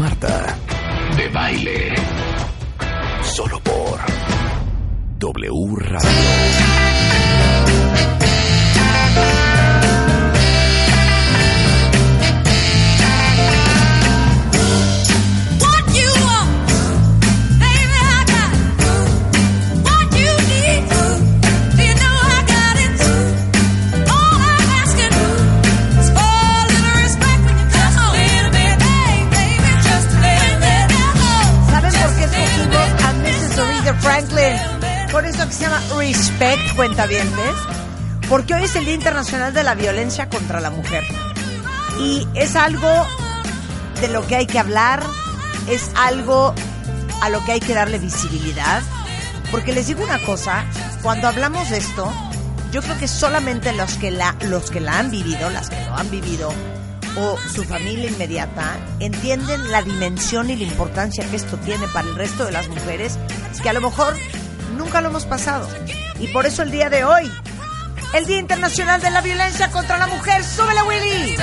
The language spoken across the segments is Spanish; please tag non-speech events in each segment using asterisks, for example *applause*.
Marta de Baile. Solo por W Radio. Franklin? Por eso que se llama Respect, cuentavientes. Porque hoy es el Día Internacional de la Violencia contra la Mujer. Y es algo de lo que hay que hablar, es algo a lo que hay que darle visibilidad. Porque les digo una cosa, cuando hablamos de esto, yo creo que solamente los que la, los que la han vivido, las que lo han vivido, o su familia inmediata, entienden la dimensión y la importancia que esto tiene para el resto de las mujeres, que a lo mejor nunca lo hemos pasado. Y por eso el día de hoy, el Día Internacional de la Violencia contra la Mujer, ¡súbele Willy!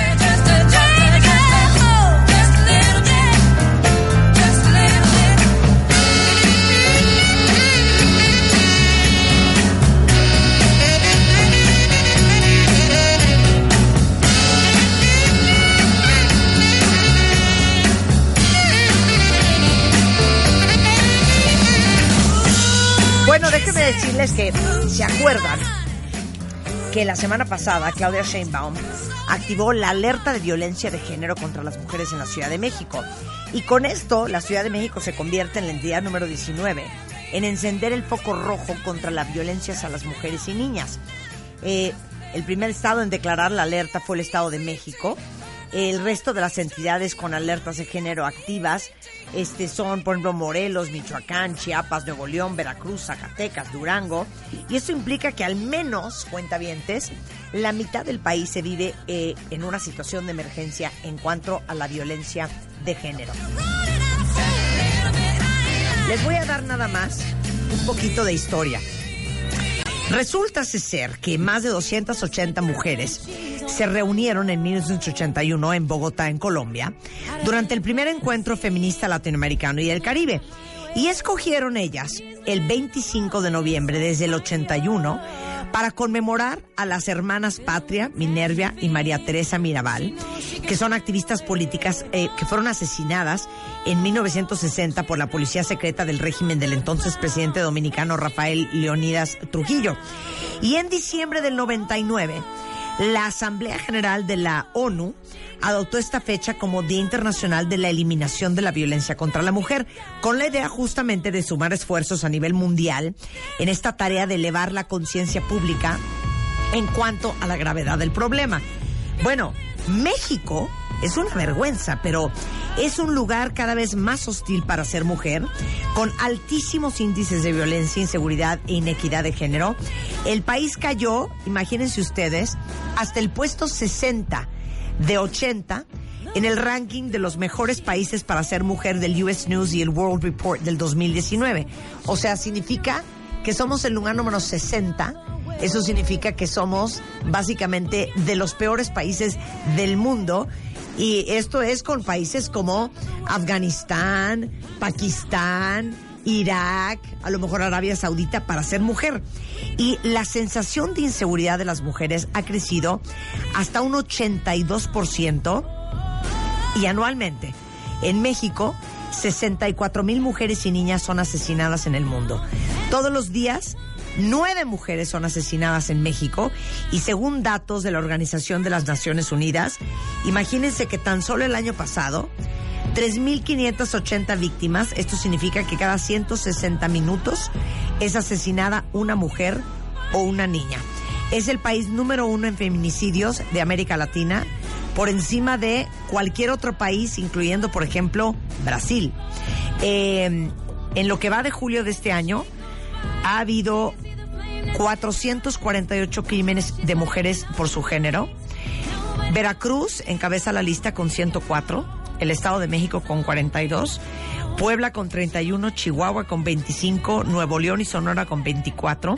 Déjenme decirles que se acuerdan que la semana pasada Claudia Sheinbaum activó la alerta de violencia de género contra las mujeres en la Ciudad de México. Y con esto, la Ciudad de México se convierte en la entidad número 19 en encender el foco rojo contra las violencias a las mujeres y niñas. Eh, el primer estado en declarar la alerta fue el Estado de México. El resto de las entidades con alertas de género activas este, son, por ejemplo, Morelos, Michoacán, Chiapas, Nuevo León, Veracruz, Zacatecas, Durango. Y esto implica que al menos, cuentavientes, la mitad del país se vive eh, en una situación de emergencia en cuanto a la violencia de género. Les voy a dar nada más un poquito de historia. Resulta ser que más de 280 mujeres se reunieron en 1981 en Bogotá, en Colombia, durante el primer encuentro feminista latinoamericano y del Caribe. Y escogieron ellas el 25 de noviembre desde el 81 para conmemorar a las hermanas Patria, Minervia y María Teresa Mirabal, que son activistas políticas eh, que fueron asesinadas en 1960 por la policía secreta del régimen del entonces presidente dominicano Rafael Leonidas Trujillo. Y en diciembre del 99, la Asamblea General de la ONU adoptó esta fecha como Día Internacional de la Eliminación de la Violencia contra la Mujer, con la idea justamente de sumar esfuerzos a nivel mundial en esta tarea de elevar la conciencia pública en cuanto a la gravedad del problema. Bueno, México es una vergüenza, pero es un lugar cada vez más hostil para ser mujer, con altísimos índices de violencia, inseguridad e inequidad de género. El país cayó, imagínense ustedes, hasta el puesto 60 de 80 en el ranking de los mejores países para ser mujer del US News y el World Report del 2019. O sea, significa que somos el lugar número 60. Eso significa que somos básicamente de los peores países del mundo. Y esto es con países como Afganistán, Pakistán, Irak, a lo mejor Arabia Saudita para ser mujer. Y la sensación de inseguridad de las mujeres ha crecido hasta un 82% y anualmente. En México, 64 mil mujeres y niñas son asesinadas en el mundo. Todos los días, nueve mujeres son asesinadas en México y según datos de la Organización de las Naciones Unidas, imagínense que tan solo el año pasado, 3.580 víctimas, esto significa que cada 160 minutos es asesinada una mujer o una niña. Es el país número uno en feminicidios de América Latina, por encima de cualquier otro país, incluyendo, por ejemplo, Brasil. Eh, en lo que va de julio de este año, ha habido 448 crímenes de mujeres por su género. Veracruz encabeza la lista con 104, el Estado de México con 42, Puebla con 31, Chihuahua con 25, Nuevo León y Sonora con 24.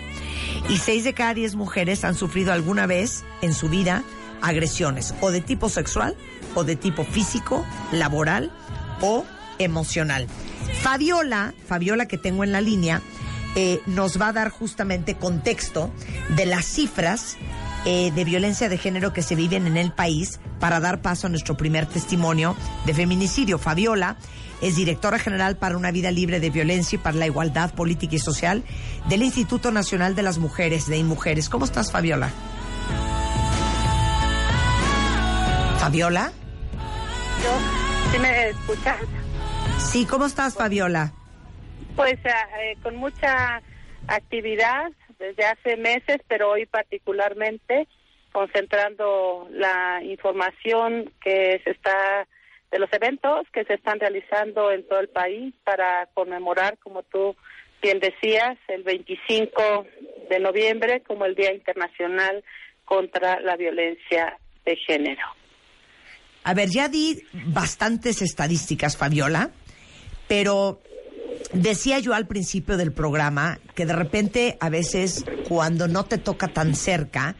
Y 6 de cada 10 mujeres han sufrido alguna vez en su vida agresiones, o de tipo sexual, o de tipo físico, laboral o emocional. Fabiola, Fabiola que tengo en la línea, eh, nos va a dar justamente contexto de las cifras eh, de violencia de género que se viven en el país para dar paso a nuestro primer testimonio de feminicidio. Fabiola es directora general para una vida libre de violencia y para la igualdad política y social del Instituto Nacional de las Mujeres de Inmujeres. ¿Cómo estás, Fabiola? Fabiola. ¿Sí me escuchas? Sí, ¿cómo estás, Fabiola? Pues eh, con mucha actividad desde hace meses, pero hoy particularmente concentrando la información que se está de los eventos que se están realizando en todo el país para conmemorar, como tú bien decías, el 25 de noviembre como el Día Internacional contra la Violencia de Género. A ver, ya di bastantes estadísticas, Fabiola, pero decía yo al principio del programa que de repente a veces cuando no te toca tan cerca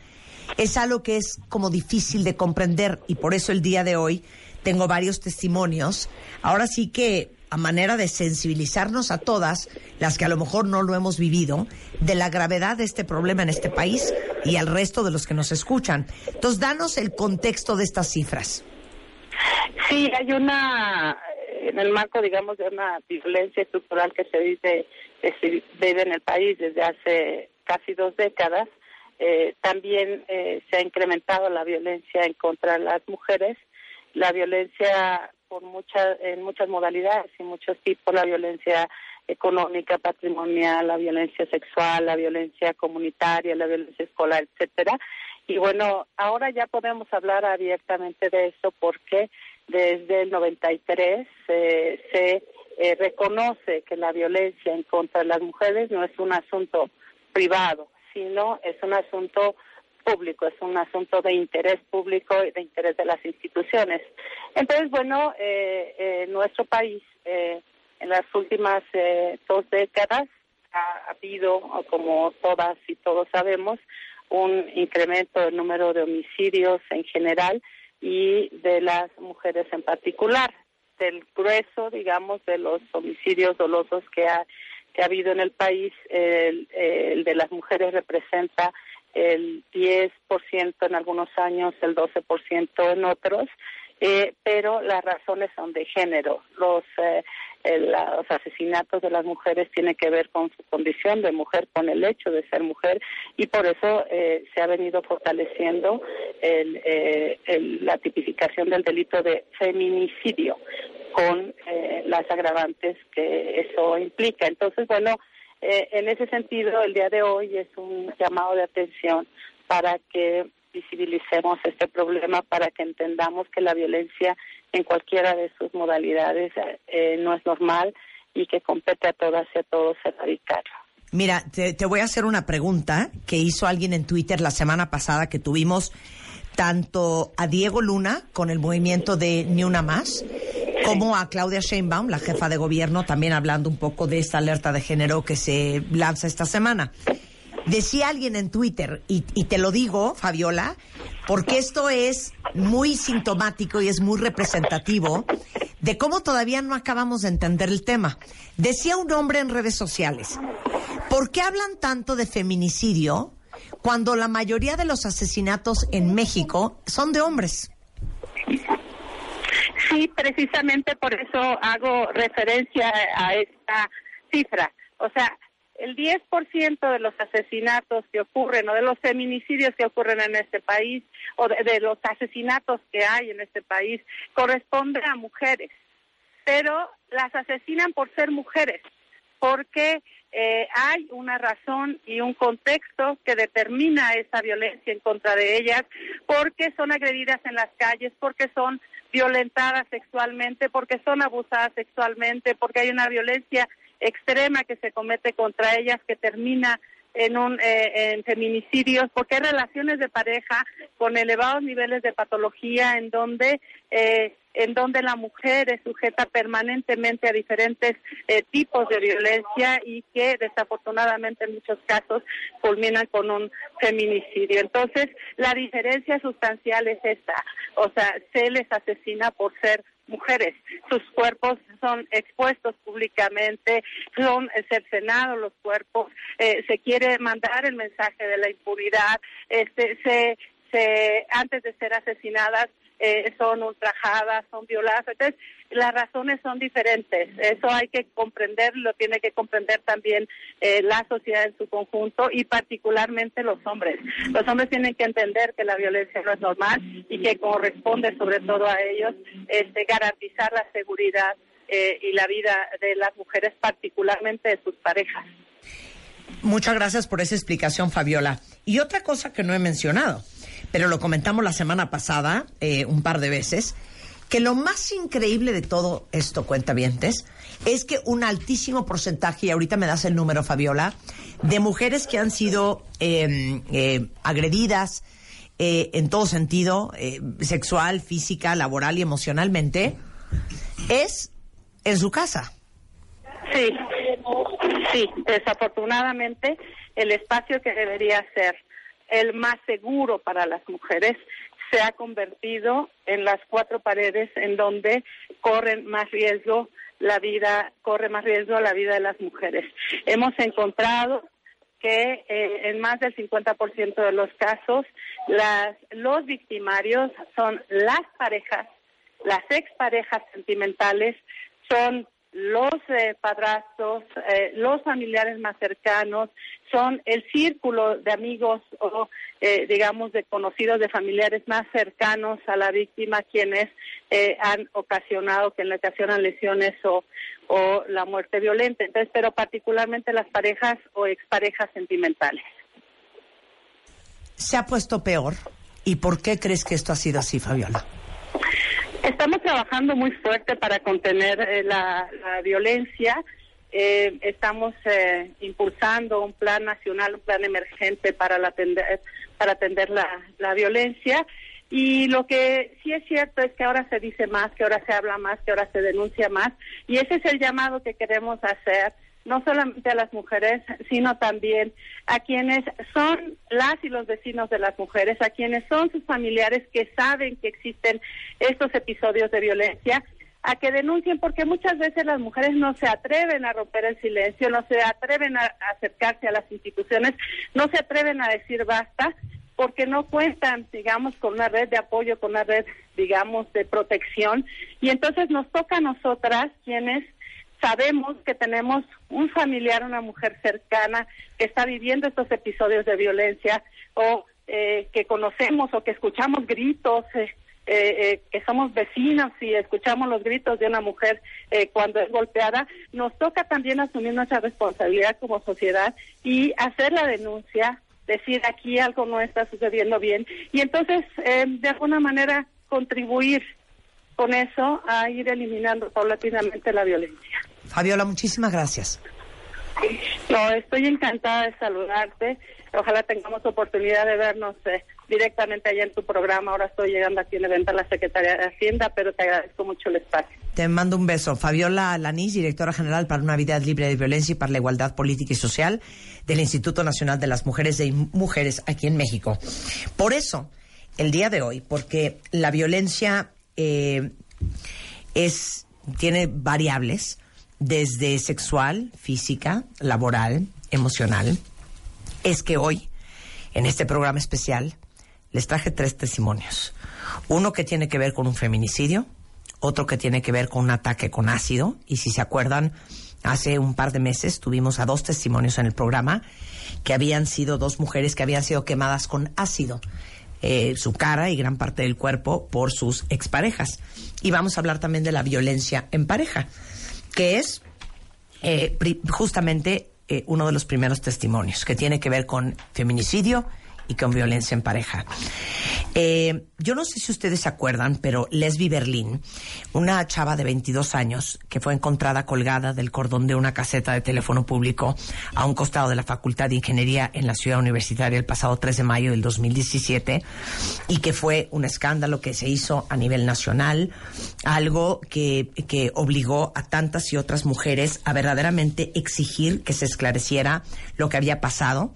es algo que es como difícil de comprender y por eso el día de hoy tengo varios testimonios. Ahora sí que a manera de sensibilizarnos a todas, las que a lo mejor no lo hemos vivido, de la gravedad de este problema en este país y al resto de los que nos escuchan. Entonces, danos el contexto de estas cifras. Sí, hay una, en el marco, digamos, de una violencia estructural que se vive, que se vive en el país desde hace casi dos décadas. Eh, también eh, se ha incrementado la violencia en contra de las mujeres, la violencia por muchas, en muchas modalidades y muchos tipos, la violencia económica, patrimonial, la violencia sexual, la violencia comunitaria, la violencia escolar, etcétera. Y bueno, ahora ya podemos hablar abiertamente de eso porque desde el 93 eh, se eh, reconoce que la violencia en contra de las mujeres no es un asunto privado, sino es un asunto público, es un asunto de interés público y de interés de las instituciones. Entonces, bueno, eh, nuestro país eh, en las últimas dos décadas ha habido, como todas y todos sabemos, un incremento del número de homicidios en general y de las mujeres en particular. Del grueso, digamos, de los homicidios dolosos que ha, que ha habido en el país, el, el de las mujeres representa el 10% en algunos años, el 12% en otros, eh, pero las razones son de género. Los, eh, el- los asesinatos de las mujeres tienen que ver con su condición de mujer, con el hecho de ser mujer, y por eso eh, se ha venido fortaleciendo el, eh, el- la tipificación del delito de feminicidio con eh, las agravantes que eso implica. Entonces, bueno, eh, en ese sentido, el día de hoy es un llamado de atención para que visibilicemos este problema, para que entendamos que la violencia en cualquiera de sus modalidades eh, no es normal y que compete a todas y a todos erradicarlo. Mira, te, te voy a hacer una pregunta que hizo alguien en Twitter la semana pasada que tuvimos tanto a Diego Luna con el movimiento de Ni Una Más, como a Claudia Sheinbaum, la jefa de gobierno, también hablando un poco de esta alerta de género que se lanza esta semana. Decía alguien en Twitter, y, y te lo digo, Fabiola, porque esto es muy sintomático y es muy representativo de cómo todavía no acabamos de entender el tema. Decía un hombre en redes sociales, ¿por qué hablan tanto de feminicidio cuando la mayoría de los asesinatos en México son de hombres? Sí, precisamente por eso hago referencia a esta cifra. O sea, el 10% de los asesinatos que ocurren o de los feminicidios que ocurren en este país o de, los asesinatos que hay en este país corresponde a mujeres, pero las asesinan por ser mujeres, porque eh, hay una razón y un contexto que determina esa violencia en contra de ellas, porque son agredidas en las calles, porque son violentadas sexualmente, porque son abusadas sexualmente, porque hay una violencia extrema que se comete contra ellas que termina en un eh, en feminicidios porque hay relaciones de pareja con elevados niveles de patología en donde eh, en donde la mujer es sujeta permanentemente a diferentes eh, tipos de violencia y que desafortunadamente en muchos casos culminan con un feminicidio. Entonces, la diferencia sustancial es esta, o sea, se les asesina por ser mujeres. Sus cuerpos son expuestos públicamente, son cercenados los cuerpos, eh, se quiere mandar el mensaje de la impunidad, este, se, se, antes de ser asesinadas eh, son ultrajadas, son violadas. Entonces, las razones son diferentes. Eso hay que comprender, lo tiene que comprender también eh, la sociedad en su conjunto y particularmente los hombres. Los hombres tienen que entender que la violencia no es normal y que corresponde sobre todo a ellos este, garantizar la seguridad eh, y la vida de las mujeres, particularmente de sus parejas. Muchas gracias por esa explicación, Fabiola. Y otra cosa que no he mencionado, pero lo comentamos la semana pasada eh, un par de veces, que lo más increíble de todo esto, cuentavientes, es que un altísimo porcentaje, y ahorita me das el número, Fabiola, de mujeres que han sido eh, eh, agredidas eh, en todo sentido, eh, sexual, física, laboral y emocionalmente, es en su casa. Sí, sí, desafortunadamente el espacio que debería ser el más seguro para las mujeres se ha convertido en las cuatro paredes en donde corren más riesgo la vida, corre más riesgo la vida de las mujeres. Hemos encontrado que eh, en más del 50% de los casos las, los victimarios son las parejas, las exparejas sentimentales, son los eh, padrastros, eh, los familiares más cercanos, son el círculo de amigos o, eh, digamos, de conocidos, de familiares más cercanos a la víctima quienes eh, han ocasionado, que le ocasionan lesiones o, o la muerte violenta. Entonces, pero particularmente las parejas o exparejas sentimentales. ¿Se ha puesto peor? ¿Y por qué crees que esto ha sido así, Fabiola? Estamos trabajando muy fuerte para contener eh, la, violencia. Eh, estamos eh, impulsando un plan nacional, un plan emergente para, la atender, para atender la, la violencia. Y lo que sí es cierto es que ahora se dice más, que ahora se habla más, que ahora se denuncia más. Y ese es el llamado que queremos hacer, no solamente a las mujeres, sino también a quienes son las y los vecinos de las mujeres, a quienes son sus familiares que saben que existen estos episodios de violencia a que denuncien porque muchas veces las mujeres no se atreven a romper el silencio, no se atreven a, acercarse a las instituciones, no se atreven a decir basta porque no cuentan, digamos, con una red de apoyo, con una red, digamos, de protección. Y entonces nos toca a nosotras, quienes sabemos que tenemos un familiar, una mujer cercana que está viviendo estos episodios de violencia o eh, que conocemos o que escuchamos gritos, eh, eh, eh, que somos vecinos y escuchamos los gritos de una mujer eh, cuando es golpeada, nos toca también asumir nuestra responsabilidad como sociedad y hacer la denuncia, decir aquí algo no está sucediendo bien y entonces eh, de alguna manera contribuir con eso a ir eliminando paulatinamente la violencia. Fabiola, muchísimas gracias. No, estoy encantada de saludarte. Ojalá tengamos oportunidad de vernos eh, directamente allá en tu programa. Ahora estoy llegando aquí en el evento a la Secretaría de Hacienda, pero te agradezco mucho el espacio. Te mando un beso. Fabiola Lanís, directora general para una vida libre de violencia y para la igualdad política y social del Instituto Nacional de las Mujeres y Mujeres aquí en México. Por eso, el día de hoy, porque la violencia eh, es, tiene variables, desde sexual, física, laboral, emocional, es que hoy, en este programa especial, les traje tres testimonios. Uno que tiene que ver con un feminicidio, otro que tiene que ver con un ataque con ácido, y si se acuerdan, hace un par de meses tuvimos a dos testimonios en el programa que habían sido dos mujeres que habían sido quemadas con ácido. Eh, su cara y gran parte del cuerpo por sus exparejas. Y vamos a hablar también de la violencia en pareja, que es eh, pri- justamente eh, uno de los primeros testimonios, que tiene que ver con feminicidio y con violencia en pareja. Eh, yo no sé si ustedes se acuerdan, pero Lesbi Berlín, una chava de 22 años que fue encontrada colgada del cordón de una caseta de teléfono público a un costado de la Facultad de Ingeniería en la Ciudad Universitaria el pasado 3 de mayo del 2017 y que fue un escándalo que se hizo a nivel nacional, algo que, que obligó a tantas y otras mujeres a verdaderamente exigir que se esclareciera lo que había pasado.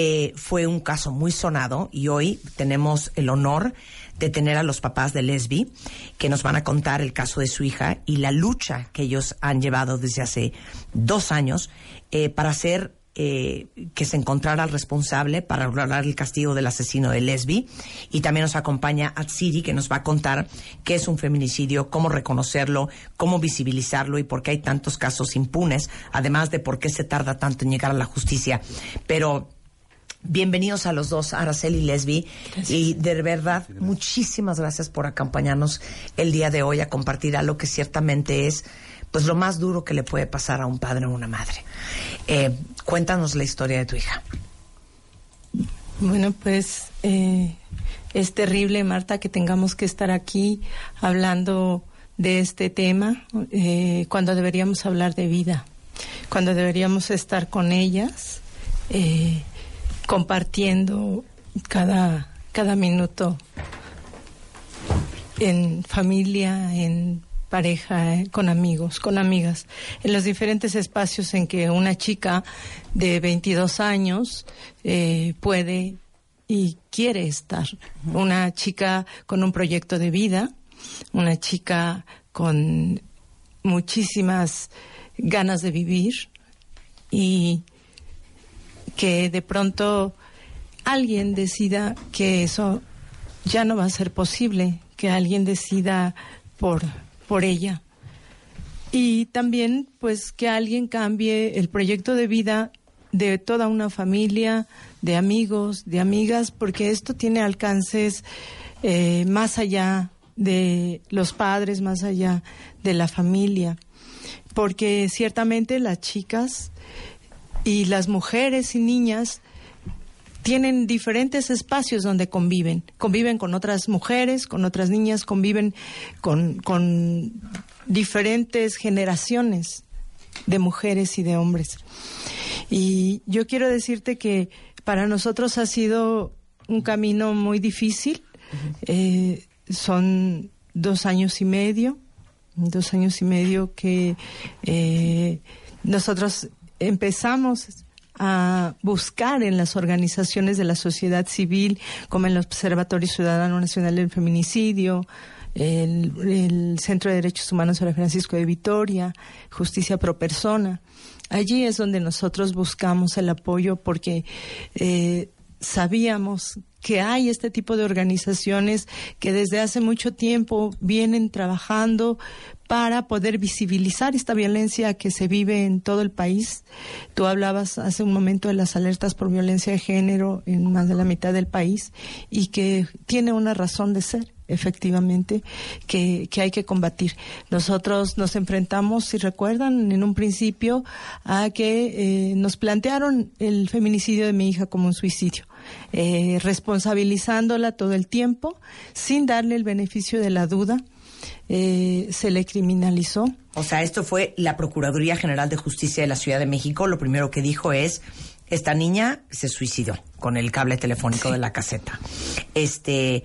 Eh, fue un caso muy sonado y hoy tenemos el honor de tener a los papás de Lesbi que nos van a contar el caso de su hija y la lucha que ellos han llevado desde hace dos años eh, para hacer eh, que se encontrara al responsable para lograr el castigo del asesino de Lesbi. Y también nos acompaña Atsiri, que nos va a contar qué es un feminicidio, cómo reconocerlo, cómo visibilizarlo y por qué hay tantos casos impunes, además de por qué se tarda tanto en llegar a la justicia. Pero Bienvenidos a los dos, Araceli y Lesbi. Y de verdad, muchísimas gracias por acompañarnos el día de hoy a compartir algo que ciertamente es pues lo más duro que le puede pasar a un padre o una madre. Eh, cuéntanos la historia de tu hija. Bueno, pues eh, es terrible, Marta, que tengamos que estar aquí hablando de este tema eh, cuando deberíamos hablar de vida, cuando deberíamos estar con ellas, eh, compartiendo cada, cada minuto en familia, en pareja, eh, con amigos, con amigas, en los diferentes espacios en que una chica de 22 años eh, puede y quiere estar. Una chica con un proyecto de vida, una chica con muchísimas ganas de vivir y que de pronto alguien decida que eso ya no va a ser posible, que alguien decida por, por ella. Y también, pues, que alguien cambie el proyecto de vida de toda una familia, de amigos, de amigas, porque esto tiene alcances eh, más allá de los padres, más allá de la familia. Porque ciertamente las chicas y las mujeres y niñas tienen diferentes espacios donde conviven. Conviven con otras mujeres, con otras niñas, conviven con, con diferentes generaciones de mujeres y de hombres. Y yo quiero decirte que para nosotros ha sido un camino muy difícil. Eh, son dos años y medio, dos años y medio que eh, nosotros empezamos a buscar en las organizaciones de la sociedad civil, como el Observatorio Ciudadano Nacional del Feminicidio, el, el Centro de Derechos Humanos de Francisco de Vitoria, Justicia Pro Persona. Allí es donde nosotros buscamos el apoyo porque eh, sabíamos que hay este tipo de organizaciones que desde hace mucho tiempo vienen trabajando para poder visibilizar esta violencia que se vive en todo el país. Tú hablabas hace un momento de las alertas por violencia de género en más de la mitad del país y que tiene una razón de ser efectivamente, que, que hay que combatir. Nosotros nos enfrentamos, si recuerdan, en un principio a que eh, nos plantearon el feminicidio de mi hija como un suicidio, eh, responsabilizándola todo el tiempo, sin darle el beneficio de la duda. Eh, se le criminalizó. O sea, esto fue la Procuraduría General de Justicia de la Ciudad de México. Lo primero que dijo es, esta niña se suicidó con el cable telefónico de la caseta. Este,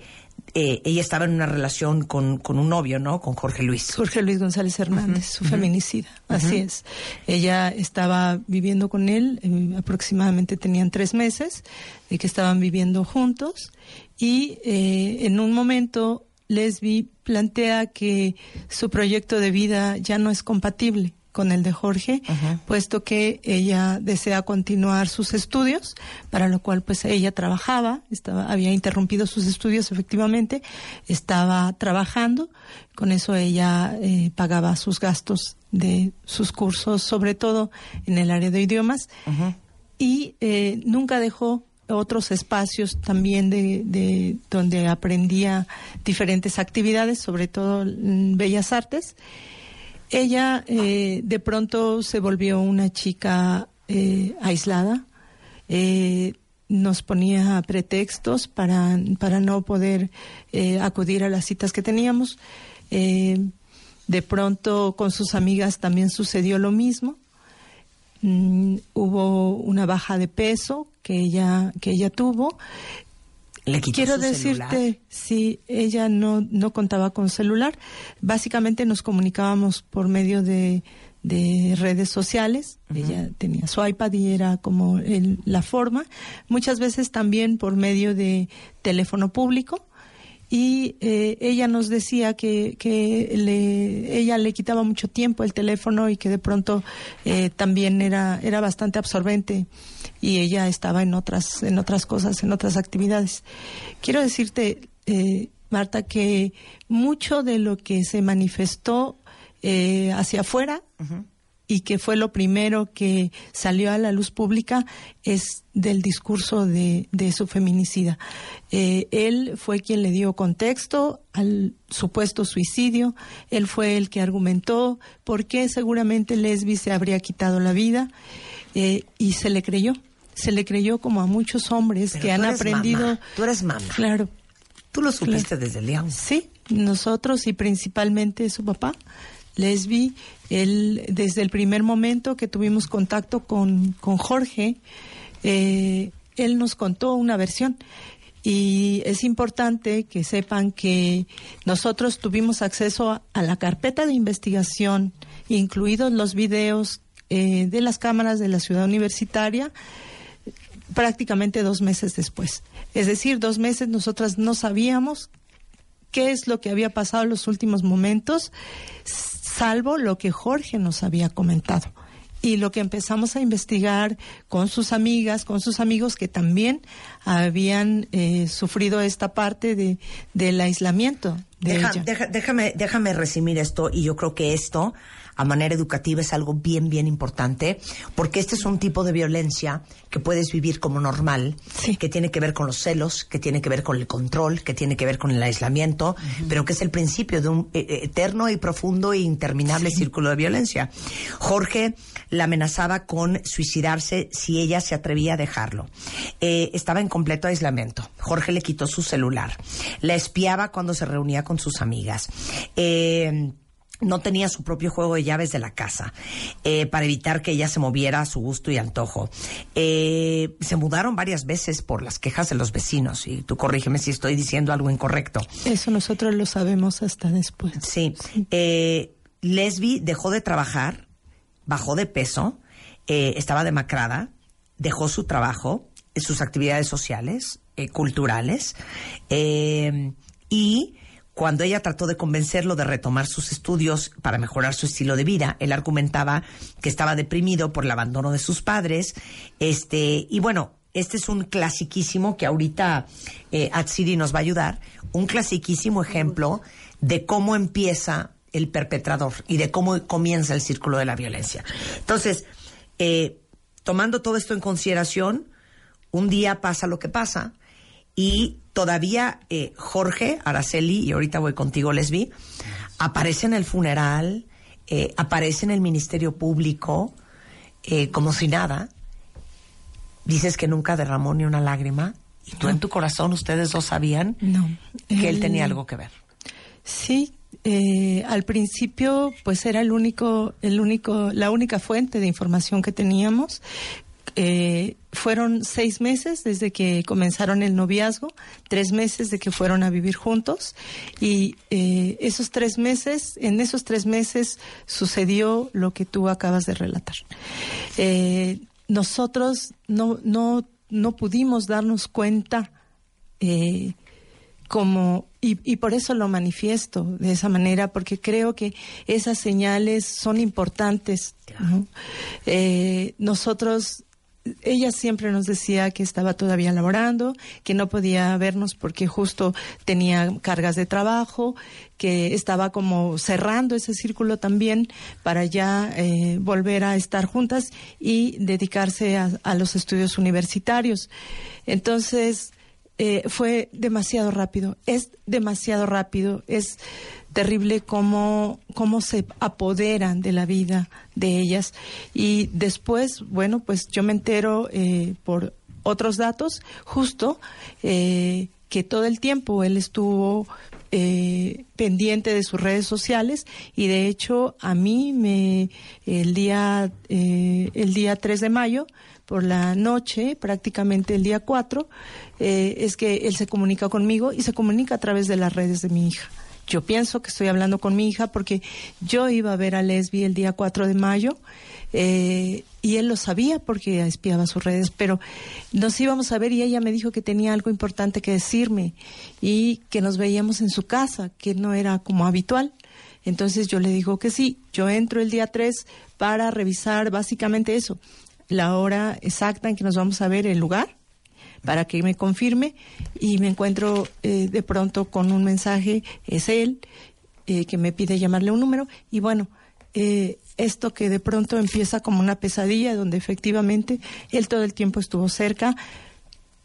eh, ella estaba en una relación con, con un novio, ¿no? Con Jorge Luis. Jorge Luis González Hernández, su feminicida, así es. Ella estaba viviendo con él, eh, aproximadamente tenían tres meses de que estaban viviendo juntos y eh, en un momento Lesbi plantea que su proyecto de vida ya no es compatible con el de Jorge, puesto que ella desea continuar sus estudios, para lo cual pues ella trabajaba, estaba, había interrumpido sus estudios efectivamente, estaba trabajando, con eso ella eh, pagaba sus gastos de sus cursos, sobre todo en el área de idiomas, y eh, nunca dejó otros espacios también de, de donde aprendía diferentes actividades, sobre todo en bellas artes. Ella eh, de pronto se volvió una chica eh, aislada. Eh, nos ponía pretextos para, para no poder acudir a las citas que teníamos. De pronto con sus amigas también sucedió lo mismo. Mm, hubo una baja de peso que ella, que ella tuvo. Le Quiero decirte, celular. sí, ella no, no contaba con celular. Básicamente nos comunicábamos por medio de, de redes sociales. Ella tenía su iPad y era como el- la forma. Muchas veces también por medio de teléfono público. Y eh, ella nos decía que, que le, ella le quitaba mucho tiempo el teléfono y que de pronto eh, también era, era bastante absorbente y ella estaba en otras, en otras cosas, en otras actividades. Quiero decirte, eh, Marta, que mucho de lo que se manifestó eh, hacia afuera y que fue lo primero que salió a la luz pública es del discurso de, de su feminicida. Eh, él fue quien le dio contexto al supuesto suicidio, él fue el que argumentó por qué seguramente Lesbi se habría quitado la vida eh, y se le creyó. Se le creyó como a muchos hombres Pero que han aprendido. mamá, tú eres mamá. Claro. Tú lo supiste desde el día. Sí, nosotros y principalmente su papá, Lesbi, él desde el primer momento que tuvimos contacto con, con Jorge, eh, él nos contó una versión. Y es importante que sepan que nosotros tuvimos acceso a, la carpeta de investigación, incluidos los videos eh, de las cámaras de la ciudad universitaria, prácticamente dos meses después. Es decir, dos meses nosotras no sabíamos qué es lo que había pasado en los últimos momentos, salvo lo que Jorge nos había comentado. Y lo que empezamos a investigar con sus amigas, con sus amigos que también habían eh, sufrido esta parte de, del aislamiento de Deja- ella. deja- déjame, déjame resumir esto y yo creo que esto a manera educativa es algo bien, bien importante porque este es un tipo de violencia que puedes vivir como normal, que tiene que ver con los celos, que tiene que ver con el control, que tiene que ver con el aislamiento, pero que es el principio de un eh, eh, eterno y profundo e interminable círculo de violencia. Jorge la amenazaba con suicidarse si ella se atrevía a dejarlo. Eh, estaba en completo aislamiento. Jorge le quitó su celular. La espiaba cuando se reunía con sus amigas. Eh, no tenía su propio juego de llaves de la casa eh, para evitar que ella se moviera a su gusto y antojo. Eh, se mudaron varias veces por las quejas de los vecinos y tú corrígeme si estoy diciendo algo incorrecto. Eso nosotros lo sabemos hasta después. Sí. Eh, Lesbi dejó de trabajar, bajó de peso, eh, estaba demacrada, dejó su trabajo, sus actividades sociales, eh, culturales, y cuando ella trató de convencerlo de retomar sus estudios para mejorar su estilo de vida, él argumentaba que estaba deprimido por el abandono de sus padres, este, y bueno, este es un clasiquísimo que ahorita eh, Atsiri nos va a ayudar, un clasiquísimo ejemplo de cómo empieza el perpetrador y de cómo comienza el círculo de la violencia. Entonces, eh, tomando todo esto en consideración, un día pasa lo que pasa y todavía eh, Jorge, Araceli, y ahorita voy contigo, Lesbi, aparece en el funeral, eh, aparece en el Ministerio Público, eh, como si nada. Dices que nunca derramó ni una lágrima. Y tú en tu corazón, ustedes dos sabían No. que él Él- tenía algo que ver. Sí, eh, al principio pues era el único, el único, la única fuente de información que teníamos. Eh, fueron seis meses desde que comenzaron el noviazgo, tres meses de que fueron a vivir juntos y eh, esos tres meses, en esos tres meses sucedió lo que tú acabas de relatar. Eh, nosotros no, no, no pudimos darnos cuenta como y, y por eso lo manifiesto de esa manera porque creo que esas señales son importantes ¿no? Eh, nosotros ella siempre nos decía que estaba todavía laborando, que no podía vernos porque justo tenía cargas de trabajo, que estaba como cerrando ese círculo también para ya eh, volver a estar juntas y dedicarse a, los estudios universitarios. Entonces, eh, fue demasiado rápido, es demasiado rápido, es terrible cómo, cómo se apoderan de la vida de ellas. Y después, bueno, pues yo me entero eh, por otros datos, justo eh, que todo el tiempo él estuvo eh, pendiente de sus redes sociales y de hecho a mí me el día eh, el día 3 de mayo por la noche, prácticamente el día 4, eh, es que él se comunica conmigo y se comunica a través de las redes de mi hija. Yo pienso que estoy hablando con mi hija porque yo iba a ver a Lesbi el día 4 de mayo eh, y él lo sabía porque espiaba sus redes, pero nos íbamos a ver y ella me dijo que tenía algo importante que decirme y que nos veíamos en su casa, que no era como habitual. Entonces yo le digo que sí, yo entro el día 3 para revisar básicamente eso, la hora exacta en que nos vamos a ver, el lugar, para que me confirme y me encuentro eh, de pronto con un mensaje, es él, eh, que me pide llamarle un número y bueno, eh, esto que de pronto empieza como una pesadilla donde efectivamente él todo el tiempo estuvo cerca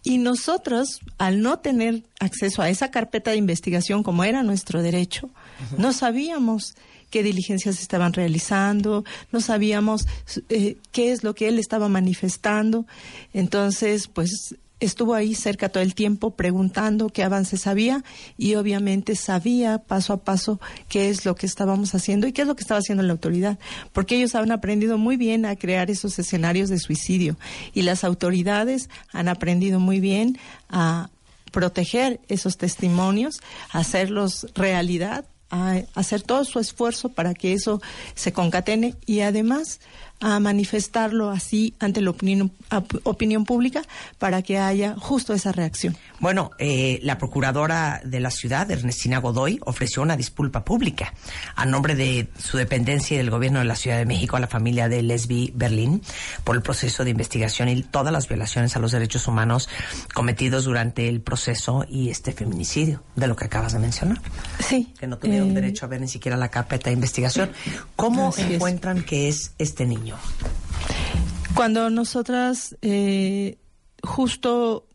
y nosotros, al no tener acceso a esa carpeta de investigación como era nuestro derecho, no sabíamos qué diligencias estaban realizando, no sabíamos eh, qué es lo que él estaba manifestando. Entonces, pues estuvo ahí cerca todo el tiempo preguntando qué avances había y obviamente sabía paso a paso qué es lo que estábamos haciendo y qué es lo que estaba haciendo la autoridad, porque ellos han aprendido muy bien a crear esos escenarios de suicidio y las autoridades han aprendido muy bien a proteger esos testimonios, hacerlos realidad, a hacer todo su esfuerzo para que eso se concatene y además a manifestarlo así ante la opinión, op- opinión pública para que haya justo esa reacción. Bueno, eh, la procuradora de la ciudad, Ernestina Godoy, ofreció una disculpa pública a nombre de su dependencia y del gobierno de la Ciudad de México a la familia de Lesbi Berlín por el proceso de investigación y todas las violaciones a los derechos humanos cometidos durante el proceso y este feminicidio, de lo que acabas de mencionar. Sí. Que no tuvieron eh, derecho a ver ni siquiera la carpeta de investigación. ¿Cómo encuentran que es este niño? Cuando nosotras eh, justo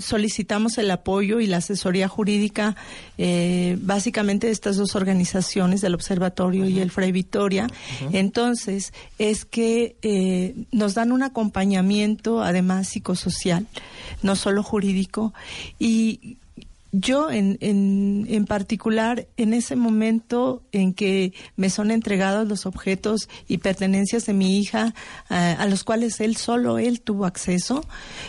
solicitamos el apoyo y la asesoría jurídica eh, básicamente de estas dos organizaciones del observatorio y el Fray Victoria entonces es que eh, nos dan un acompañamiento además psicosocial no solo jurídico y yo en, en, en particular, en ese momento en que me son entregados los objetos y pertenencias de mi hija, eh, a los cuales él solo él tuvo acceso,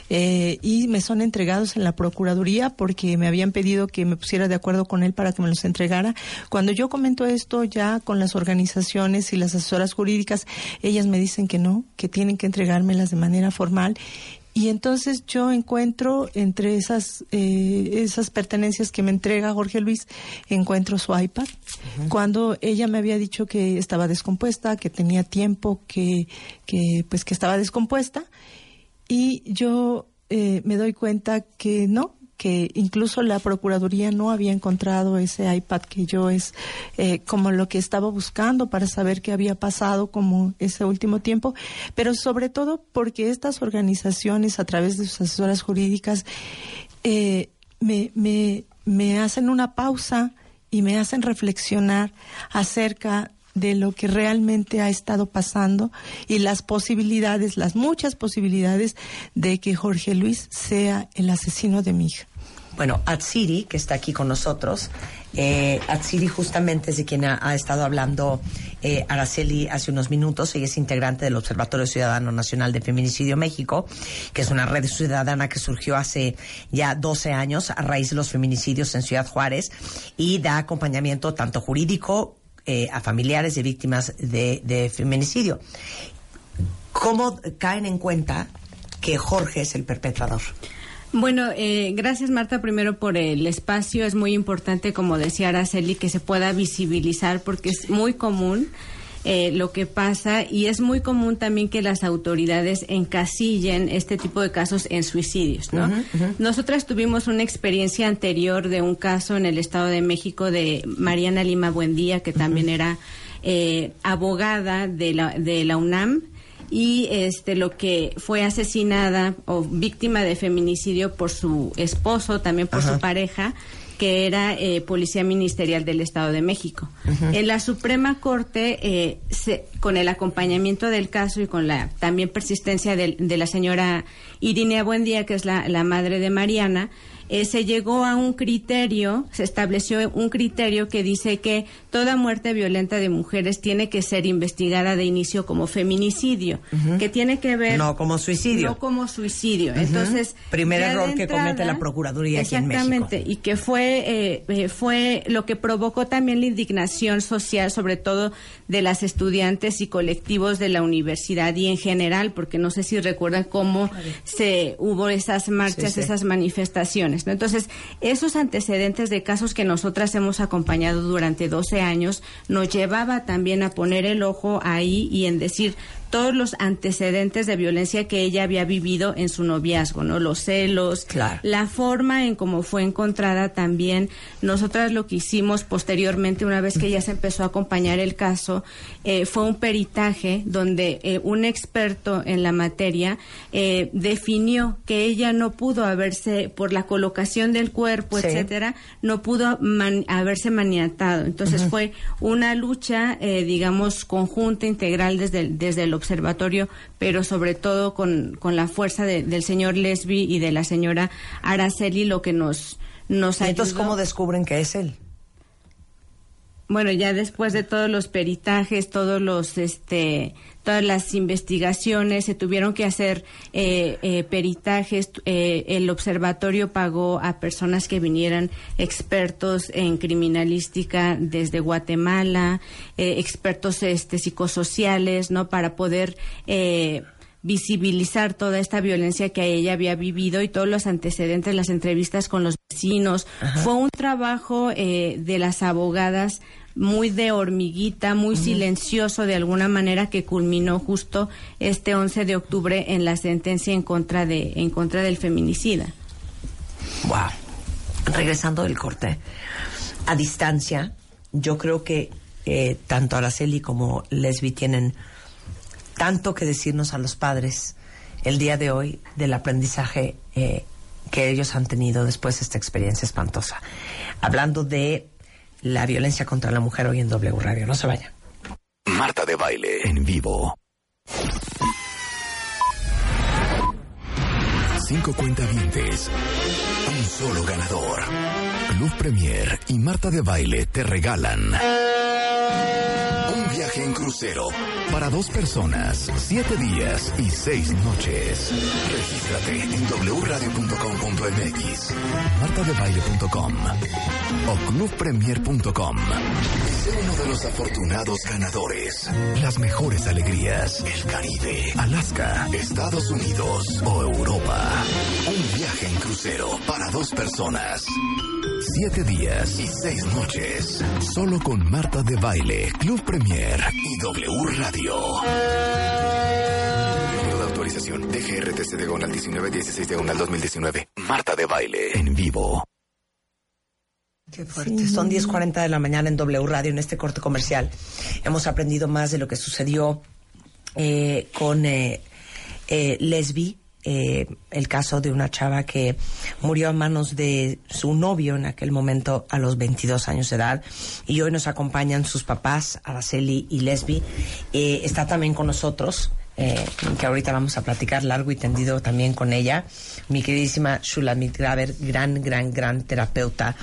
eh, y me son entregados en la Procuraduría porque me habían pedido que me pusiera de acuerdo con él para que me los entregara. Cuando yo comento esto ya con las organizaciones y las asesoras jurídicas, ellas me dicen que no, que tienen que entregármelas de manera formal y entonces yo encuentro entre esas eh, esas pertenencias que me entrega Jorge Luis, encuentro su iPad. Cuando ella me había dicho que estaba descompuesta, que tenía tiempo, que, que pues que estaba descompuesta, y yo eh, me doy cuenta que no, que incluso la Procuraduría no había encontrado ese iPad que yo es eh, como lo que estaba buscando para saber qué había pasado como ese último tiempo, pero sobre todo porque estas organizaciones a través de sus asesoras jurídicas eh, me, me, me hacen una pausa y me hacen reflexionar acerca de lo que realmente ha estado pasando y las posibilidades, las muchas posibilidades de que Jorge Luis sea el asesino de mi hija. Bueno, Atsiri, que está aquí con nosotros, eh, Atsiri justamente es de quien ha, estado hablando eh, Araceli hace unos minutos. Ella es integrante del Observatorio Ciudadano Nacional de Feminicidio México, que es una red ciudadana que surgió hace ya 12 años a raíz de los feminicidios en Ciudad Juárez y da acompañamiento tanto jurídico eh, a familiares de víctimas de, de feminicidio. ¿Cómo caen en cuenta que Jorge es el perpetrador? Bueno, eh, gracias Marta primero por el espacio. Es muy importante, como decía Araceli, que se pueda visibilizar porque es muy común eh, lo que pasa y es muy común también que las autoridades encasillen este tipo de casos en suicidios, ¿no? Nosotras tuvimos una experiencia anterior de un caso en el Estado de México de Mariana Lima Buendía, que también era eh, abogada de la, de la UNAM y este lo que fue asesinada o víctima de feminicidio por su esposo, también por su pareja, que era eh, policía ministerial del Estado de México. En la Suprema Corte, eh, se- con el acompañamiento del caso y con la también persistencia de, la señora Irinea Buendía, que es la, la madre de Mariana, eh, se llegó a un criterio, se estableció un criterio que dice que toda muerte violenta de mujeres tiene que ser investigada de inicio como feminicidio, que tiene que ver No como suicidio. no como suicidio. Entonces, Primer error que comete la Procuraduría aquí en México. Exactamente, y que fue eh, eh, fue lo que provocó también la indignación social, sobre todo de las estudiantes y colectivos de la universidad y en general, porque no sé si recuerdan cómo se hubo esas marchas, Sí, sí. esas manifestaciones. ¿no? Entonces, esos antecedentes de casos que nosotras hemos acompañado durante 12 años nos llevaba también a poner el ojo ahí y en decir todos los antecedentes de violencia que ella había vivido en su noviazgo, ¿no? Los celos, Claro. la forma en cómo fue encontrada también. Nosotras lo que hicimos posteriormente, una vez que ya se empezó a acompañar el caso, eh, fue un peritaje donde eh, un experto en la materia eh, definió que ella no pudo haberse, por la colocación del cuerpo, Sí. etcétera, no pudo man- haberse maniatado. Entonces fue una lucha, eh, digamos, conjunta, integral desde desde el observatorio, pero sobre todo con, con la fuerza de- del señor Lesbi y de la señora Araceli, lo que nos, nos ¿Y entonces ayudó. cómo descubren que es él? Bueno, ya después de todos los peritajes, todos los, este, todas las investigaciones, se tuvieron que hacer eh, eh, peritajes. eh, el observatorio pagó a personas que vinieran expertos en criminalística desde Guatemala, eh, expertos este, psicosociales, ¿no? Para poder eh, visibilizar toda esta violencia que ella había vivido y todos los antecedentes, las entrevistas con los vecinos. Fue un trabajo eh, de las abogadas muy de hormiguita, muy silencioso de alguna manera que culminó justo este 11 de octubre en la sentencia en contra de en contra del feminicida. Wow. Regresando del corte, a distancia, yo creo que eh, tanto Araceli como Lesbi tienen tanto que decirnos a los padres el día de hoy del aprendizaje eh, que ellos han tenido después de esta experiencia espantosa. Hablando de la violencia contra la mujer hoy en W Radio. No se vayan. Marta de Baile en vivo. Cinco cuentavientes. Un solo ganador. Club Premier y Marta de Baile te regalan crucero para dos personas, siete días y seis noches. Regístrate en wradio.com.mx, martadebaile.com o clubpremier.com. Sé uno de los afortunados ganadores. Las mejores alegrías, el Caribe, Alaska, Estados Unidos o Europa. Un viaje en crucero para dos personas. Siete días y seis noches. Solo con Marta de Baile, Club Premier y W Radio. Número de autorización DGRTC Diagonal 1916 Diagonal 2019. Marta de Baile en vivo. Qué fuerte. Son 10.40 de la mañana en W Radio, en este corte comercial. Hemos aprendido más de lo que sucedió eh, con eh, eh, Lesbi, eh, el caso de una chava que murió a manos de su novio en aquel momento a los 22 años de edad. Y hoy nos acompañan sus papás, Araceli y Lesbi. Eh, está también con nosotros. eh, que ahorita vamos a platicar largo y tendido también con ella, mi queridísima Shulamit Graver, gran, gran, gran terapeuta,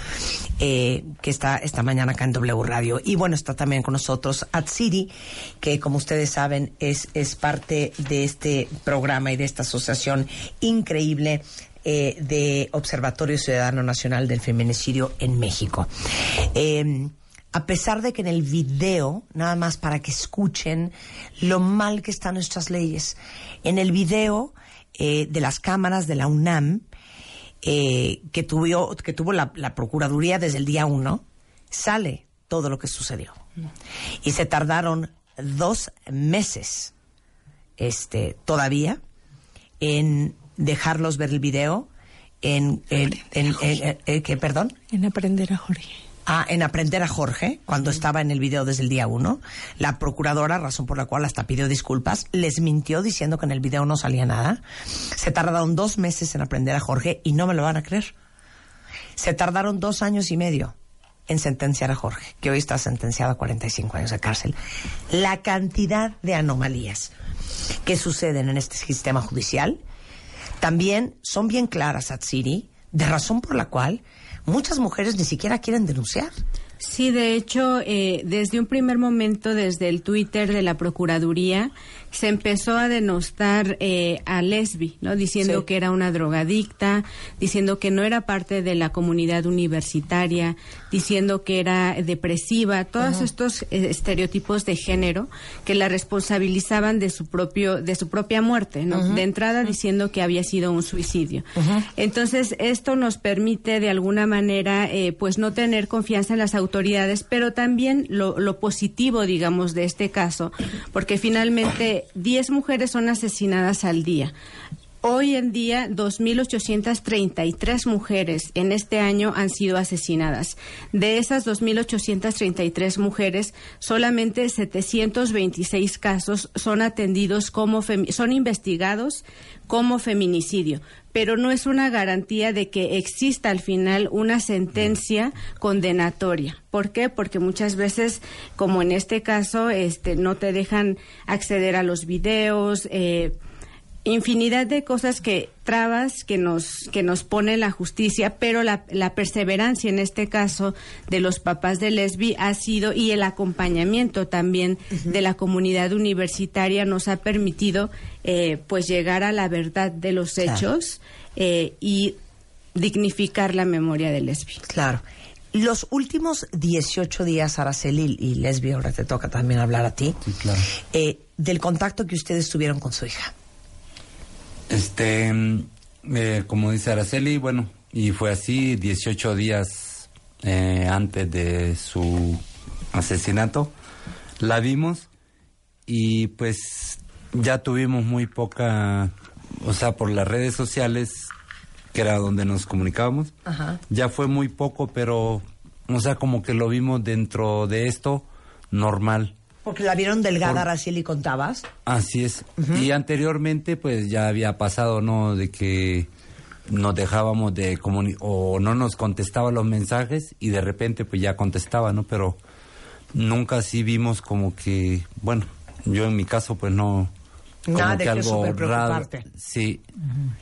eh, que está esta mañana acá en W Radio. Y bueno, está también con nosotros Atsiri, que como ustedes saben es, es parte de este programa y de esta asociación increíble eh, de Observatorio Ciudadano Nacional del Feminicidio en México. Eh, a pesar de que en el video, nada más para que escuchen lo mal que están nuestras leyes, en el video eh, de las cámaras de la UNAM, eh, que, tuvo, que tuvo la, la Procuraduría desde el día uno, sale todo lo que sucedió. Y se tardaron dos meses este, todavía en dejarlos ver el video, en, en, en- en- en- en- ¿qué, perdón? En aprender a Jorge. En aprender a Jorge, cuando estaba en el video desde el día uno, la procuradora, razón por la cual hasta pidió disculpas, les mintió diciendo que en el video no salía nada. Se tardaron dos meses en aprender a Jorge y no me lo van a creer. Se tardaron dos años y medio en sentenciar a Jorge, que hoy está sentenciado a 45 años de cárcel. La cantidad de anomalías que suceden en este sistema judicial también son bien claras, Atsiri, de razón por la cual muchas mujeres ni siquiera quieren denunciar. Sí, de hecho, eh, desde un primer momento, desde el Twitter de la Procuraduría, se empezó a denostar eh, a Lesbi, ¿no? Diciendo Sí. que era una drogadicta, diciendo que no era parte de la comunidad universitaria, diciendo que era depresiva, todos estos eh, estereotipos de género que la responsabilizaban de su propio, de su propia muerte, ¿no? De entrada diciendo que había sido un suicidio. Entonces, esto nos permite de alguna manera, eh, pues no tener confianza en las autoridades, pero también lo, lo positivo, digamos, de este caso, porque finalmente 10 mujeres son asesinadas al día. Hoy en día, 2.833 mujeres en este año han sido asesinadas. De esas 2.833 mujeres, solamente 726 casos son atendidos como son investigados como feminicidio, pero no es una garantía de que exista al final una sentencia condenatoria. ¿Por qué? Porque muchas veces, como en este caso, este, no te dejan acceder a los videos. Eh, infinidad de cosas que trabas que nos que nos pone la justicia pero la, la perseverancia en este caso de los papás de lesbi ha sido y el acompañamiento también de la comunidad universitaria nos ha permitido eh, pues llegar a la verdad de los Claro. hechos eh, y dignificar la memoria de lesbi Claro. Los últimos 18 días, Araceli y Lesbi, ahora te toca también hablar a ti, Sí, claro. eh, del contacto que ustedes tuvieron con su hija. Este, mm, eh, como dice Araceli, bueno, y fue así 18 días eh, antes de su asesinato. La vimos y pues ya tuvimos muy poca, o sea, por las redes sociales, que era donde nos comunicábamos, Ajá. ya fue muy poco, pero, o sea, como que lo vimos dentro de esto normal. Porque la vieron delgada, Por- Araceli, contabas. Así es. Y anteriormente, pues ya había pasado, ¿no? De que nos dejábamos de comunicar o no nos contestaba los mensajes y de repente, pues ya contestaba, ¿no? Pero nunca así vimos como que, bueno, yo en mi caso, pues no. Como Nada de que algo raro. Sí.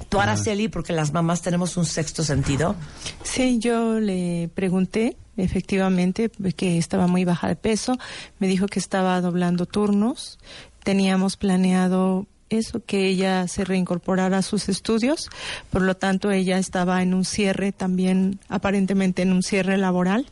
Tú, Araceli, porque las mamás tenemos un sexto sentido. Sí, yo le pregunté efectivamente que estaba muy baja de peso, me dijo que estaba doblando turnos, teníamos planeado eso, que ella se reincorporara a sus estudios, por lo tanto ella estaba en un cierre también, aparentemente en un cierre laboral.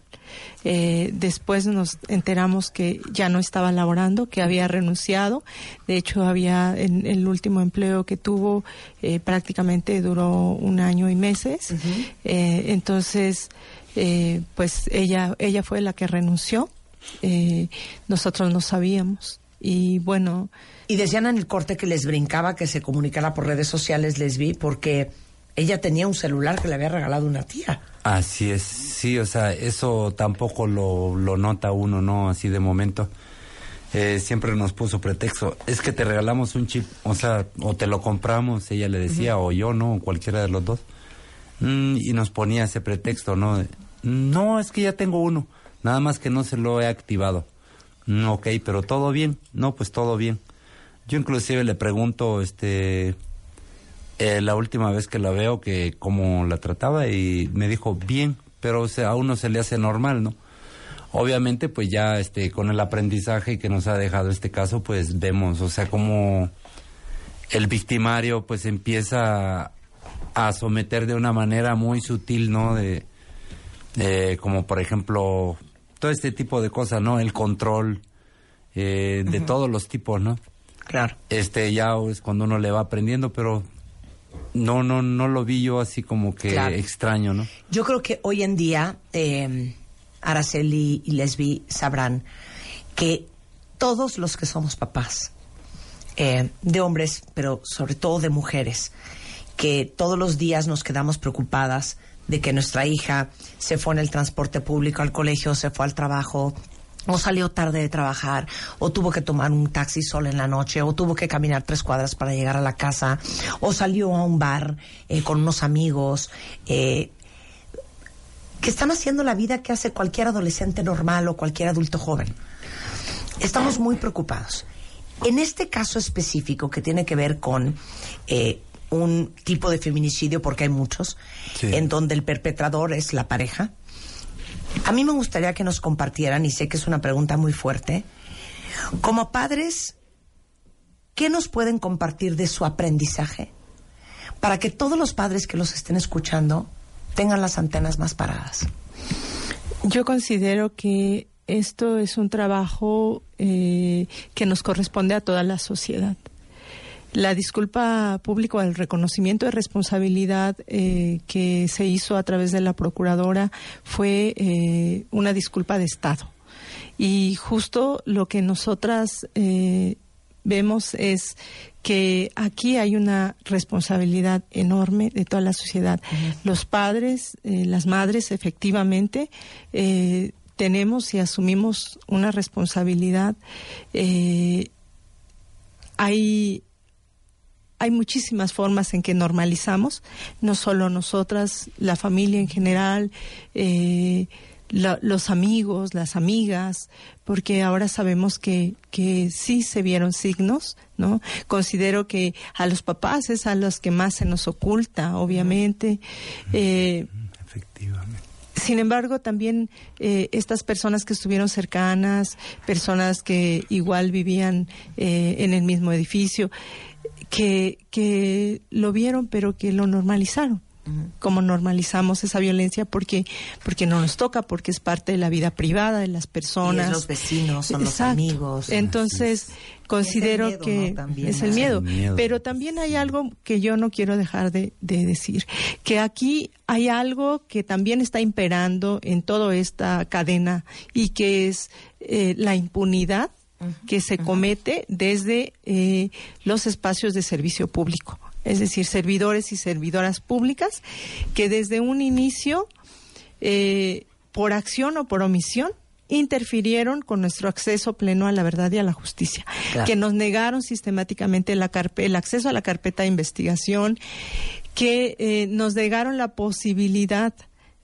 Eh, después nos enteramos que ya no estaba laborando, que había renunciado. De hecho, había en el último empleo que tuvo eh, prácticamente duró un año y meses. Eh, entonces, eh, pues ella ella fue la que renunció. Eh, nosotros no sabíamos y bueno. Y decían en el corte que les brincaba que se comunicara por redes sociales, les vi, porque ella tenía un celular que le había regalado una tía. Así es, sí, o sea, eso tampoco lo, lo nota uno, ¿no? Así de momento. Eh, siempre nos puso pretexto, es que te regalamos un chip, o sea, o te lo compramos, ella le decía, o yo, ¿no? O cualquiera de los dos. Mm, y nos ponía ese pretexto, ¿no? No, es que ya tengo uno, nada más que no se lo he activado. Mm, ok, pero todo bien, no, pues todo bien. Yo inclusive le pregunto, este, eh, la última vez que la veo que cómo la trataba y me dijo bien, pero o sea, a uno se le hace normal, ¿no? Obviamente, pues ya este con el aprendizaje que nos ha dejado este caso, pues vemos, o sea, como el victimario pues empieza a someter de una manera muy sutil, ¿no? De, de como por ejemplo todo este tipo de cosas, ¿no? El control eh, de todos los tipos, ¿no? Claro. este ya es cuando uno le va aprendiendo, pero no, no, no lo vi yo así como que Claro. extraño, ¿no? Yo creo que hoy en día eh, Araceli y Lesbi sabrán que todos los que somos papás, eh, de hombres, pero sobre todo de mujeres, que todos los días nos quedamos preocupadas de que nuestra hija se fue en el transporte público al colegio, se fue al trabajo, o salió tarde de trabajar, o tuvo que tomar un taxi sola en la noche, o tuvo que caminar tres cuadras para llegar a la casa, o salió a un bar eh, con unos amigos. eh, que están haciendo la vida que hace cualquier adolescente normal o cualquier adulto joven. Estamos muy preocupados. En este caso específico que tiene que ver con eh, un tipo de feminicidio, porque hay muchos, Sí. en donde el perpetrador es la pareja, a mí me gustaría que nos compartieran, y sé que es una pregunta muy fuerte, como padres, ¿qué nos pueden compartir de su aprendizaje para que todos los padres que los estén escuchando tengan las antenas más paradas? Yo considero que esto es un trabajo eh, que nos corresponde a toda la sociedad. La disculpa pública el reconocimiento de responsabilidad eh, que se hizo a través de la procuradora fue eh, una disculpa de Estado. Y justo lo que nosotras eh, vemos es que aquí hay una responsabilidad enorme de toda la sociedad. Los padres, las madres, efectivamente, tenemos y asumimos una responsabilidad. Hay hay muchísimas formas en que normalizamos, no solo nosotras, la familia en general, eh, la- los amigos, las amigas, porque ahora sabemos que, que sí se vieron signos, ¿no? Considero que a los papás es a los que más se nos oculta, obviamente. Eh, sin embargo, también eh, estas personas que estuvieron cercanas, personas que igual vivían eh, en el mismo edificio, que, que lo vieron pero que lo normalizaron. Como normalizamos esa violencia porque porque no nos toca, porque es parte de la vida privada de las personas. Y es los vecinos, son los amigos. Entonces, considero miedo, que ¿no? También, es el miedo. El miedo. Pero también hay algo que yo no quiero dejar de, de decir, que aquí hay algo que también está imperando en toda esta cadena y que es eh, la impunidad que se comete desde eh, los espacios de servicio público, es decir, servidores y servidoras públicas que desde un inicio, eh, por acción o por omisión, interfirieron con nuestro acceso pleno a la verdad y a la justicia, Claro. que nos negaron sistemáticamente la carpe- el acceso a la carpeta de investigación, que eh, nos negaron la posibilidad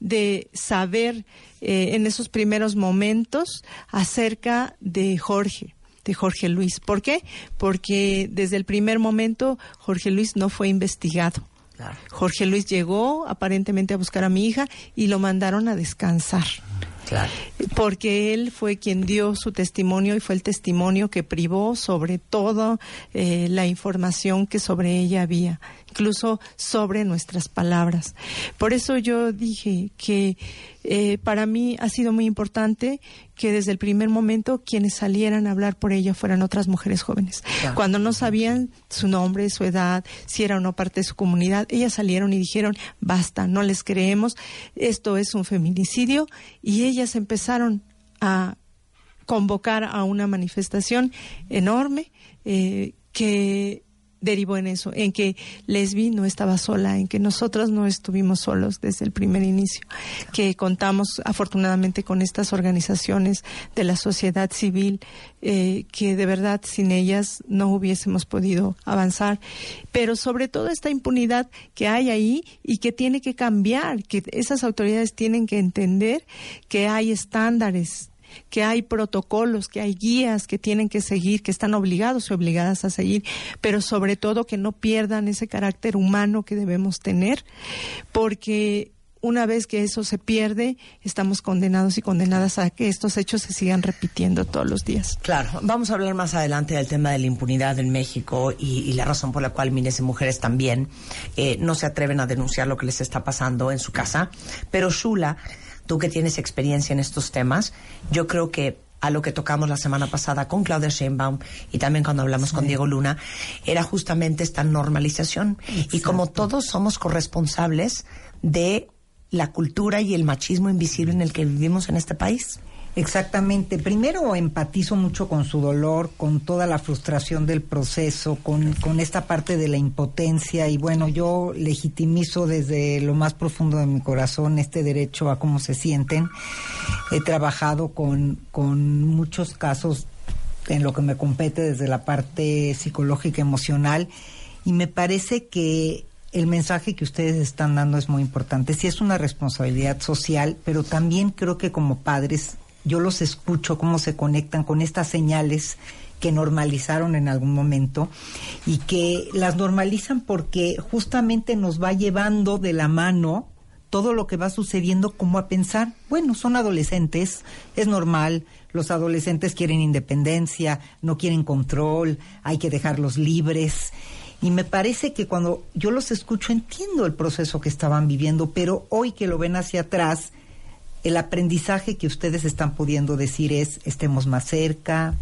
de saber eh, en esos primeros momentos acerca de Jorge, de Jorge Luis. ¿Por qué? Porque desde el primer momento Jorge Luis no fue investigado. Jorge Luis llegó aparentemente a buscar a mi hija y lo mandaron a descansar. Porque él fue quien dio su testimonio y fue el testimonio que privó sobre todo eh, la información que sobre ella había, incluso sobre nuestras palabras. Por eso yo dije que eh, para mí ha sido muy importante que desde el primer momento quienes salieran a hablar por ella fueran otras mujeres jóvenes. Claro. Cuando no sabían su nombre, su edad, si era o no parte de su comunidad, ellas salieron y dijeron, basta, no les creemos, esto es un feminicidio, y ellas empezaron a convocar a una manifestación enorme eh, que derivó en eso, en que Lesbi no estaba sola, en que nosotros no estuvimos solos desde el primer inicio, que contamos afortunadamente con estas organizaciones de la sociedad civil, eh, que de verdad sin ellas no hubiésemos podido avanzar, pero sobre todo esta impunidad que hay ahí y que tiene que cambiar, que esas autoridades tienen que entender que hay estándares que hay protocolos, que hay guías que tienen que seguir, que están obligados y obligadas a seguir, pero sobre todo que no pierdan ese carácter humano que debemos tener, porque una vez que eso se pierde, estamos condenados y condenadas a que estos hechos se sigan repitiendo todos los días. Claro, vamos a hablar más adelante del tema de la impunidad en México y, la razón por la cual miles de mujeres también eh, no se atreven a denunciar lo que les está pasando en su casa. Pero Shula, tú que tienes experiencia en estos temas, yo creo que a lo que tocamos la semana pasada con Claudia Sheinbaum y también cuando hablamos con Diego Luna, era justamente esta normalización. Y como todos somos corresponsables de la cultura y el machismo invisible en el que vivimos en este país. Exactamente. Primero empatizo mucho con su dolor, con toda la frustración del proceso, con, con esta parte de la impotencia y bueno, yo legitimizo desde lo más profundo de mi corazón este derecho a cómo se sienten. He trabajado con, con muchos casos en lo que me compete desde la parte psicológica emocional y me parece que el mensaje que ustedes están dando es muy importante. Sí es una responsabilidad social, pero también creo que como padres yo los escucho cómo se conectan con estas señales que normalizaron en algún momento y que las normalizan porque justamente nos va llevando de la mano todo lo que va sucediendo como a pensar, bueno, son adolescentes, es normal, los adolescentes quieren independencia, no quieren control, hay que dejarlos libres. Y me parece que cuando yo los escucho entiendo el proceso que estaban viviendo, pero hoy que lo ven hacia atrás, el aprendizaje que ustedes están pudiendo decir es estemos más cerca.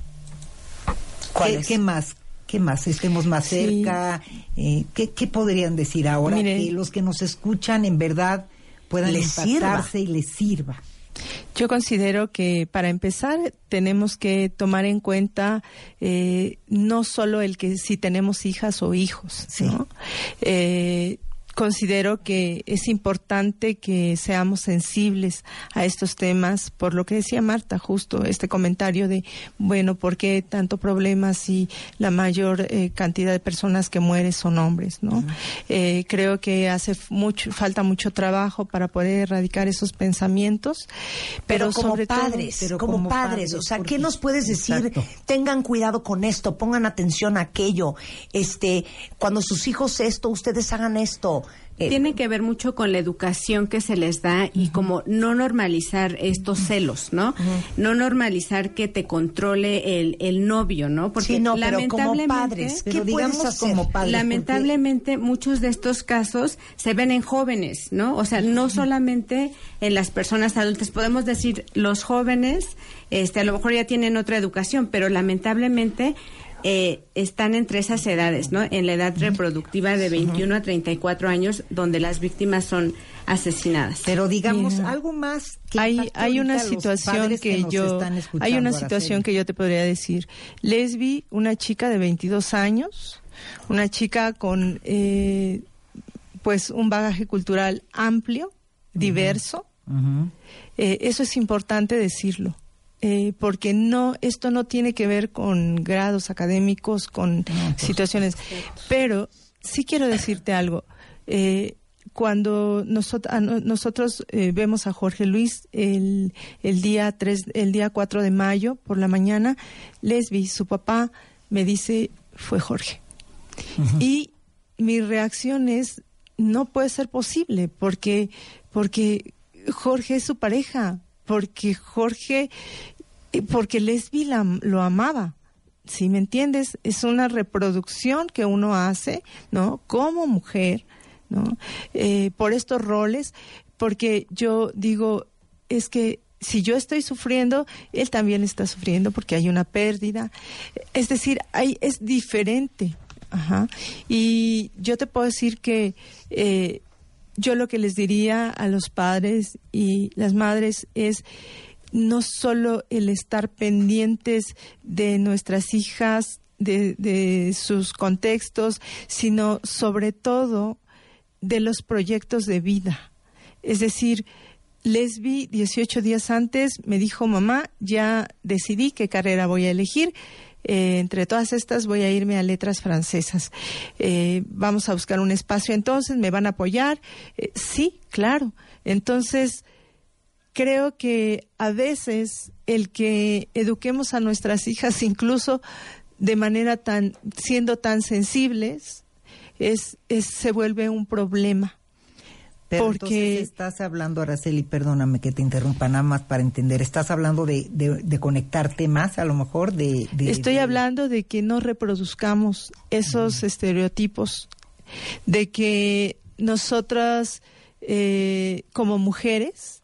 ¿Cuál ¿Qué, es? qué más? ¿Qué más? Estemos más Sí. cerca. Eh, ¿qué, qué podrían decir ahora? Mire. que los que nos escuchan en verdad puedan Les impactarse y les sirva. Yo considero que para empezar tenemos que tomar en cuenta eh, no solo el que si tenemos hijas o hijos, ¿no? Eh, considero que es importante que seamos sensibles a estos temas, por lo que decía Marta, justo este comentario de, bueno, ¿por qué tanto problema si la mayor eh, cantidad de personas que mueren son hombres, ¿no? Eh, creo que hace mucho, falta mucho trabajo para poder erradicar esos pensamientos, Pero, pero, como sobre todo- padres, pero como, como padres, padres, o sea, ¿qué nos puedes decir? Exacto. Tengan cuidado con esto, pongan atención a aquello. Este, cuando sus hijos esto, ustedes hagan esto. Eh, Tiene que ver mucho con la educación que se les da y como no normalizar estos celos, ¿no? No normalizar que te controle el, el novio, ¿no? Porque Sí, no, pero como lamentablemente, padres, ¿qué digamos hacer? como padres. lamentablemente muchos de estos casos se ven en jóvenes, ¿no? O sea, no solamente en las personas adultas. Podemos decir los jóvenes, este, a lo mejor ya tienen otra educación, pero lamentablemente eh, están entre esas edades, ¿no? En la edad reproductiva de 21 a 34 años, donde las víctimas son asesinadas. Pero digamos Mira. algo más que hay, hay una situación que, yo hay una situación que yo te podría decir. Lesbi una chica de 22 años una chica con eh, pues un bagaje cultural amplio diverso. Eh, eso es importante decirlo eh, porque no esto no tiene que ver con grados académicos con situaciones. Pero sí quiero decirte algo. Eh, cuando nosot- a no- nosotros eh, vemos a Jorge Luis el, el día 3, el día 4 de mayo por la mañana, Lesbi, su papá, me dice, fue Jorge. Y mi reacción es, no puede ser posible, porque, porque Jorge es su pareja, porque Jorge, eh, porque Lesbi lo amaba. ¿Sí me entiendes? Es una reproducción que uno hace, ¿no? Como mujer, ¿no? Eh, por estos roles, porque yo digo, es que si yo estoy sufriendo, él también está sufriendo porque hay una pérdida. Es decir, hay, es diferente. Ajá. Y yo te puedo decir que eh, yo lo que les diría a los padres y las madres es no solo el estar pendientes de nuestras hijas, de, sus contextos, sino sobre todo de los proyectos de vida. Es decir, Lesbi 18 días antes me dijo, mamá, ya decidí qué carrera voy a elegir. Eh, entre todas estas voy a irme a letras francesas. Eh, vamos a buscar un espacio entonces, ¿me van a apoyar? Eh, sí, claro. Entonces, creo que a veces el que eduquemos a nuestras hijas incluso de manera tan siendo tan sensibles es, es se vuelve un problema Pero porque estás hablando, Araceli, perdóname que te interrumpa nada más para entender, estás hablando de, de, de conectarte más a lo mejor de... de- Estoy hablando de que no reproduzcamos esos estereotipos, de que nosotras eh, como mujeres,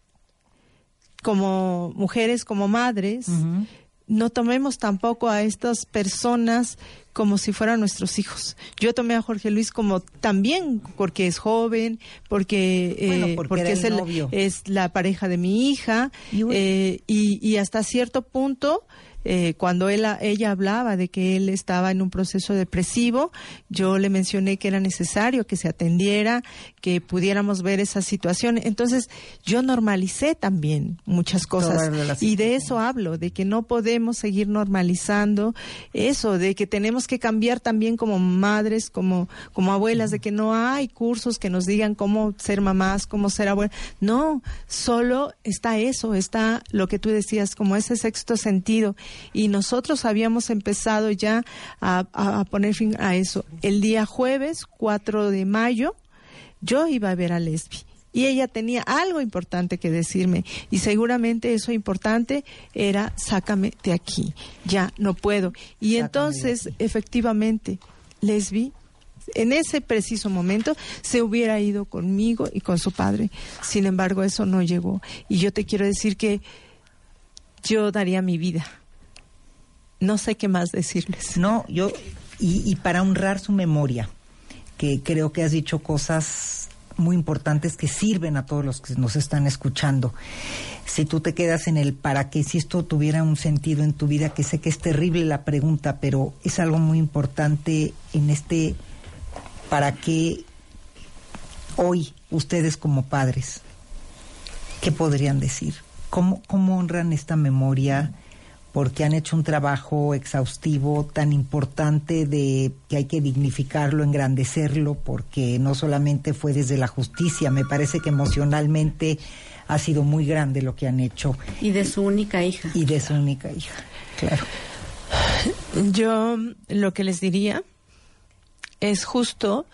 como mujeres, como madres, Ujú. no tomemos tampoco a estas personas como si fueran nuestros hijos. Yo tomé a Jorge Luis como también porque es joven, porque, eh, Bueno, porque era es, el es la pareja de mi hija Y bueno. eh, y, y hasta cierto punto eh, cuando él, ella hablaba de que él estaba en un proceso depresivo, yo le mencioné que era necesario que se atendiera, que pudiéramos ver esa situación. Entonces, yo normalicé también muchas cosas. Y de eso hablo, de que no podemos seguir normalizando eso, de que tenemos tenemos que cambiar también como madres, como, como abuelas, de que no hay cursos que nos digan cómo ser mamás, cómo ser abuelas. No, solo está eso, está lo que tú decías, como ese sexto sentido. Y nosotros habíamos empezado ya a, a- a poner fin a eso. El día jueves, 4 de mayo, yo iba a ver a Lesbi. Y ella tenía algo importante que decirme. Y seguramente eso importante era, sácame de aquí. Ya, no puedo. Y entonces, efectivamente, Lesbi, en ese preciso momento, se hubiera ido conmigo y con su padre. Sin embargo, eso no llegó. Y yo te quiero decir que yo daría mi vida. No sé qué más decirles. No, yo, y, y para honrar su memoria, que creo que has dicho cosas muy importantes que sirven a todos los que nos están escuchando. Si tú te quedas en el para qué, si esto tuviera un sentido en tu vida, que sé que es terrible la pregunta, pero es algo muy importante en este para qué hoy ustedes como padres, ¿qué podrían decir? ¿Cómo, cómo honran esta memoria? Porque han hecho un trabajo exhaustivo tan importante de que hay que dignificarlo, engrandecerlo, porque no solamente fue desde la justicia, me parece que emocionalmente ha sido muy grande lo que han hecho. Y de su única hija. Y de su única hija, claro. Yo lo que les diría es justo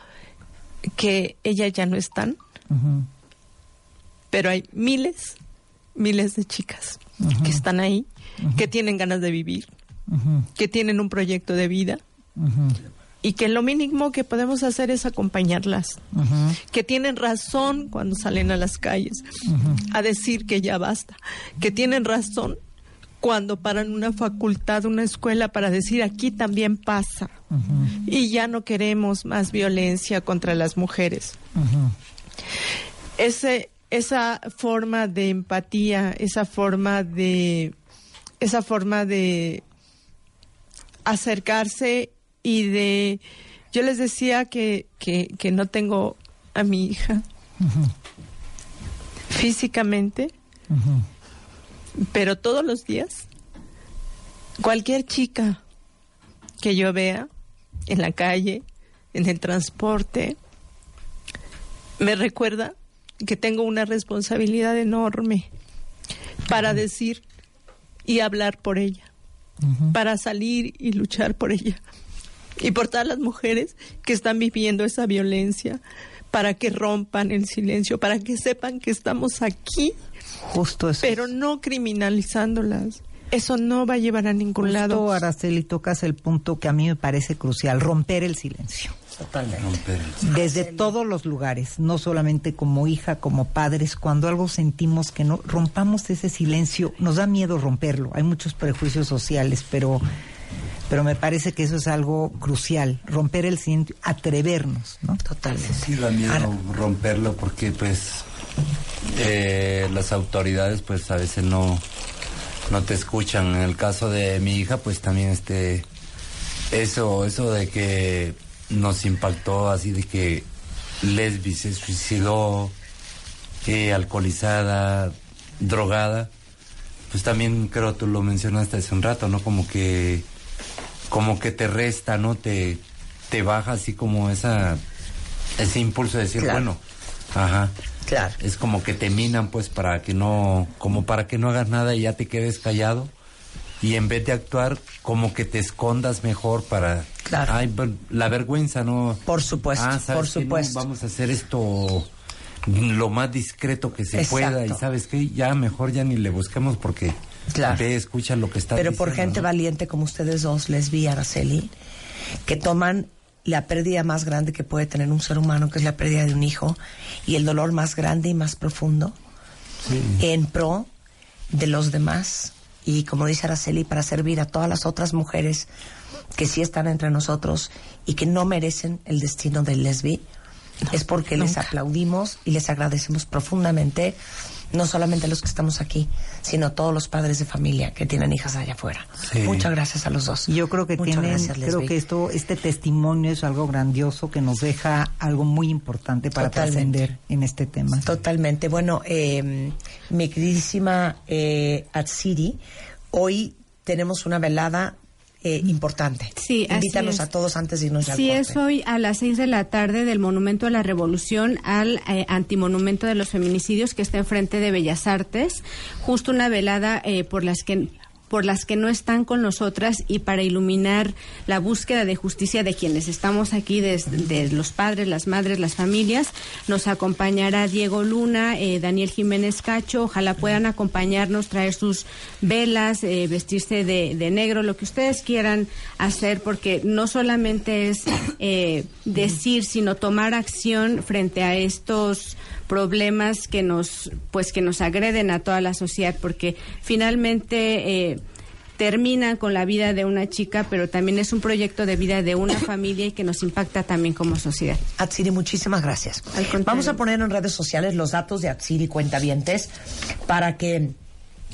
que ellas ya no están, pero hay miles, miles de chicas que están ahí, que tienen ganas de vivir, que tienen un proyecto de vida y que lo mínimo que podemos hacer es acompañarlas, que tienen razón cuando salen a las calles a decir que ya basta, que tienen razón cuando paran una facultad, una escuela para decir aquí también pasa y ya no queremos más violencia contra las mujeres. Ese, esa forma de empatía, esa forma de, esa forma de acercarse y de, yo les decía que, que, que no tengo a mi hija físicamente, pero todos los días, cualquier chica que yo vea en la calle, en el transporte, me recuerda que tengo una responsabilidad enorme para decir y hablar por ella, para salir y luchar por ella y por todas las mujeres que están viviendo esa violencia, para que rompan el silencio, para que sepan que estamos aquí, Justo eso. pero no criminalizándolas. Eso no va a llevar a ningún lado. Araceli, tocas el punto que a mí me parece crucial, romper el silencio. Totalmente. Desde todos los lugares, no solamente como hija, como padres, cuando algo sentimos que no rompamos ese silencio, nos da miedo romperlo. Hay muchos prejuicios sociales, pero pero me parece que eso es algo crucial, romper el silencio, atrevernos, ¿no? Totalmente. Sí, da miedo romperlo porque pues eh, las autoridades pues a veces no, no te escuchan. En el caso de mi hija pues también este eso, eso de que nos impactó así de que Lesbi se suicidó, que alcoholizada, drogada, pues también creo tú lo mencionaste hace un rato, ¿no? Como que como que te resta, ¿no? Te, te baja así como esa ese impulso de decir, Claro. bueno, ajá. Claro. Es como que te minan pues para que no, como para que no hagas nada y ya te quedes callado. Y en vez de actuar, como que te escondas mejor para... Claro. Ay, ver- la vergüenza, ¿no? Por supuesto, Ah, ¿sabes por? No, supuesto. vamos a hacer esto lo más discreto que se Exacto. pueda. Y ¿sabes qué? Ya mejor ya ni le busquemos porque... Claro. Ve, escucha lo que está Pero por gente ¿no? valiente como ustedes dos, Lesbi y Araceli, que toman la pérdida más grande que puede tener un ser humano, que es la pérdida de un hijo, y el dolor más grande y más profundo, en pro de los demás. Y como dice Araceli, para servir a todas las otras mujeres que sí están entre nosotros y que no merecen el destino del lesbi, es porque les aplaudimos y les agradecemos profundamente, no solamente los que estamos aquí, sino todos los padres de familia que tienen hijas allá afuera. Sí. Muchas gracias a los dos. Yo creo que Muchas tienen, gracias, creo que esto, este testimonio es algo grandioso que nos deja algo muy importante para trascender en este tema. Totalmente. Bueno, eh, mi queridísima eh, Atsiri, hoy tenemos una velada eh, importante. Sí, así Invítanos es. a todos antes de irnos al Sí, es hoy a las seis de la tarde del Monumento a la Revolución al eh, Antimonumento de los Feminicidios que está enfrente de Bellas Artes. Justo una velada eh, por las que por las que no están con nosotras y para iluminar la búsqueda de justicia de quienes estamos aquí, de, los padres, las madres, las familias. Nos acompañará Diego Luna, eh, Daniel Jiménez Cacho. Ojalá puedan acompañarnos, traer sus velas, eh, vestirse de, de negro, lo que ustedes quieran hacer, porque no solamente es eh, decir, sino tomar acción frente a estos problemas que nos pues que nos agreden a toda la sociedad porque finalmente eh, terminan con la vida de una chica pero también es un proyecto de vida de una familia y que nos impacta también como sociedad Atsiri, muchísimas gracias. Vamos a poner en redes sociales los datos de Atsiri Cuentavientes para que,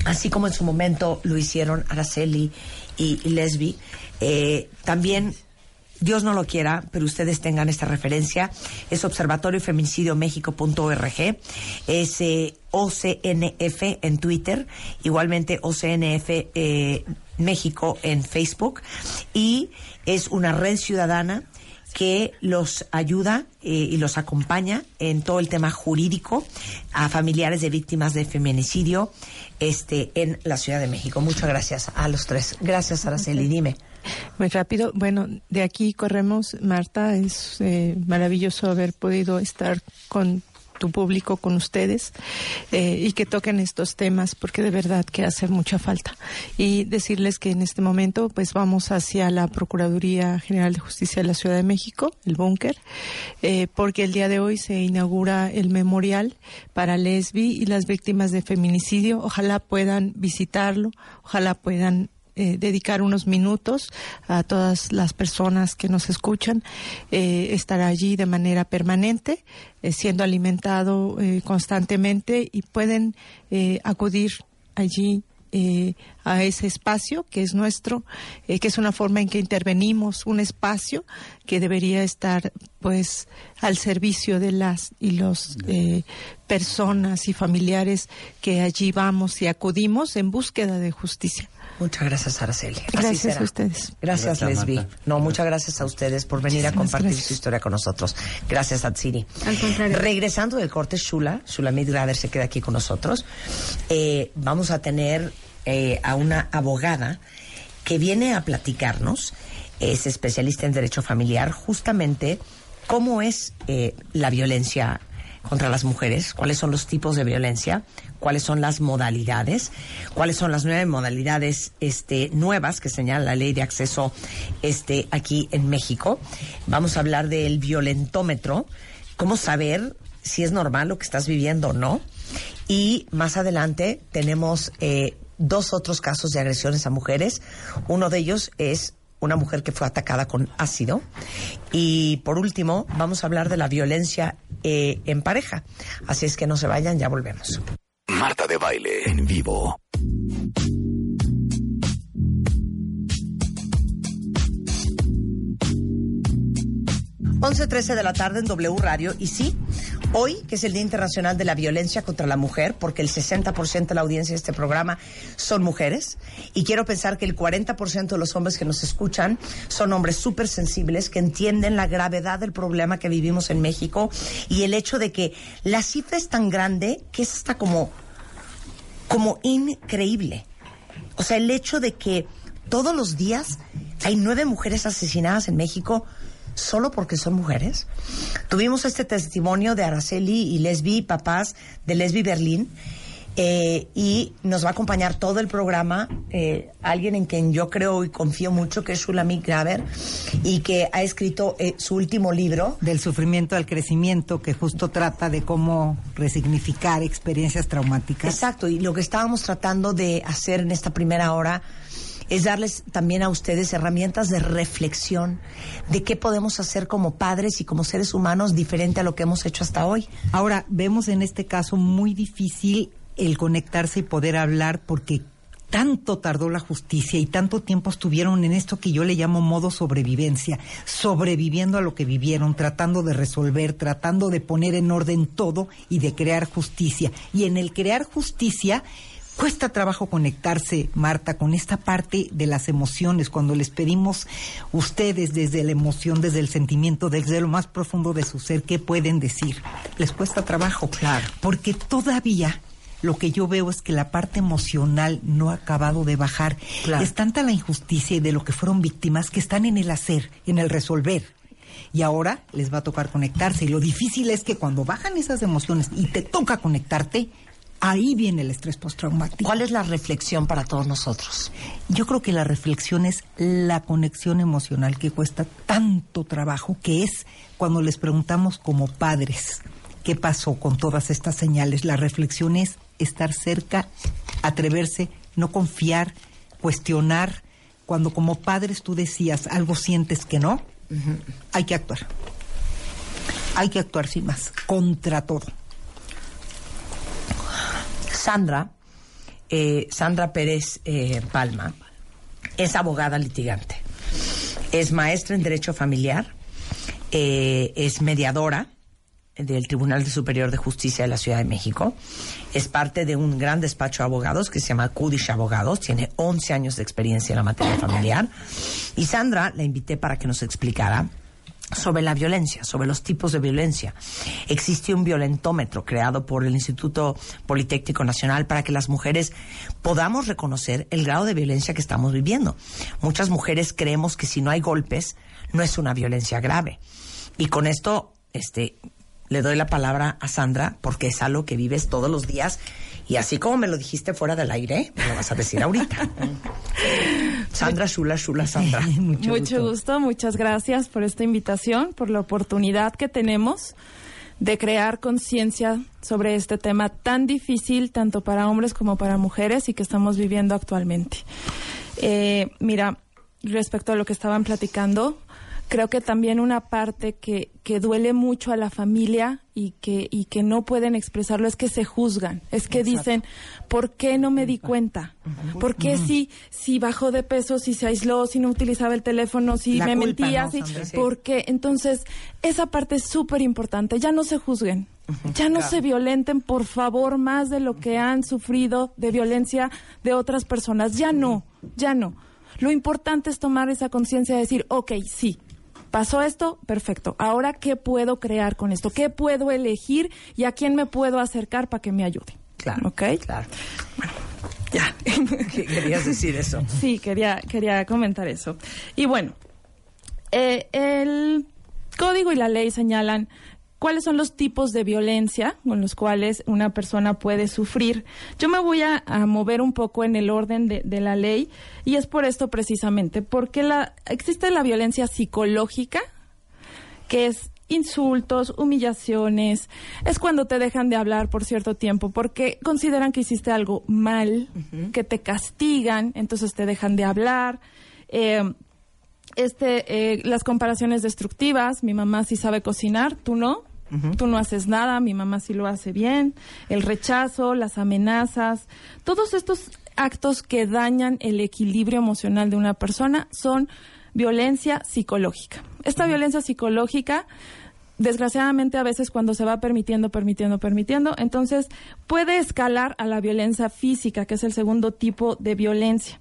así como en su momento lo hicieron Araceli y, y Lesbi, eh, también, Dios no lo quiera, pero ustedes tengan esta referencia. Es observatoriofeminicidio.mexico.org, es eh, OCNF en Twitter, igualmente OCNF eh, México en Facebook, y es una red ciudadana que los ayuda eh, y los acompaña en todo el tema jurídico a familiares de víctimas de feminicidio este, en la Ciudad de México. Muchas gracias a los tres. Gracias, Araceli. Dime. *laughs* Muy rápido. Bueno, de aquí corremos, Marta. Es eh, maravilloso haber podido estar con tu público, con ustedes, eh, y que toquen estos temas, porque de verdad que hace mucha falta. Y decirles que en este momento, pues vamos hacia la Procuraduría General de Justicia de la Ciudad de México, el búnker, eh, porque el día de hoy se inaugura el memorial para Lesbi y las víctimas de feminicidio. Ojalá puedan visitarlo, ojalá puedan eh, dedicar unos minutos a todas las personas que nos escuchan, eh, estará allí de manera permanente, eh, siendo alimentado constantemente y pueden acudir allí a ese espacio que es nuestro, que es una forma en que intervenimos, un espacio que debería estar pues al servicio de las y los eh, personas y familiares que allí vamos y acudimos en búsqueda de justicia. Muchas gracias, Araceli. Gracias a ustedes. Gracias, Gracias, Lesbi. Marta. No, muchas gracias a ustedes por venir a compartir gracias. su historia con nosotros. Gracias, Atsiri. Al contrario. Regresando del corte, Shula, Shulamit Grader se queda aquí con nosotros. Eh, vamos a tener eh, a una abogada que viene a platicarnos, es especialista en derecho familiar, justamente cómo es eh, la violencia contra las mujeres, cuáles son los tipos de violencia, cuáles son las modalidades, cuáles son las nueve modalidades este, nuevas que señala la ley de acceso este, aquí en México. Vamos a hablar del violentómetro, cómo saber si es normal lo que estás viviendo o no. Y más adelante tenemos eh, dos otros casos de agresiones a mujeres. Uno de ellos es una mujer que fue atacada con ácido. Y por último, vamos a hablar de la violencia eh, en pareja. Así es que no se vayan, ya volvemos. Marta de Baile en vivo. 11.13 de la tarde en W Radio. Y sí, hoy, que es el Día Internacional de la Violencia contra la Mujer, porque el 60% de la audiencia de este programa son mujeres, y quiero pensar que el 40% de los hombres que nos escuchan son hombres súper sensibles que entienden la gravedad del problema que vivimos en México y el hecho de que la cifra es tan grande que es hasta como, como increíble. O sea, el hecho de que todos los días hay nueve mujeres asesinadas en México solo porque son mujeres. Tuvimos este testimonio de Araceli y Lesbi, papás de Lesbi Berlín, eh, y nos va a acompañar todo el programa eh, alguien en quien yo creo y confío mucho, que es Shulamit Graver, y que ha escrito eh, su último libro. Del sufrimiento al crecimiento, que justo trata de cómo resignificar experiencias traumáticas. Exacto, y lo que estábamos tratando de hacer en esta primera hora es darles también a ustedes herramientas de reflexión de qué podemos hacer como padres y como seres humanos diferente a lo que hemos hecho hasta hoy. Ahora, vemos en este caso muy difícil el conectarse y poder hablar porque tanto tardó la justicia y tanto tiempo estuvieron en esto que yo le llamo modo sobrevivencia, sobreviviendo a lo que vivieron, tratando de resolver, tratando de poner en orden todo y de crear justicia. Y en el crear justicia, Cuesta trabajo conectarse, Marta, con esta parte de las emociones, cuando les pedimos ustedes desde la emoción, desde el sentimiento, desde lo más profundo de su ser, ¿qué pueden decir? Les cuesta trabajo. Claro. Porque todavía lo que yo veo es que la parte emocional no ha acabado de bajar. Claro. Es tanta la injusticia y de lo que fueron víctimas que están en el hacer, en el resolver. Y ahora les va a tocar conectarse. Y lo difícil es que cuando bajan esas emociones y te toca conectarte, ahí viene el estrés postraumático. ¿Cuál es la reflexión para todos nosotros? Yo creo que la reflexión es la conexión emocional que cuesta tanto trabajo, que es cuando les preguntamos como padres qué pasó con todas estas señales. La reflexión es estar cerca, atreverse, no confiar, cuestionar. Cuando como padres tú decías algo sientes que no, hay que actuar. Hay que actuar sin más, contra todo. Sandra, eh, Sandra Pérez eh, Palma, es abogada litigante. Es maestra en Derecho Familiar, eh, es mediadora del Tribunal Superior de Justicia de la Ciudad de México. Es parte de un gran despacho de abogados que se llama Kudish Abogados. Tiene 11 años de experiencia en la materia familiar. Y Sandra la invité para que nos explicara sobre la violencia, sobre los tipos de violencia. Existe un violentómetro creado por el Instituto Politécnico Nacional para que las mujeres podamos reconocer el grado de violencia que estamos viviendo. Muchas mujeres creemos que si no hay golpes, no es una violencia grave. Y con esto, este, le doy la palabra a Sandra porque es algo que vives todos los días y así como me lo dijiste fuera del aire, me lo vas a decir ahorita. *laughs* Sandra Shula Shula *laughs* Sandra. Mucho, gusto. muchas gracias por esta invitación, por la oportunidad que tenemos de crear conciencia sobre este tema tan difícil tanto para hombres como para mujeres y que estamos viviendo actualmente. Eh, mira, respecto a lo que estaban platicando, creo que también una parte que, que duele mucho a la familia y que, y que no pueden expresarlo es que se juzgan, es que dicen, ¿por qué no me di cuenta? ¿Por qué si, si bajó de peso, si se aisló, si no utilizaba el teléfono, si La me culpa, mentía? ¿no, si-? Sí. ¿Por qué? Entonces, esa parte es súper importante, ya no se juzguen. Ya no se violenten, por favor, más de lo que han sufrido de violencia de otras personas. Ya no, ya no. Lo importante es tomar esa conciencia de decir, ok, sí, pasó esto, perfecto. Ahora, ¿qué puedo crear con esto? ¿Qué puedo elegir y a quién me puedo acercar para que me ayude? Claro. ¿Ok? Claro. Ya. *laughs* ¿Qué querías decir eso? Sí, quería, quería comentar eso. Y bueno, eh, el código y la ley señalan cuáles son los tipos de violencia con los cuales una persona puede sufrir. Yo me voy a, a mover un poco en el orden de, de la ley y es por esto precisamente, porque la, existe la violencia psicológica, que es insultos, humillaciones, es cuando te dejan de hablar por cierto tiempo porque consideran que hiciste algo mal, que te castigan, entonces te dejan de hablar. Eh, este, eh, las comparaciones destructivas, mi mamá sí sabe cocinar, tú no, tú no haces nada, mi mamá sí lo hace bien, el rechazo, las amenazas, todos estos actos que dañan el equilibrio emocional de una persona son violencia psicológica. Esta violencia psicológica desgraciadamente a veces cuando se va permitiendo, permitiendo, permitiendo, entonces puede escalar a la violencia física, que es el segundo tipo de violencia.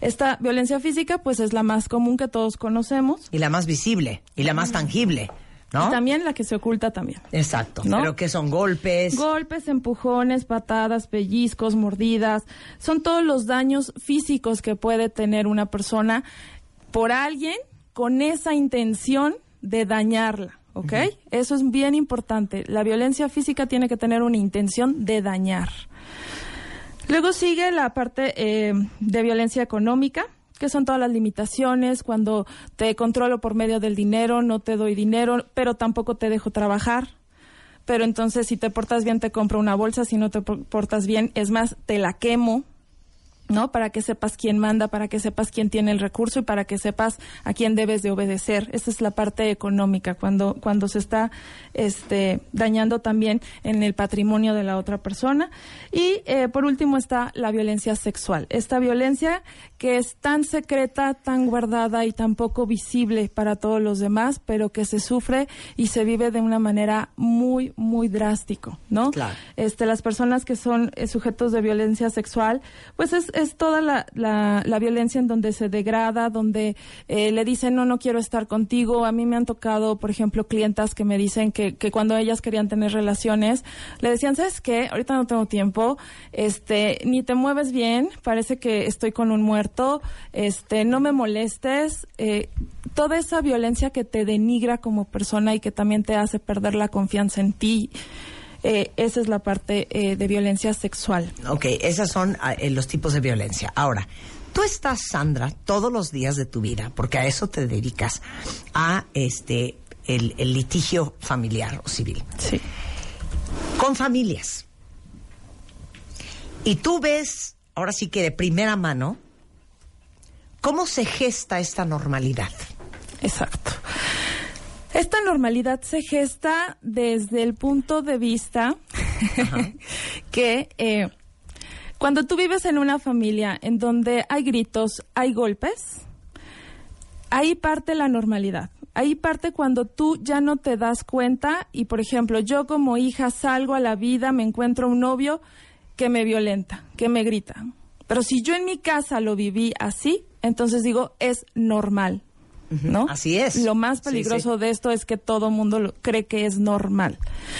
Esta violencia física pues es la más común que todos conocemos. Y la más visible, y la más tangible, ¿no? Y también la que se oculta también. Exacto. ¿No? Pero que son golpes. Golpes, empujones, patadas, pellizcos, mordidas, son todos los daños físicos que puede tener una persona por alguien con esa intención de dañarla, ¿ok? Eso es bien importante. La violencia física tiene que tener una intención de dañar. Luego sigue la parte eh, de violencia económica, que son todas las limitaciones, cuando te controlo por medio del dinero, no te doy dinero, pero tampoco te dejo trabajar. Pero entonces si te portas bien te compro una bolsa, si no te por- portas bien, es más, te la quemo. ¿No? Para que sepas quién manda, para que sepas quién tiene el recurso y para que sepas a quién debes de obedecer. Esa es la parte económica, cuando, cuando se está este, dañando también en el patrimonio de la otra persona. Y eh, por último está la violencia sexual. Esta violencia que es tan secreta, tan guardada y tan poco visible para todos los demás, pero que se sufre y se vive de una manera muy, muy drástico, ¿no? Claro. Este, las personas que son eh, sujetos de violencia sexual, pues es, es toda la, la, la violencia en donde se degrada, donde eh, le dicen, no, no quiero estar contigo. A mí me han tocado, por ejemplo, clientas que me dicen que, que cuando ellas querían tener relaciones, le decían, ¿sabes qué? Ahorita no tengo tiempo, este, ni te mueves bien, parece que estoy con un muerto, este, no me molestes. Eh, toda esa violencia que te denigra como persona y que también te hace perder la confianza en ti. Eh, esa es la parte eh, de violencia sexual. Ok, esos son ah, eh, los tipos de violencia. Ahora, tú estás, Sandra, todos los días de tu vida, porque a eso te dedicas, a este el, el litigio familiar o civil. Sí. Con familias. Y tú ves, ahora sí que de primera mano, cómo se gesta esta normalidad. Exacto. Esta normalidad se gesta desde el punto de vista *laughs* que eh, cuando tú vives en una familia en donde hay gritos, hay golpes, ahí parte la normalidad. Ahí parte cuando tú ya no te das cuenta y, por ejemplo, yo como hija salgo a la vida, me encuentro un novio que me violenta, que me grita. Pero si yo en mi casa lo viví así, entonces digo, es normal. ¿No? Así es. Lo más peligroso sí. de esto es que todo mundo lo- cree que es normal.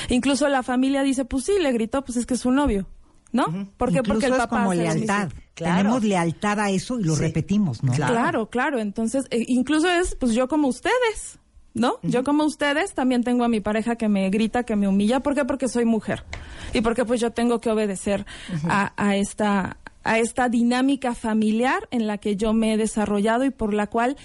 Incluso la familia dice, pues sí, le gritó, pues es que es su novio. ¿No? ¿Por qué? Incluso Porque el es papá como hace lo lealtad. Tenemos lealtad a eso y lo repetimos, ¿no? Claro, claro. Entonces, eh, incluso es, pues yo como ustedes, ¿no? Yo como ustedes también tengo a mi pareja que me grita, que me humilla. ¿Por qué? Porque soy mujer. Y porque pues yo tengo que obedecer a, a esta a esta dinámica familiar en la que yo me he desarrollado y por la cual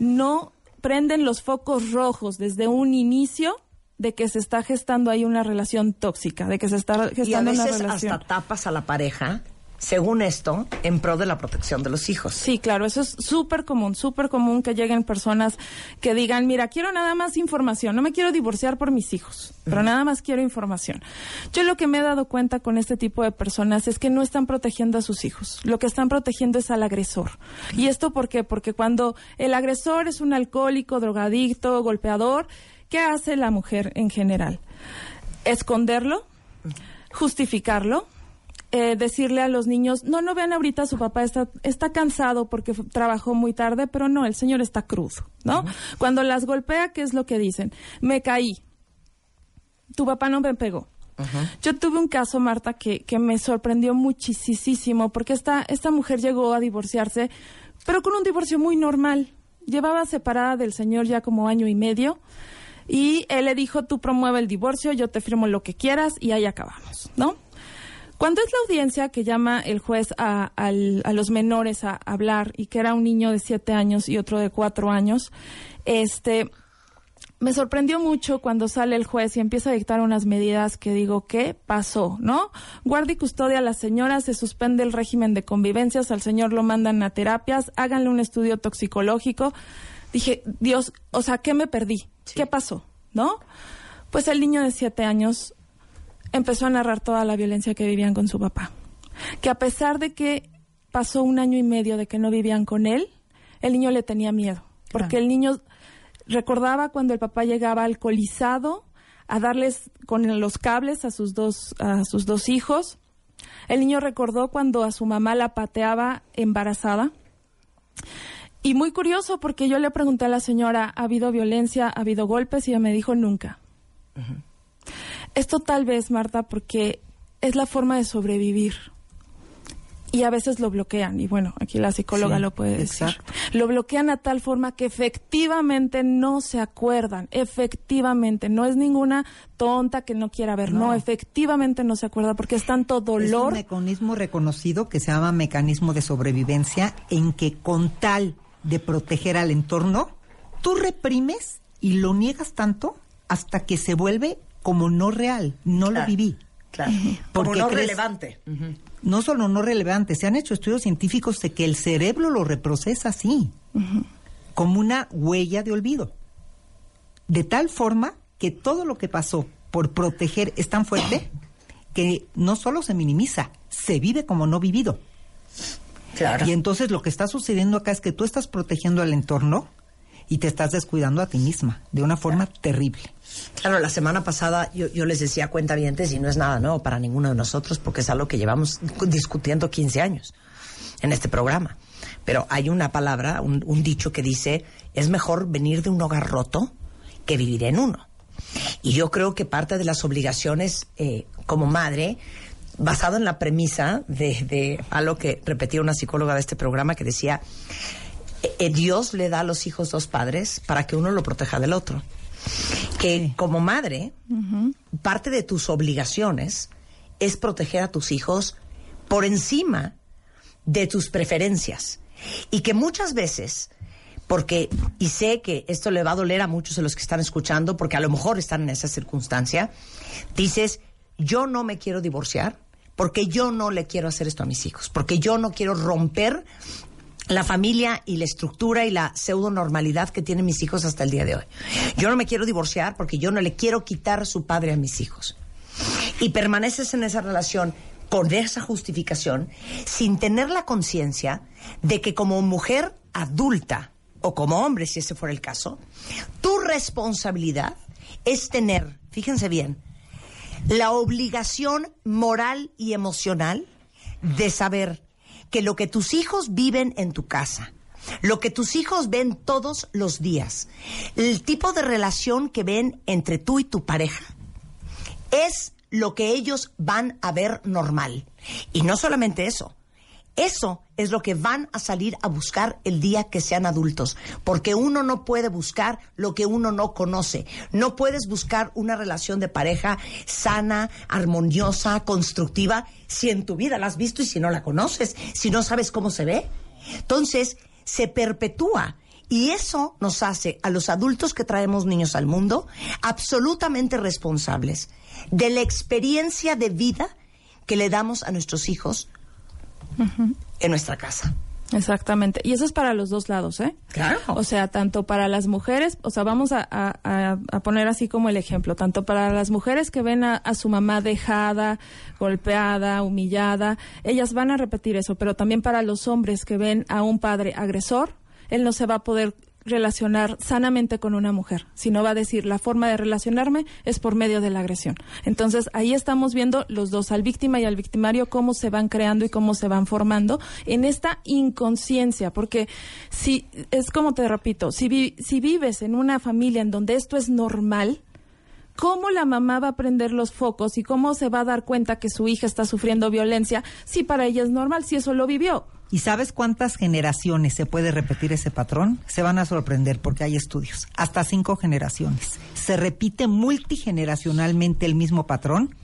no prenden los focos rojos desde un inicio de que se está gestando ahí una relación tóxica, de que se está Y a gestando una relación. hasta tapas a la pareja, según esto, en pro de la protección de los hijos. Sí, claro, eso es súper común, súper común que lleguen personas que digan, mira, quiero nada más información, no me quiero divorciar por mis hijos, pero nada más quiero información. Yo lo que me he dado cuenta con este tipo de personas es que no están protegiendo a sus hijos, lo que están protegiendo es al agresor. ¿Y esto por qué? Porque cuando el agresor es un alcohólico, drogadicto, golpeador, ¿qué hace la mujer en general? Esconderlo, justificarlo, eh, decirle a los niños, no, no vean ahorita, su papá está, está cansado porque trabajó muy tarde, pero no, el señor está crudo, ¿no? Cuando las golpea, ¿qué es lo que dicen? Me caí. Tu papá no me pegó. Yo tuve un caso, Marta, que, que me sorprendió muchísimo porque esta, esta mujer llegó a divorciarse, pero con un divorcio muy normal. Llevaba separada del señor ya como año y medio y él le dijo, tú promueve el divorcio, yo te firmo lo que quieras y ahí acabamos, ¿no? Cuando es la audiencia que llama el juez a, los menores a hablar y que era un niño de siete años y otro de cuatro años, este, me sorprendió mucho cuando sale el juez y empieza a dictar unas medidas que digo, ¿qué pasó? ¿No? Guardia y custodia a la señora, se suspende el régimen de convivencias, al señor lo mandan a terapias, háganle un estudio toxicológico. Dije, Dios, o sea, ¿qué me perdí? ¿Qué pasó? ¿No? Pues el niño de siete años empezó a narrar toda la violencia que vivían con su papá. Que a pesar de que pasó un año y medio de que no vivían con él, el niño le tenía miedo. Porque el niño recordaba cuando el papá llegaba alcoholizado a darles con los cables a sus dos, a sus dos hijos. El niño recordó cuando a su mamá la pateaba embarazada. Y muy curioso porque yo le pregunté a la señora, ¿ha habido violencia, ha habido golpes? Y ella me dijo, nunca. Esto tal vez, Marta, porque es la forma de sobrevivir. Y a veces lo bloquean, y bueno, aquí la psicóloga Sí, lo puede decir. exacto. Lo bloquean a tal forma que efectivamente no se acuerdan, efectivamente, no es ninguna tonta que no quiera ver, no, No. efectivamente no se acuerda porque es tanto Es un dolor. mecanismo reconocido que se llama mecanismo de sobrevivencia en que con tal de proteger al entorno, tú reprimes y lo niegas tanto hasta que se vuelve como no real, no Claro. lo viví. Claro. ¿Por *laughs* Como no crees? relevante. No solo no relevante, se han hecho estudios científicos de que el cerebro lo reprocesa así, como una huella de olvido. De tal forma que todo lo que pasó por proteger es tan fuerte que no solo se minimiza, se vive como no vivido. Claro. Y entonces lo que está sucediendo acá es que tú estás protegiendo al entorno y te estás descuidando a ti misma de una forma terrible. Claro, la semana pasada yo, yo les decía cuentavientes y no es nada nuevo para ninguno de nosotros porque es algo que llevamos discutiendo 15 años en este programa. Pero hay una palabra, un, un dicho que dice, es mejor venir de un hogar roto que vivir en uno. Y yo creo que parte de las obligaciones eh, como madre, basado en la premisa de, de algo que repetía una psicóloga de este programa que decía, Dios le da a los hijos dos padres para que uno lo proteja del otro. Que como madre, parte de tus obligaciones es proteger a tus hijos por encima de tus preferencias. Y que muchas veces, porque, y sé que esto le va a doler a muchos de los que están escuchando, porque a lo mejor están en esa circunstancia, dices, yo no me quiero divorciar porque yo no le quiero hacer esto a mis hijos, porque yo no quiero romper la familia y la estructura y la pseudo normalidad que tienen mis hijos hasta el día de hoy. Yo no me quiero divorciar porque yo no le quiero quitar su padre a mis hijos. Y permaneces en esa relación con esa justificación sin tener la conciencia de que como mujer adulta o como hombre, si ese fuera el caso, tu responsabilidad es tener, fíjense bien, la obligación moral y emocional de saber que lo que tus hijos viven en tu casa, lo que tus hijos ven todos los días, el tipo de relación que ven entre tú y tu pareja, es lo que ellos van a ver normal. Y no solamente eso, eso es lo que van a salir a buscar el día que sean adultos, porque uno no puede buscar lo que uno no conoce. No puedes buscar una relación de pareja sana, armoniosa, constructiva, si en tu vida la has visto y si no la conoces, si no sabes cómo se ve. Entonces, se perpetúa. Y eso nos hace a los adultos que traemos niños al mundo absolutamente responsables de la experiencia de vida que le damos a nuestros hijos en nuestra casa. Exactamente. Y eso es para los dos lados, ¿eh? Claro. O sea, tanto para las mujeres, o sea, vamos a, a- a- a poner así como el ejemplo, tanto para las mujeres que ven a, a su mamá dejada, golpeada, humillada, ellas van a repetir eso, pero también para los hombres que ven a un padre agresor, él no se va a poder relacionar sanamente con una mujer, sino va a decir la forma de relacionarme es por medio de la agresión. Entonces ahí estamos viendo los dos, al víctima y al victimario, cómo se van creando y cómo se van formando en esta inconsciencia, porque si es como te repito, si, si vives en una familia en donde esto es normal, ¿Cómo la mamá va a prender los focos y cómo se va a dar cuenta que su hija está sufriendo violencia si para ella es normal, si eso lo vivió? ¿Y sabes cuántas generaciones se puede repetir ese patrón? Se van a sorprender porque hay estudios. Hasta cinco generaciones. Se repite multigeneracionalmente el mismo patrón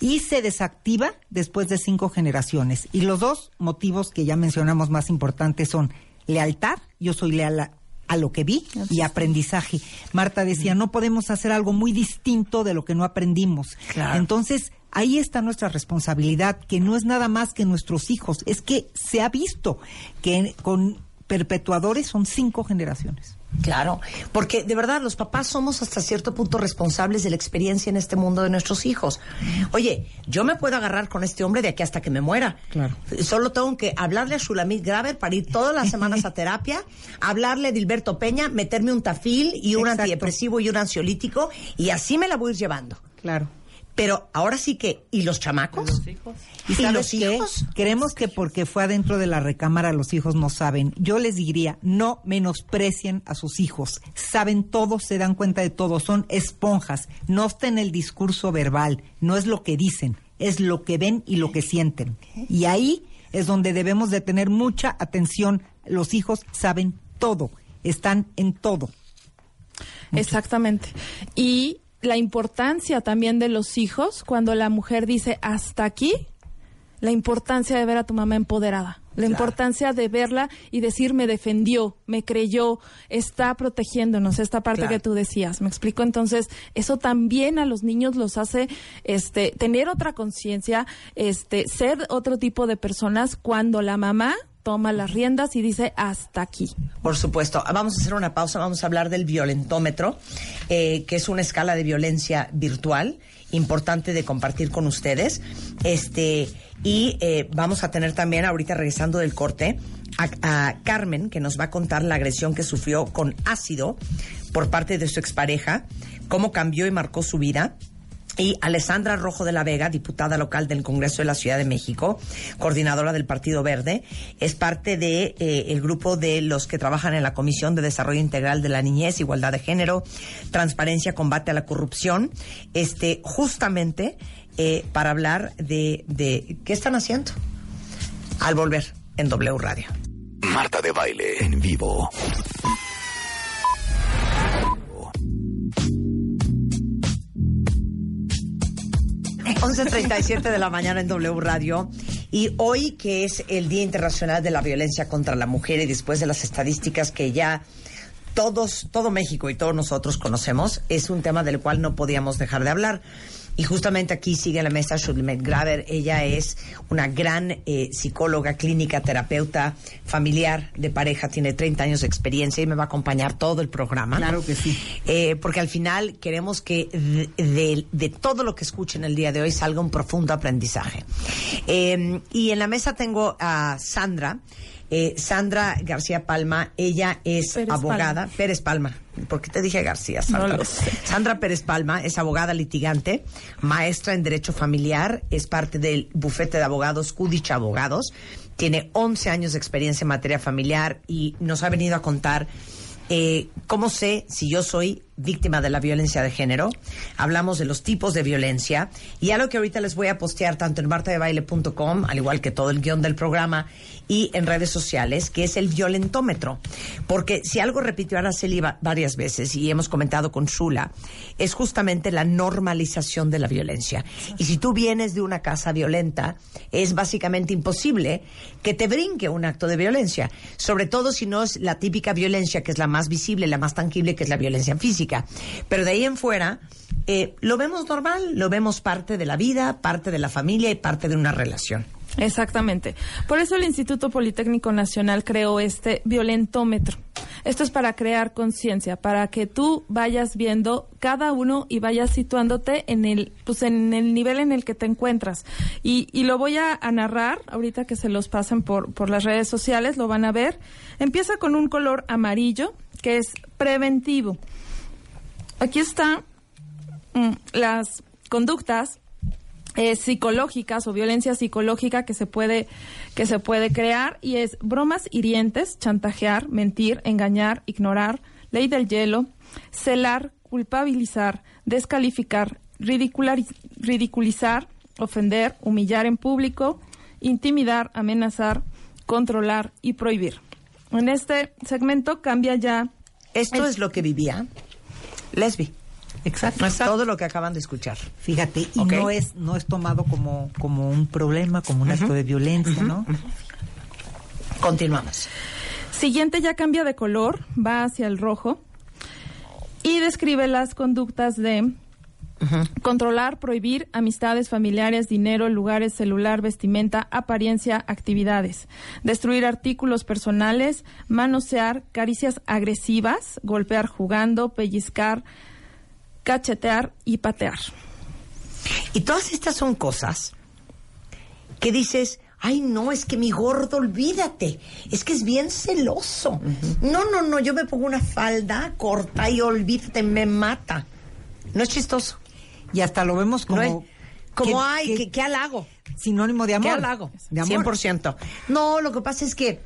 y se desactiva después de cinco generaciones. Y los dos motivos que ya mencionamos más importantes son lealtad, yo soy leal a, a lo que vi, y aprendizaje. Marta decía, no podemos hacer algo muy distinto de lo que no aprendimos. Claro. Entonces, ahí está nuestra responsabilidad, que no es nada más que nuestros hijos, es que se ha visto que con perpetuadores son cinco generaciones. Claro, porque de verdad los papás somos hasta cierto punto responsables de la experiencia en este mundo de nuestros hijos. Oye, yo me puedo agarrar con este hombre de aquí hasta que me muera. Claro. Solo tengo que hablarle a Shulamit Graver para ir todas las semanas a *laughs* terapia, hablarle a Dilberto Peña, meterme un tafil y un Exacto. antidepresivo y un ansiolítico y así me la voy a ir llevando. Claro. Pero ahora sí que, ¿y los chamacos? ¿Y, ¿Y sabes los qué? hijos? Creemos que porque fue adentro de la recámara los hijos no saben. Yo les diría, no menosprecien a sus hijos. Saben todo, se dan cuenta de todo, son esponjas. No está en el discurso verbal, no es lo que dicen, es lo que ven y lo que sienten. Y ahí es donde debemos de tener mucha atención. Los hijos saben todo, están en todo. Exactamente. Y la importancia también de los hijos cuando la mujer dice hasta aquí la importancia de ver a tu mamá empoderada, la importancia de verla y decir me defendió, me creyó, está protegiéndonos, esta parte Claro. que tú decías. ¿Me explico? Entonces, eso también a los niños los hace este tener otra conciencia, este ser otro tipo de personas cuando la mamá toma las riendas y dice hasta aquí. Por supuesto. Vamos a hacer una pausa. Vamos a hablar del violentómetro, eh, que es una escala de violencia virtual importante de compartir con ustedes. Este y eh, vamos a tener también ahorita regresando del corte a, a Carmen que nos va a contar la agresión que sufrió con ácido por parte de su expareja, cómo cambió y marcó su vida. Y Alessandra Rojo de la Vega, diputada local del Congreso de la Ciudad de México, coordinadora del Partido Verde, es parte de eh, el grupo de los que trabajan en la Comisión de Desarrollo Integral de la Niñez, Igualdad de Género, Transparencia, Combate a la Corrupción, este, justamente eh, para hablar de, de qué están haciendo al volver en W Radio. Marta de Baile en vivo. 11.37 de la mañana en W Radio. Y hoy, que es el Día Internacional de la Violencia contra la Mujer, y después de las estadísticas que ya todos, todo México y todos nosotros conocemos, es un tema del cual no podíamos dejar de hablar. Y justamente aquí sigue en la mesa Shulmet Graver. Ella es una gran eh, psicóloga clínica, terapeuta familiar de pareja, tiene 30 años de experiencia y me va a acompañar todo el programa. Claro que sí. Eh, porque al final queremos que de, de- de todo lo que escuchen el día de hoy salga un profundo aprendizaje. Eh, y en la mesa tengo a Sandra. Eh, Sandra García Palma, ella es Pérez abogada. Palma. Pérez Palma. ¿Por qué te dije García, Sandra? No. Sandra Pérez Palma es abogada litigante, maestra en Derecho Familiar, es parte del bufete de abogados Kudich Abogados, tiene 11 años de experiencia en materia familiar y nos ha venido a contar eh, cómo sé si yo soy víctima de la violencia de género. Hablamos de los tipos de violencia y algo que ahorita les voy a postear tanto en martadebaile.com, al igual que todo el guion del programa, y en redes sociales, que es el violentómetro. Porque si algo repitió Araceli va- varias veces y hemos comentado con Shula, es justamente la normalización de la violencia. Y si tú vienes de una casa violenta, es básicamente imposible que te brinque un acto de violencia. Sobre todo si no es la típica violencia que es la más visible, la más tangible, que es la violencia física. Pero de ahí en fuera, eh, lo vemos normal, lo vemos parte de la vida, parte de la familia y parte de una relación. Exactamente. Por eso el Instituto Politécnico Nacional creó este violentómetro. Esto es para crear conciencia, para que tú vayas viendo cada uno y vayas situándote en el, pues en el nivel en el que te encuentras. Y, lo voy a, a narrar, ahorita que se los pasen por, por las redes sociales, lo van a ver. Empieza con un color amarillo, que es preventivo. Aquí está mm, las conductas eh, psicológicas o violencia psicológica que se puede que se puede crear y es bromas hirientes, chantajear, mentir, engañar, ignorar, ley del hielo, celar, culpabilizar, descalificar, ridicular- ridiculizar, ofender, humillar en público, intimidar, amenazar, controlar y prohibir. En este segmento cambia ya Esto es lo que vivía Lesbi. Exacto. Todo lo que acaban de escuchar. Fíjate, y no es no es tomado como como un problema, como un acto de violencia, ¿no? Continuamos. Siguiente ya cambia de color, va hacia el rojo y describe las conductas de controlar, prohibir amistades familiares, dinero, lugares, celular, vestimenta, apariencia, actividades, destruir artículos personales, manosear, caricias agresivas, golpear jugando, pellizcar, cachetear y patear. Y todas estas son cosas que dices, ay no, es que mi gordo, olvídate, es que es bien celoso. No, no, no, yo me pongo una falda corta y olvídate, me mata. No es chistoso. Y hasta lo vemos como No como, ay, que- qué, qué halago. sinónimo de amor. ¿Qué halago? De amor. 100%. No, lo que pasa es que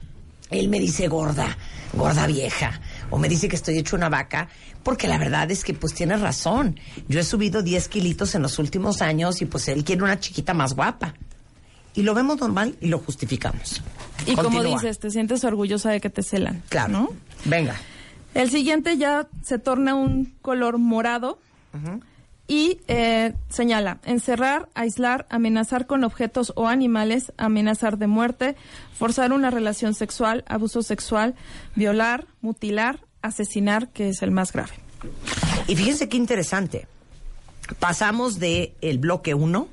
él me dice gorda, gorda vieja, o me dice que estoy hecho una vaca, porque la verdad es que pues tiene razón. Yo he subido 10 kilitos en los últimos años y pues él quiere una chiquita más guapa. Y lo vemos normal y lo justificamos. Y como dices, te sientes orgullosa de que te celan. Claro. ¿no? Venga. El siguiente ya se torna un color morado Y eh, señala, encerrar, aislar, amenazar con objetos o animales, amenazar de muerte, forzar una relación sexual, abuso sexual, violar, mutilar, asesinar, que es el más grave. Y fíjense qué interesante. Pasamos de el bloque 1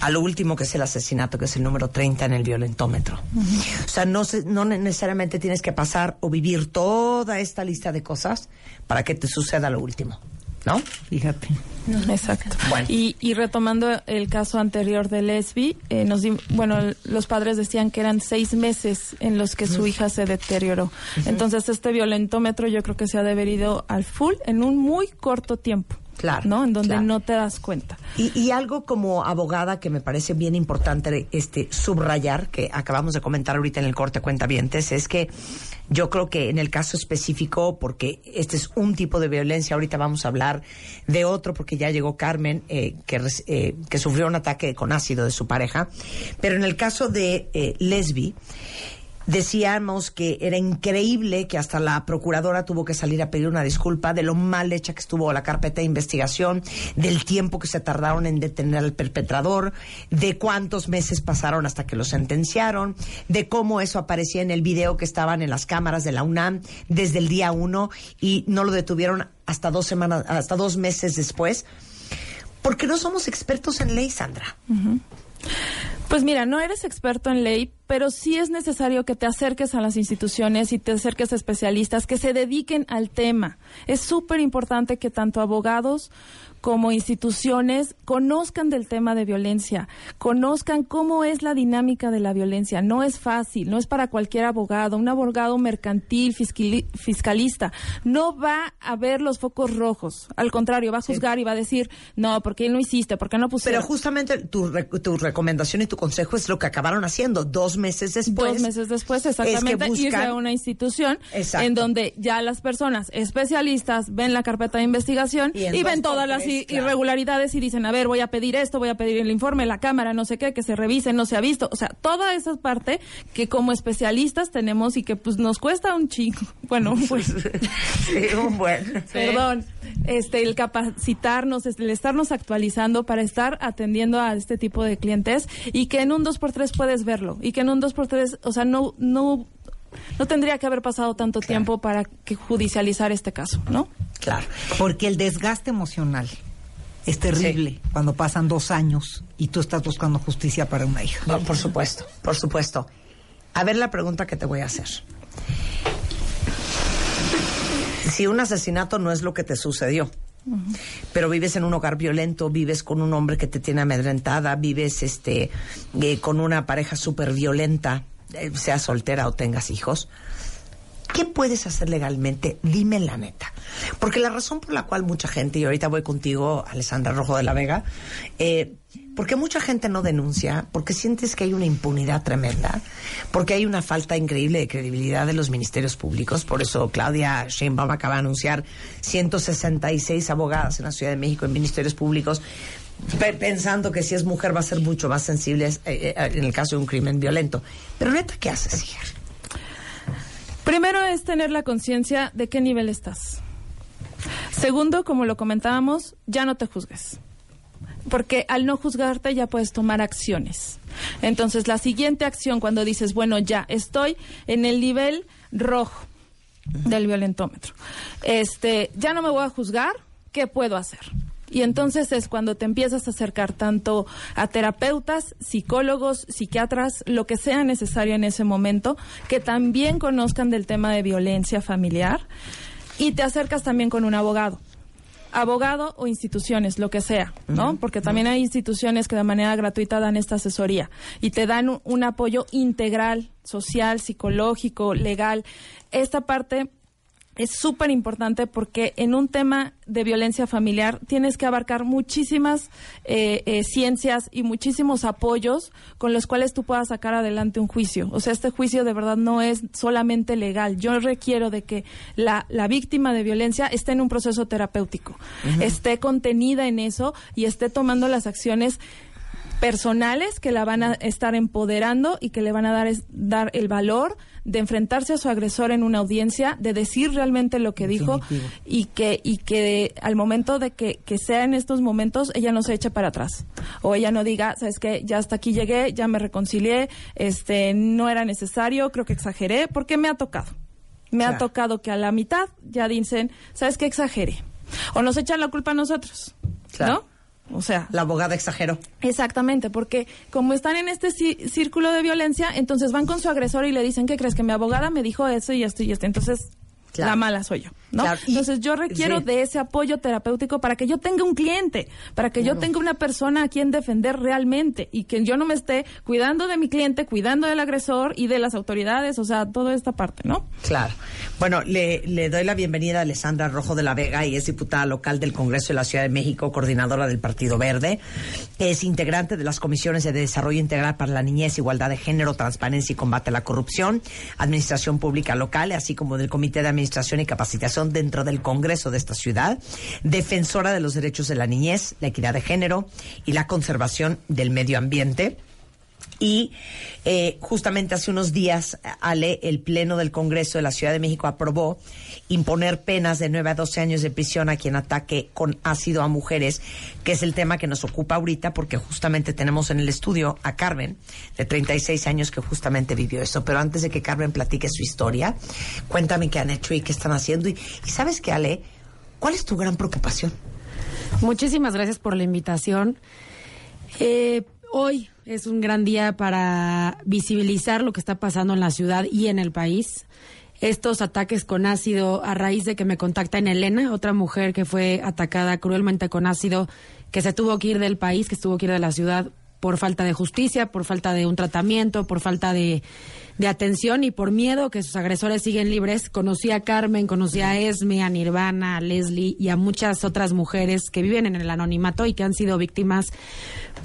a lo último que es el asesinato, que es el número 30 en el violentómetro. O sea, no, se- no necesariamente tienes que pasar o vivir toda esta lista de cosas para que te suceda lo último, ¿no? Fíjate. Exacto. Y, y retomando el caso anterior de Lesbi, eh, nos di- bueno, los padres decían que eran seis meses en los que su hija se deterioró. Entonces, este violentómetro yo creo que se ha deverido al full en un muy corto tiempo. Claro. ¿No? En donde claro. no te das cuenta. Y, y algo como abogada que me parece bien importante este subrayar, que acabamos de comentar ahorita en el corte cuentavientes, es que yo creo que en el caso específico, porque este es un tipo de violencia, ahorita vamos a hablar de otro, porque ya llegó Carmen, eh, que, eh, que sufrió un ataque con ácido de su pareja, pero en el caso de eh, Lesbi, Decíamos que era increíble que hasta la procuradora tuvo que salir a pedir una disculpa de lo mal hecha que estuvo la carpeta de investigación, del tiempo que se tardaron en detener al perpetrador, de cuántos meses pasaron hasta que lo sentenciaron, de cómo eso aparecía en el video que estaban en las cámaras de la UNAM desde el día uno y no lo detuvieron hasta dos semanas, hasta dos meses después. Porque no somos expertos en ley, Sandra. Pues mira, no eres experto en ley, pero sí es necesario que te acerques a las instituciones y te acerques a especialistas que se dediquen al tema. Es súper importante que tanto abogados como instituciones conozcan del tema de violencia, conozcan cómo es la dinámica de la violencia. No es fácil, no es para cualquier abogado, un abogado mercantil, fiscali- fiscalista, no va a ver los focos rojos. Al contrario, va a juzgar y va a decir, no, ¿por qué no hiciste? ¿Por qué no pusiste? Pero justamente tu, re- tu recomendación y tu consejo es lo que acabaron haciendo dos meses después. Dos meses después, exactamente, es que irse buscan- a una institución Exacto. en donde ya las personas especialistas ven la carpeta de investigación Y ven todas las tres, i- claro. irregularidades y dicen, a ver, voy a pedir esto, voy a pedir el informe, la cámara, no sé qué, que se revise, no se ha visto. O sea, toda esa parte que como especialistas tenemos y que pues nos cuesta un chico. *laughs* Bueno, pues... *laughs* Sí, un buen. *laughs* Perdón, este, el capacitarnos, el estarnos actualizando para estar atendiendo a este tipo de clientes y que en un 2x3 puedes verlo y que en un 2x3, o sea, no, no, no tendría que haber pasado tanto tiempo para que judicializar este caso, ¿no? Claro. Porque el desgaste emocional es terrible cuando pasan dos años y tú estás buscando justicia para una hija. No, por supuesto, por supuesto. A ver la pregunta que te voy a hacer. Si un asesinato no es lo que te sucedió, pero vives en un hogar violento, vives con un hombre que te tiene amedrentada, vives este eh, con una pareja súper violenta, eh, seas soltera o tengas hijos, ¿qué puedes hacer legalmente? Dime la neta. Porque la razón por la cual mucha gente, y ahorita voy contigo, Alessandra Rojo de la Vega, eh, porque mucha gente no denuncia, porque sientes que hay una impunidad tremenda, porque hay una falta increíble de credibilidad de los ministerios públicos. Por eso Claudia Sheinbaum acaba de anunciar 166 abogadas en la Ciudad de México en ministerios públicos, pe- pensando que si es mujer va a ser mucho más sensible eh, eh, en el caso de un crimen violento. Pero neta, ¿qué haces, hija? Primero es tener la conciencia de qué nivel estás. Segundo, como lo comentábamos, ya no te juzgues. Porque al no juzgarte ya puedes tomar acciones. Entonces, la siguiente acción cuando dices, bueno, ya estoy en el nivel rojo del violentómetro. Este, ya no me voy a juzgar, ¿qué puedo hacer? Y entonces es cuando te empiezas a acercar tanto a terapeutas, psicólogos, psiquiatras, lo que sea necesario en ese momento, que también conozcan del tema de violencia familiar y te acercas también con un abogado. Abogado o instituciones, lo que sea, ¿no? Porque también hay instituciones que de manera gratuita dan esta asesoría y te dan un, un apoyo integral, social, psicológico, legal. Esta parte es súper importante porque en un tema de violencia familiar tienes que abarcar muchísimas eh, eh, ciencias y muchísimos apoyos con los cuales tú puedas sacar adelante un juicio. O sea, este juicio de verdad no es solamente legal. Yo requiero de que la, la víctima de violencia esté en un proceso terapéutico, esté contenida en eso y esté tomando las acciones personales que la van a estar empoderando y que le van a dar, es- dar el valor de enfrentarse a su agresor en una audiencia, de decir realmente lo que dijo Definitivo. y que y que al momento de que, que sea en estos momentos ella no se eche para atrás o ella no diga sabes qué? ya hasta aquí llegué ya me reconcilié este no era necesario creo que exageré porque me ha tocado me ha tocado que a la mitad ya dicen sabes qué exageré o nos echan la culpa a nosotros Claro. no o sea La abogada exageró. Exactamente, porque como están en este círculo de violencia, entonces van con su agresor y le dicen, ¿qué crees? Que mi abogada me dijo eso y esto y esto. Entonces, Claro. la mala soy yo, ¿no? Claro, Entonces, yo requiero sí. de ese apoyo terapéutico para que yo tenga un cliente, para que yo tenga una persona a quien defender realmente y que yo no me esté cuidando de mi cliente, cuidando del agresor y de las autoridades, o sea, toda esta parte, ¿no? Claro. Bueno, le, le doy la bienvenida a Alessandra Rojo de la Vega y es diputada local del Congreso de la Ciudad de México, coordinadora del Partido Verde. Es integrante de las comisiones de Desarrollo Integral para la Niñez, Igualdad de Género, Transparencia y Combate a la Corrupción, Administración Pública Local, así como del Comité de Administración y Capacitación dentro del Congreso de esta ciudad. Defensora de los derechos de la niñez, la equidad de género y la conservación del medio ambiente. Y eh, justamente hace unos días, Ale, el Pleno del Congreso de la Ciudad de México aprobó imponer penas de 9 a 12 años de prisión a quien ataque con ácido a mujeres, que es el tema que nos ocupa ahorita, porque justamente tenemos en el estudio a Carmen, de 36 años, que justamente vivió eso. Pero antes de que Carmen platique su historia, cuéntame qué han hecho y qué están haciendo. Y, sabes qué, Ale, ¿cuál es tu gran preocupación? Muchísimas gracias por la invitación. Eh, hoy es un gran día para visibilizar lo que está pasando en la ciudad y en el país. Estos ataques con ácido a raíz de que me contacta en Elena, otra mujer que fue atacada cruelmente con ácido, que se tuvo que ir del país, que se tuvo que ir de la ciudad por falta de justicia, por falta de un tratamiento, por falta de, de atención y por miedo que sus agresores siguen libres. Conocí a Carmen, conocí a Esme, a Nirvana, a Leslie y a muchas otras mujeres que viven en el anonimato y que han sido víctimas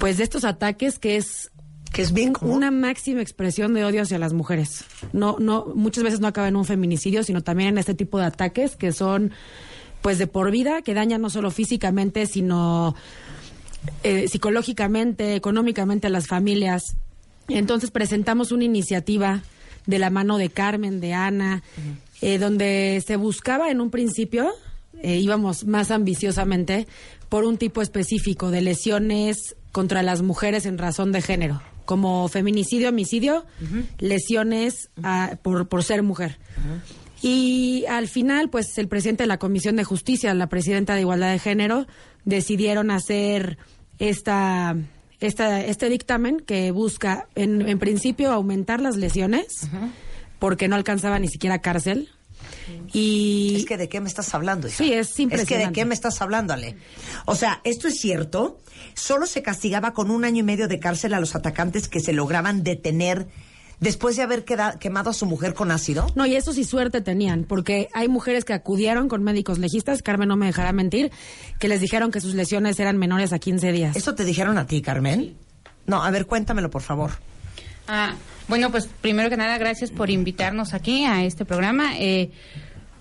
pues de estos ataques que es que es bien una máxima expresión de odio hacia las mujeres. No no muchas veces no acaba en un feminicidio, sino también en este tipo de ataques que son pues de por vida, que dañan no solo físicamente, sino eh, psicológicamente, económicamente a las familias. Entonces presentamos una iniciativa de la mano de Carmen, de Ana, eh, donde se buscaba en un principio, eh, íbamos más ambiciosamente, por un tipo específico de lesiones contra las mujeres en razón de género, como feminicidio, homicidio, lesiones ah, por, por ser mujer. Y al final, pues el presidente de la Comisión de Justicia, la presidenta de Igualdad de Género, decidieron hacer esta, esta, este dictamen que busca, en, en principio, aumentar las lesiones, porque no alcanzaba ni siquiera cárcel. Y Es que de qué me estás hablando, hija? Sí, es Es que de impresionante. qué me estás hablando, Ale. O sea, esto es cierto. Solo se castigaba con un año y medio de cárcel a los atacantes que se lograban detener después de haber queda- quemado a su mujer con ácido. No, y eso sí suerte tenían, porque hay mujeres que acudieron con médicos legistas, Carmen no me dejará mentir, que les dijeron que sus lesiones eran menores a 15 días. ¿Eso te dijeron a ti, Carmen? No, a ver, cuéntamelo, por favor. Ah, bueno, pues primero que nada, gracias por invitarnos aquí a este programa. Eh,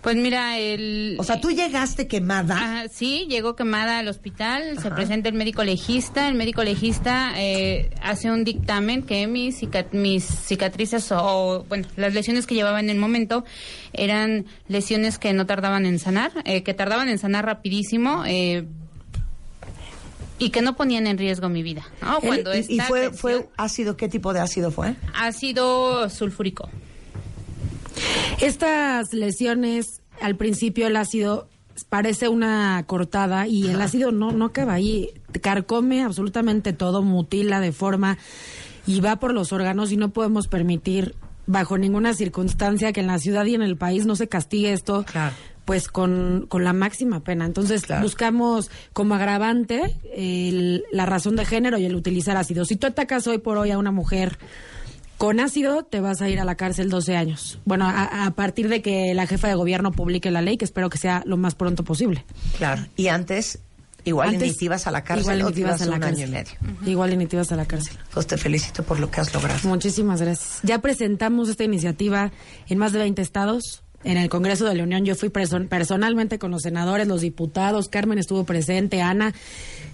pues mira, el... O sea, tú llegaste quemada. Sí, llegó quemada al hospital, se presenta el médico legista, el médico legista eh, hace un dictamen que mis, cica- mis cicatrices o, bueno, las lesiones que llevaba en el momento eran lesiones que no tardaban en sanar, eh, que tardaban en sanar rapidísimo. eh, y que no ponían en riesgo mi vida. ¿no? Cuando y, fue, fue ácido, ¿qué tipo de ácido fue? ácido sulfúrico. Estas lesiones, al principio el ácido parece una cortada y el ácido no, no acaba ahí, carcome absolutamente todo, mutila, deforma y va por los órganos y no podemos permitir bajo ninguna circunstancia que en la ciudad y en el país no se castigue esto. Pues con, con la máxima pena. Entonces buscamos como agravante el- la razón de género y el utilizar ácido. Si tú atacas hoy por hoy a una mujer con ácido te vas a ir a la cárcel 12 años. Bueno, a, a partir de que la jefa de gobierno publique la ley, que espero que sea lo más pronto posible. Claro. Y antes, igual Antes, a la cárcel igual ibas a la un año cárcel. y medio. Igual ni te ibas a la cárcel. Pues te felicito por lo que has logrado. Muchísimas gracias. Ya presentamos esta iniciativa en más de 20 estados. En el Congreso de la Unión yo fui person- personalmente con los senadores, los diputados, Carmen estuvo presente, Ana.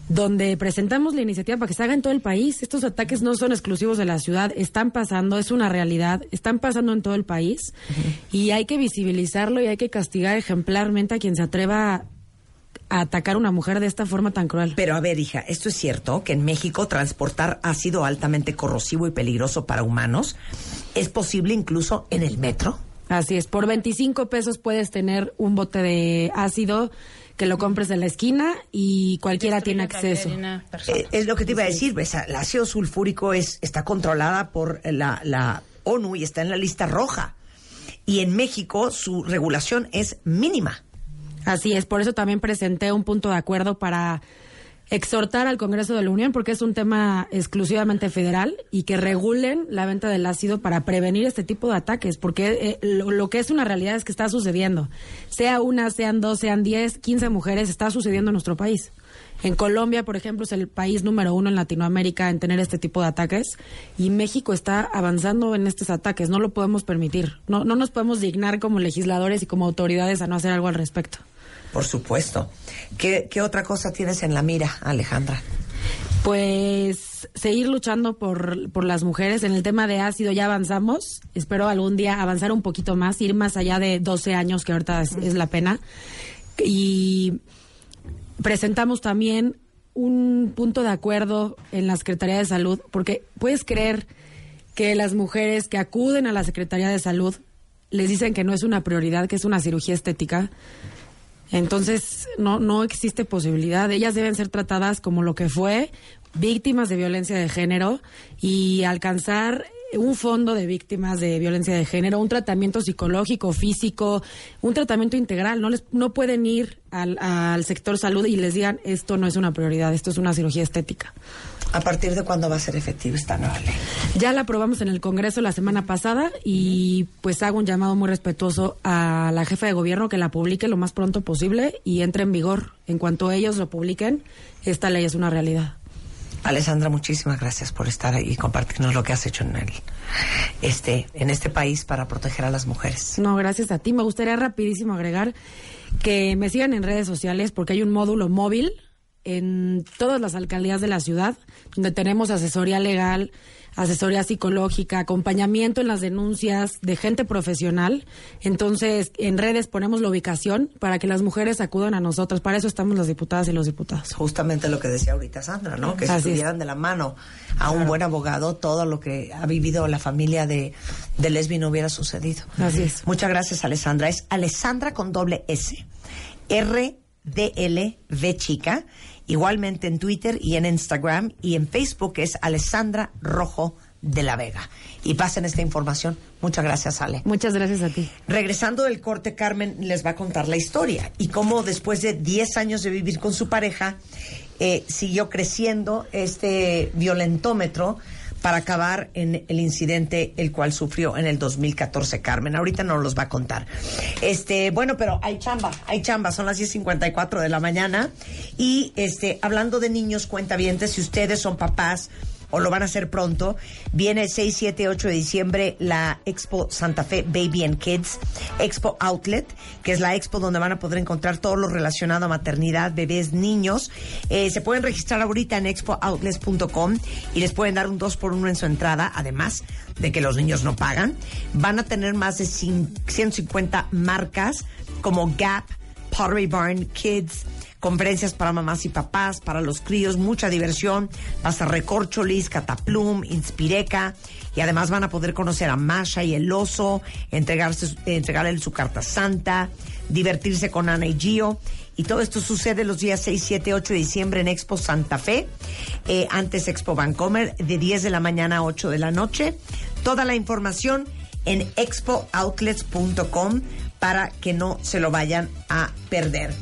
Donde presentamos la iniciativa para que se haga en todo el país. Estos ataques no son exclusivos de la ciudad, están pasando, es una realidad, están pasando en todo el país y hay que visibilizarlo y hay que castigar ejemplarmente a quien se atreva a atacar a una mujer de esta forma tan cruel. Pero a ver, hija, ¿esto es cierto que en México transportar ácido altamente corrosivo y peligroso para humanos es posible incluso en el metro? Así es, por 25 pesos puedes tener un bote de ácido que lo compres en la esquina y cualquiera tiene acceso. Eh, es lo que te iba a decir, ¿ves? el ácido sulfúrico es, está controlada por la, la ONU y está en la lista roja. Y en México su regulación es mínima. Así es, por eso también presenté un punto de acuerdo para exhortar al Congreso de la Unión, porque es un tema exclusivamente federal, y que regulen la venta del ácido para prevenir este tipo de ataques, porque eh, lo, lo que es una realidad es que está sucediendo. Sea una, sean dos, sean diez, quince mujeres, está sucediendo en nuestro país. En Colombia, por ejemplo, es el país número uno en Latinoamérica en tener este tipo de ataques y México está avanzando en estos ataques. No lo podemos permitir. No, no nos podemos dignar como legisladores y como autoridades a no hacer algo al respecto. Por supuesto. ¿Qué, otra cosa tienes en la mira, Alejandra? Pues seguir luchando por, por las mujeres. En el tema de ácido ya avanzamos. Espero algún día avanzar un poquito más, ir más allá de 12 años, que ahorita es la pena. Y presentamos también un punto de acuerdo en la Secretaría de Salud, porque puedes creer que las mujeres que acuden a la Secretaría de Salud les dicen que no es una prioridad, que es una cirugía estética. Entonces, no, no existe posibilidad. Ellas deben ser tratadas como lo que fue, víctimas de violencia de género y alcanzar un fondo de víctimas de violencia de género, un tratamiento psicológico, físico, un tratamiento integral. No les, no pueden ir al, al sector salud y les digan esto no es una prioridad, esto es una cirugía estética. ¿A partir de cuándo va a ser efectiva esta nueva ley? Ya la aprobamos en el Congreso la semana pasada y pues hago un llamado muy respetuoso a la jefa de gobierno que la publique lo más pronto posible y entre en vigor. En cuanto ellos lo publiquen, esta ley es una realidad. Alessandra, muchísimas gracias por estar ahí y compartirnos lo que has hecho en el, este, en este país para proteger a las mujeres. No, gracias a ti. Me gustaría rapidísimo agregar que me sigan en redes sociales porque hay un módulo móvil en todas las alcaldías de la ciudad donde tenemos asesoría legal, asesoría psicológica, acompañamiento en las denuncias de gente profesional. Entonces, en redes ponemos la ubicación para que las mujeres acudan a nosotros. Para eso estamos las diputadas y los diputados. Justamente lo que decía ahorita Sandra, ¿no? Que si Así es. tuvieran de la mano a un buen abogado, todo lo que ha vivido la familia de, de Lesbi no hubiera sucedido. Así es. Muchas gracias, Alessandra. Es Alessandra con doble S. R D L V chica. Igualmente en Twitter y en Instagram y en Facebook es Alessandra Rojo de la Vega. Y pasen esta información. Muchas gracias, Ale. Muchas gracias a ti. Regresando del corte, Carmen les va a contar la historia y cómo después de 10 años de vivir con su pareja, eh, siguió creciendo este violentómetro para acabar en el incidente el cual sufrió en el 2014 Carmen. Ahorita nos los va a contar. Este, bueno, pero hay chamba, hay chamba, son las 10:54 de la mañana y este hablando de niños cuentavientes, si ustedes son papás o lo van a hacer pronto. Viene 6, 7, 8 de diciembre la Expo Santa Fe Baby and Kids Expo Outlet, que es la expo donde van a poder encontrar todo lo relacionado a maternidad, bebés, niños. Eh, se pueden registrar ahorita en expooutlets.com y les pueden dar un 2 por 1 en su entrada, además de que los niños no pagan. Van a tener más de cin- 150 marcas como Gap, Pottery Barn, Kids, conferencias para mamás y papás, para los críos, mucha diversión, vas a Recorcholis, Cataplum, Inspireca, y además van a poder conocer a Masha y el oso, entregarse, entregarle su carta santa, divertirse con Ana y Gio. Y todo esto sucede los días 6, 7, 8 de diciembre en Expo Santa Fe, eh, antes Expo Vancomer, de 10 de la mañana a 8 de la noche. Toda la información en expoutlets.com para que no se lo vayan a perder.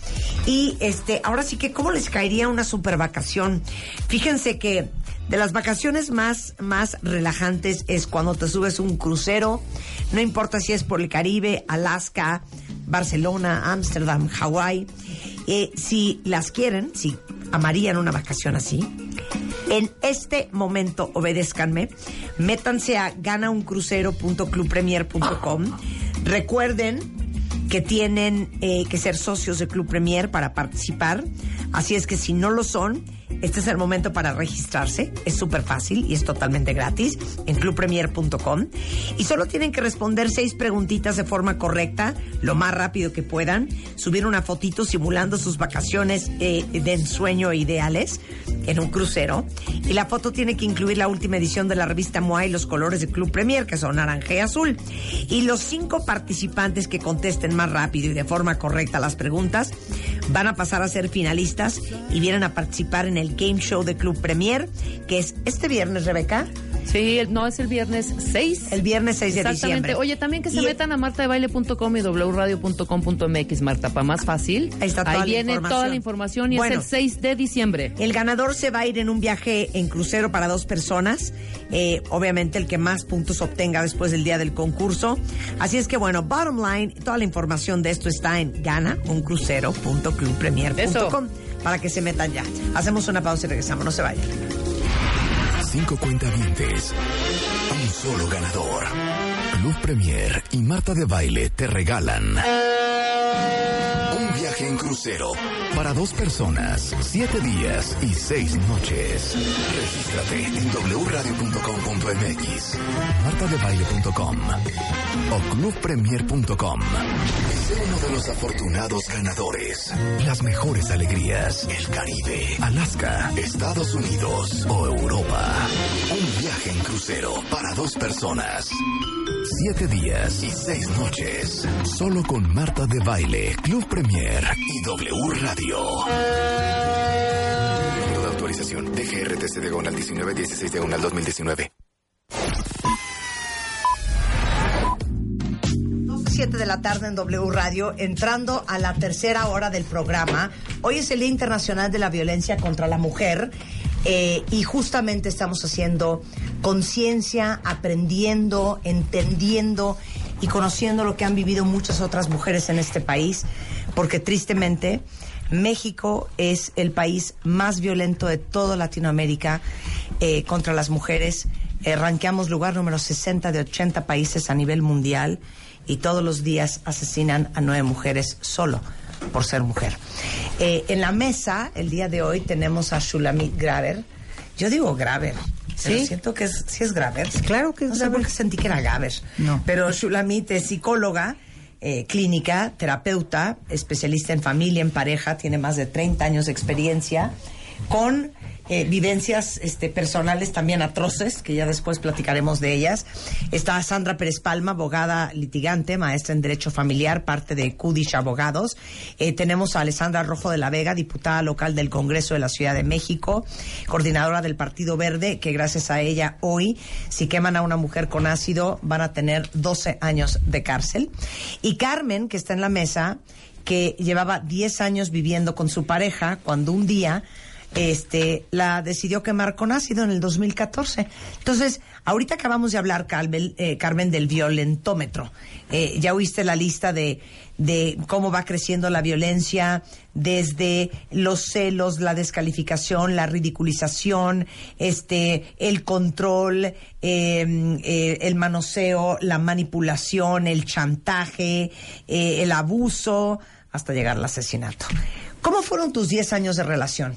Y este, ahora sí que, ¿cómo les caería una super vacación? Fíjense que de las vacaciones más, más relajantes es cuando te subes un crucero, no importa si es por el Caribe, Alaska, Barcelona, Ámsterdam, Hawái. Eh, si las quieren, si amarían una vacación así, en este momento, obedézcanme, métanse a ganauncrucero.clubpremier.com. Recuerden que tienen eh, que ser socios de Club Premier para participar. Así es que si no lo son, este es el momento para registrarse. Es súper fácil y es totalmente gratis en clubpremier.com. Y solo tienen que responder seis preguntitas de forma correcta, lo más rápido que puedan. Subir una fotito simulando sus vacaciones eh, de ensueño ideales en un crucero. Y la foto tiene que incluir la última edición de la revista MOA y los colores de Club Premier, que son naranja y azul. Y los cinco participantes que contesten más rápido y de forma correcta las preguntas van a pasar a ser finalistas y vienen a participar en el Game Show de Club Premier, que es este viernes, Rebeca. Sí, el- no, es el viernes 6. El viernes 6 de Exactamente. diciembre. Oye, también que se Y- metan a martadebaile.com y wradio.com.mx, Marta, para más fácil. Ahí está toda la viene información. toda la información y Bueno. es el 6 de diciembre. El ganador se va a ir en un viaje en crucero para dos personas. Eh, obviamente el que más puntos obtenga después del día del concurso. Así es que bueno, bottom line, toda la información de esto está en ganauncrucero.clubpremier.com para que se metan ya. Hacemos una pausa y regresamos, no se vayan. Cinco cuentavientes. Un solo ganador. Club Premier y Marta de Baile te regalan. Viaje en crucero para dos personas, siete días y seis noches. Regístrate en wradio.com.mx, martadebaile.com o clubpremier.com. Sé uno de los afortunados ganadores. Las mejores alegrías, el Caribe, Alaska, Estados Unidos o Europa. Un viaje en crucero para dos personas. Siete días y seis noches. Solo con Marta de Baile, Club Premier y W Radio. Número de autorización. DGRTC Diagonal 1916 Diagonal 2019. 7 de la tarde en W Radio, entrando a la tercera hora del programa. Hoy es el Día Internacional de la Violencia contra la Mujer eh, y justamente estamos haciendo conciencia, aprendiendo, entendiendo y conociendo lo que han vivido muchas otras mujeres en este país, porque tristemente México es el país más violento de toda Latinoamérica eh, contra las mujeres. Eh, ranqueamos lugar número 60 de 80 países a nivel mundial y todos los días asesinan a nueve mujeres solo por ser mujer. Eh, en la mesa, el día de hoy, tenemos a Shulamit Graver. Yo digo Graver. Pero ¿Sí? siento que es, sí es Graver. Claro que es no sé por qué sentí que era Graver. No. Pero Shulamit es psicóloga, eh, clínica, terapeuta, especialista en familia, en pareja, tiene más de 30 años de experiencia, con eh, vivencias este, personales también atroces, que ya después platicaremos de ellas. Está Sandra Pérez Palma, abogada litigante, maestra en Derecho Familiar, parte de Kudish Abogados. Eh, tenemos a Alessandra Rojo de la Vega, diputada local del Congreso de la Ciudad de México, coordinadora del Partido Verde, que gracias a ella hoy, si queman a una mujer con ácido, van a tener 12 años de cárcel. Y Carmen, que está en la mesa, que llevaba 10 años viviendo con su pareja, cuando un día este, la decidió quemar con ácido en el 2014. Entonces, ahorita acabamos de hablar, Carmen, eh, Carmen del violentómetro. Eh, ya oíste la lista de, de cómo va creciendo la violencia desde los celos, la descalificación, la ridiculización, este, el control, eh, eh, el manoseo, la manipulación, el chantaje, eh, el abuso, hasta llegar al asesinato. ¿Cómo fueron tus 10 años de relación?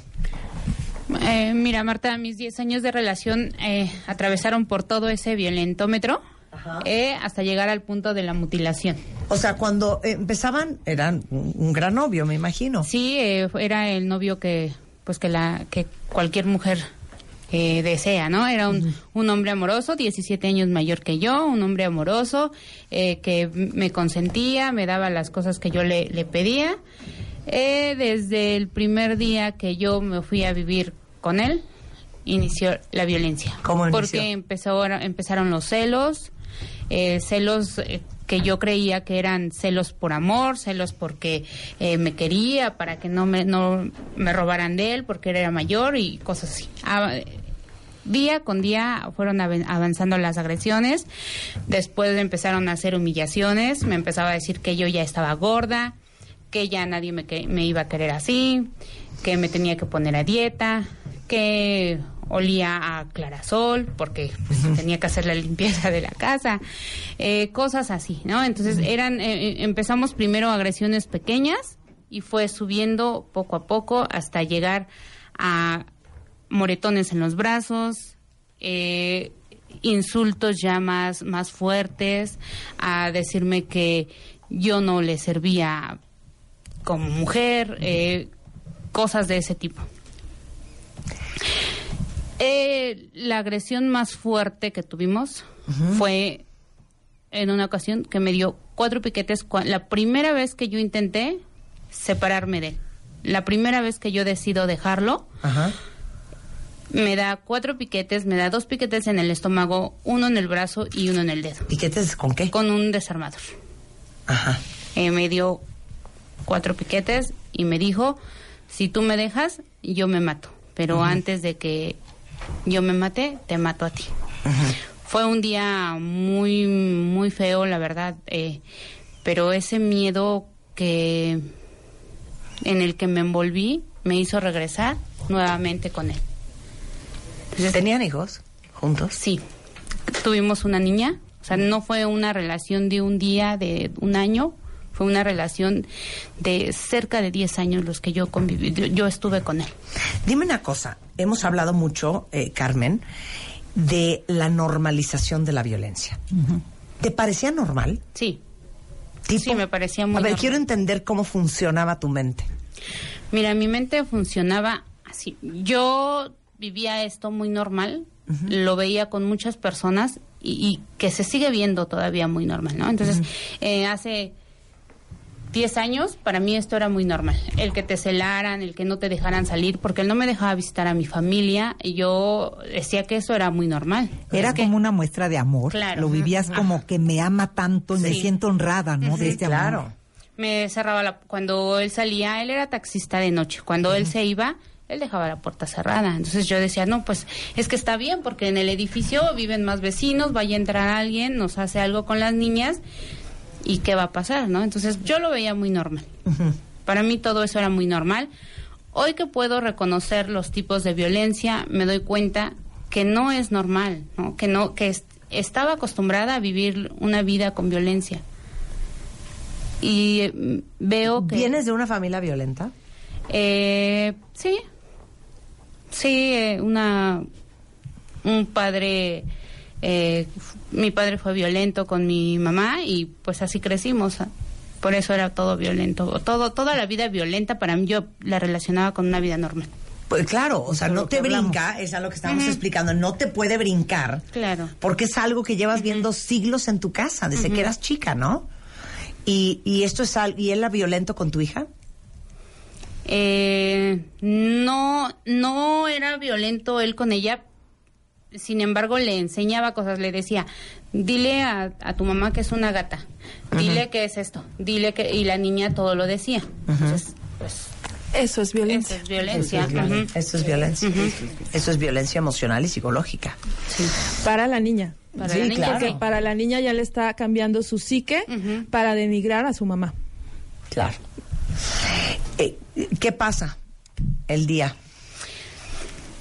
Eh, mira, Marta, mis 10 años de relación eh, atravesaron por todo ese violentómetro eh, hasta llegar al punto de la mutilación. O sea, cuando empezaban, eran un, gran novio, me imagino. Sí, eh, era el novio que, pues que la, que cualquier mujer eh, desea, ¿no? Era un, un hombre amoroso, 17 años mayor que yo, un hombre amoroso eh, que me consentía, me daba las cosas que yo le, le pedía. Eh, desde el primer día que yo me fui a vivir con él, inició la violencia. ¿Cómo inició? Porque empezó, empezaron los celos, eh, celos eh, que yo creía que eran celos por amor, celos porque eh, me quería, para que no me, no me robaran de él, porque él era mayor y cosas así. Ah, día con día fueron avanzando las agresiones, después empezaron a hacer humillaciones, me empezaba a decir que yo ya estaba gorda, que ya nadie me, que- me iba a querer así, que me tenía que poner a dieta, que olía a clarasol porque pues, tenía que hacer la limpieza de la casa, eh, cosas así, ¿no? Entonces eran, eh, eh, empezamos primero agresiones pequeñas y fue subiendo poco a poco hasta llegar a moretones en los brazos, eh, insultos ya más, más fuertes, a decirme que yo no le servía como mujer, eh, cosas de ese tipo. Eh, la agresión más fuerte que tuvimos fue en una ocasión que me dio cuatro piquetes. La primera vez que yo intenté separarme de él, la primera vez que yo decido dejarlo, Ajá. me da cuatro piquetes, me da dos piquetes en el estómago, uno en el brazo y uno en el dedo. ¿Piquetes con qué? Con un desarmador. Ajá. Eh, me dio cuatro piquetes y me dijo, si tú me dejas, yo me mato. Pero antes de que yo me mate, te mato a ti. Fue un día muy, muy feo, la verdad. eh, pero ese miedo que en el que me envolví me hizo regresar nuevamente con él. ¿Tenían hijos juntos? Sí. Tuvimos una niña. O sea, no fue una relación de un día, de un año. Fue una relación de cerca de 10 años los que yo conviví. Yo, estuve con él. Dime una cosa, hemos hablado mucho, eh, Carmen, de la normalización de la violencia. ¿Te parecía normal? Sí. ¿Tipo? Sí, me parecía muy A ver, normal. quiero entender cómo funcionaba tu mente. Mira, mi mente funcionaba así. Yo vivía esto muy normal, lo veía con muchas personas y, y que se sigue viendo todavía muy normal, ¿no? Entonces, eh, hace 10 años, para mí esto era muy normal. El que te celaran, el que no te dejaran salir, porque él no me dejaba visitar a mi familia, y yo decía que eso era muy normal. Era Es que- como una muestra de amor. Claro. Lo vivías Ajá. como que me ama tanto y me siento honrada, ¿no? De este amor. me cerraba la cuando él salía él era taxista de noche cuando él se iba él dejaba la puerta cerrada entonces yo decía no pues es que está bien porque en el edificio viven más vecinos vaya a entrar alguien nos hace algo con las niñas y qué va a pasar no entonces yo lo veía muy normal. Para mí todo eso era muy normal. Hoy que puedo reconocer los tipos de violencia me doy cuenta que no es normal ¿no? que no que es- estaba acostumbrada a vivir una vida con violencia. Y eh, veo que ¿Vienes de una familia violenta? eh, sí. Sí eh, una un padre eh, mi padre fue violento con mi mamá y pues así crecimos por eso era todo violento todo toda la vida violenta para mí yo la relacionaba con una vida normal Pues claro, o sea, no te brinca, es a lo que estamos Ujú. explicando, no te puede brincar claro porque es algo que llevas viendo siglos en tu casa, desde que eras chica, ¿no? Y, y esto es algo, ¿y él era violento con tu hija? Eh, no, no era violento él con ella. Sin embargo, le enseñaba cosas. Le decía, dile a, a tu mamá que es una gata. Dile que es esto. Dile que... Y la niña todo lo decía. Entonces, pues... Eso es violencia. Eso es violencia. Eso es violencia. Eso es violencia. Eso es violencia emocional y psicológica. Para la niña. Para Sí, la niña, claro. Porque para la niña ya le está cambiando su psique para denigrar a su mamá. Claro. Eh, ¿Qué pasa el día?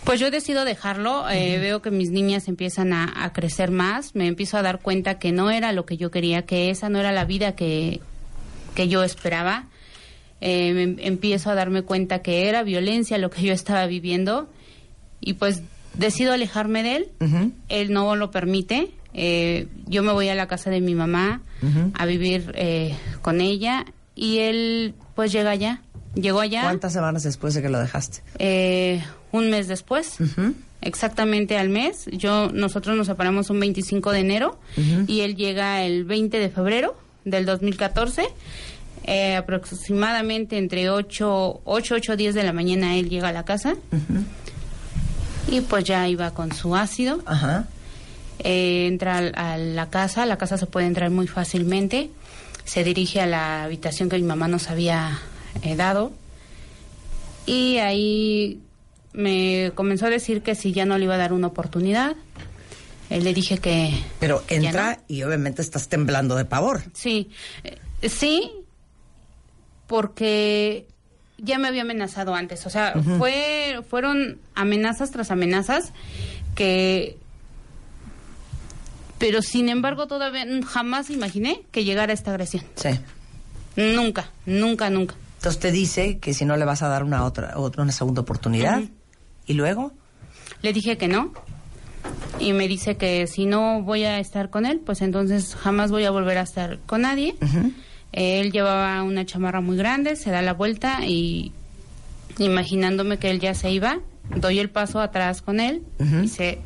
Pues yo decido dejarlo, eh, veo que mis niñas empiezan a, a crecer más, me empiezo a dar cuenta que no era lo que yo quería, que esa no era la vida que, que yo esperaba. Eh, me- empiezo a darme cuenta que era violencia lo que yo estaba viviendo y pues decido alejarme de él. Él no lo permite. Eh, yo me voy a la casa de mi mamá a vivir eh, con ella y él pues llega allá. Llegó allá. ¿Cuántas semanas después de que lo dejaste? Eh, un mes después, exactamente al mes. Yo nosotros nos separamos un 25 de enero y él llega el 20 de febrero del 2014. Eh, aproximadamente entre 8, 8, 8, 10 de la mañana él llega a la casa y pues ya iba con su ácido. Eh, entra a la casa, la casa se puede entrar muy fácilmente. Se dirige a la habitación que mi mamá nos había eh, dado y ahí me comenzó a decir que si ya no le iba a dar una oportunidad. Eh, le dije que... Pero que entra y obviamente estás temblando de pavor. Sí, eh, sí, porque ya me había amenazado antes. O sea, fue, fueron amenazas tras amenazas que... Pero sin embargo todavía jamás imaginé que llegara esta agresión. Sí. Nunca, nunca, nunca. Entonces te dice que si no le vas a dar una otra, otra una segunda oportunidad. ¿Y luego? Le dije que no. Y me dice que si no voy a estar con él, pues entonces jamás voy a volver a estar con nadie. Él llevaba una chamarra muy grande, se da la vuelta y imaginándome que él ya se iba, doy el paso atrás con él y se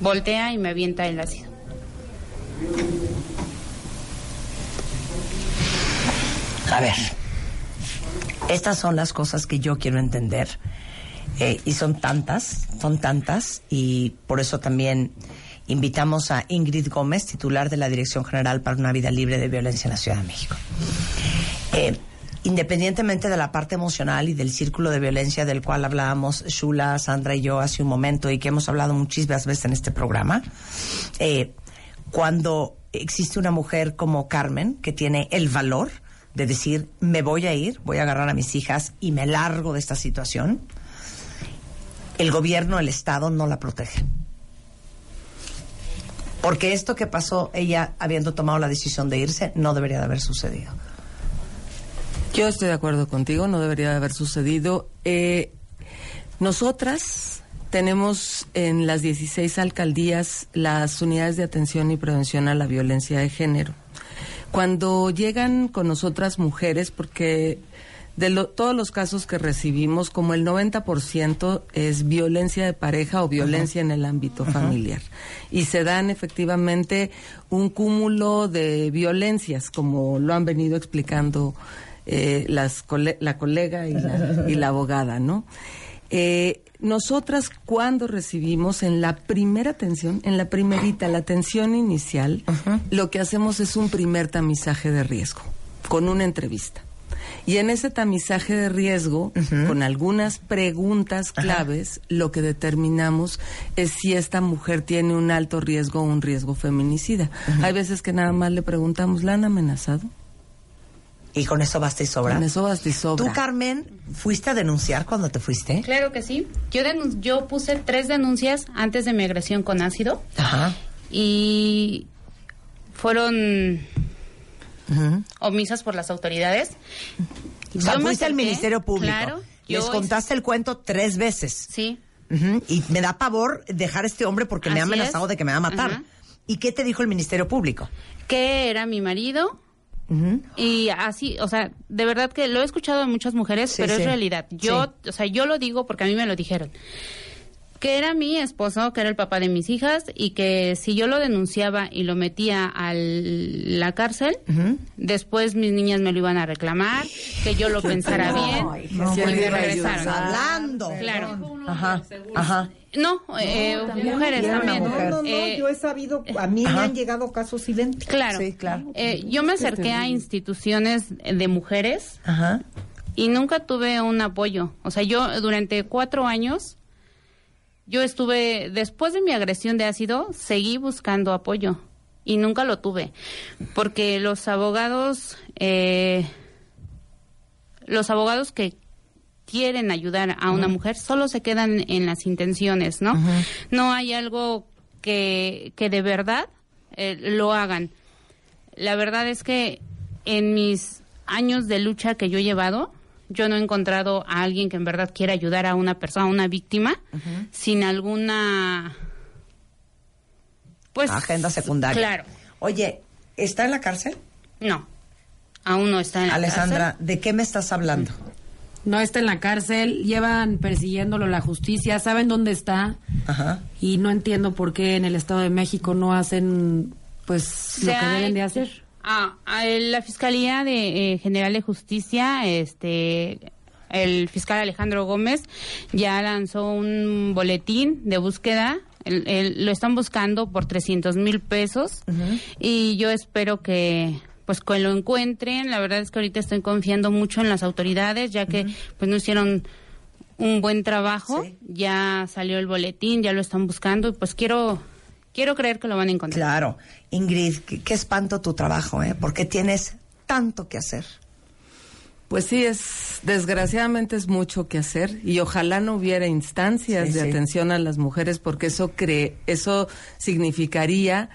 voltea y me avienta el ácido. A ver, estas son las cosas que yo quiero entender. Eh, y son tantas, son tantas, y por eso también invitamos a Ingrid Gómez, titular de la Dirección General para una Vida Libre de Violencia en la Ciudad de México. Eh, independientemente de la parte emocional y del círculo de violencia del cual hablábamos Shula, Sandra y yo hace un momento y que hemos hablado muchísimas veces en este programa, eh, cuando existe una mujer como Carmen que tiene el valor de decir me voy a ir, voy a agarrar a mis hijas y me largo de esta situación, el gobierno, el Estado no la protege. Porque esto que pasó, ella habiendo tomado la decisión de irse, no debería de haber sucedido. Yo estoy de acuerdo contigo, no debería de haber sucedido. Eh, nosotras tenemos en las 16 alcaldías las unidades de atención y prevención a la violencia de género. Cuando llegan con nosotras mujeres, porque de lo- todos los casos que recibimos, como el 90% es violencia de pareja o violencia en el ámbito familiar. Y se dan efectivamente un cúmulo de violencias, como lo han venido explicando eh, las cole- la colega y la, y la abogada, ¿no? Eh, nosotras cuando recibimos en la primera atención, en la primerita, la atención inicial, lo que hacemos es un primer tamizaje de riesgo, con una entrevista. Y en ese tamizaje de riesgo, con algunas preguntas claves, lo que determinamos es si esta mujer tiene un alto riesgo o un riesgo feminicida. Hay veces que nada más le preguntamos, ¿la han amenazado? Y con eso basta y sobra. Con eso basta y sobra. ¿Tú, Carmen, fuiste a denunciar cuando te fuiste? Claro que sí. Yo, yo puse tres denuncias antes de mi agresión con ácido Ajá. y fueron omisas por las autoridades. O sea, Yo fuiste al Ministerio Público. Claro. Les yo contaste el cuento tres veces. Sí. Y me da pavor dejar a este hombre porque me ha amenazado es. de que me va a matar. ¿Y qué te dijo el Ministerio Público? que era mi marido y así, o sea, de verdad que lo he escuchado de muchas mujeres, Sí, pero sí. es realidad. Yo, o sea, yo lo digo porque a mí me lo dijeron. Que era mi esposo, que era el papá de mis hijas y que si yo lo denunciaba y lo metía a la cárcel, después mis niñas me lo iban a reclamar, que yo lo *laughs* pensara bien no, y pues, me regresaron. hablando. Claro. Ajá, ajá. No, eh, mujeres Era una también. mujer. No, no, no, Eh, yo he sabido, a mí me Ajá. han llegado casos idénticos. Claro. Eh, yo me acerqué a instituciones de mujeres Ajá. y nunca tuve un apoyo. O sea, yo durante cuatro años, yo estuve, después de mi agresión de ácido, seguí buscando apoyo y nunca lo tuve. Porque los abogados, eh, los abogados que quieren ayudar a una mujer solo se quedan en las intenciones, ¿no? No hay algo que, que de verdad eh, lo hagan. La verdad es que en mis años de lucha que yo he llevado, yo no he encontrado a alguien que en verdad quiera ayudar a una persona, a una víctima, sin alguna pues Agenda secundaria. Claro. Oye, ¿está en la cárcel? No. Aún no está en la Alessandra, ¿de qué me estás hablando? No está en la cárcel, llevan persiguiéndolo la justicia, saben dónde está Ajá. y no entiendo por qué en el Estado de México no hacen pues Se lo que deben de hacer. Ah, la Fiscalía de, eh, General de Justicia, este, el fiscal Alejandro Gómez ya lanzó un boletín de búsqueda. El- el- lo están buscando por 300 mil pesos y yo espero que pues que lo encuentren. La verdad es que ahorita estoy confiando mucho en las autoridades ya que pues no hicieron un buen trabajo. Ya salió el boletín, ya lo están buscando y pues quiero quiero creer que lo van a encontrar. Claro. Ingrid, qué, qué espanto tu trabajo, ¿eh? Porque tienes tanto que hacer. Pues sí, es desgraciadamente es mucho que hacer y ojalá no hubiera instancias Sí, de sí. atención a las mujeres porque eso cree, eso significaría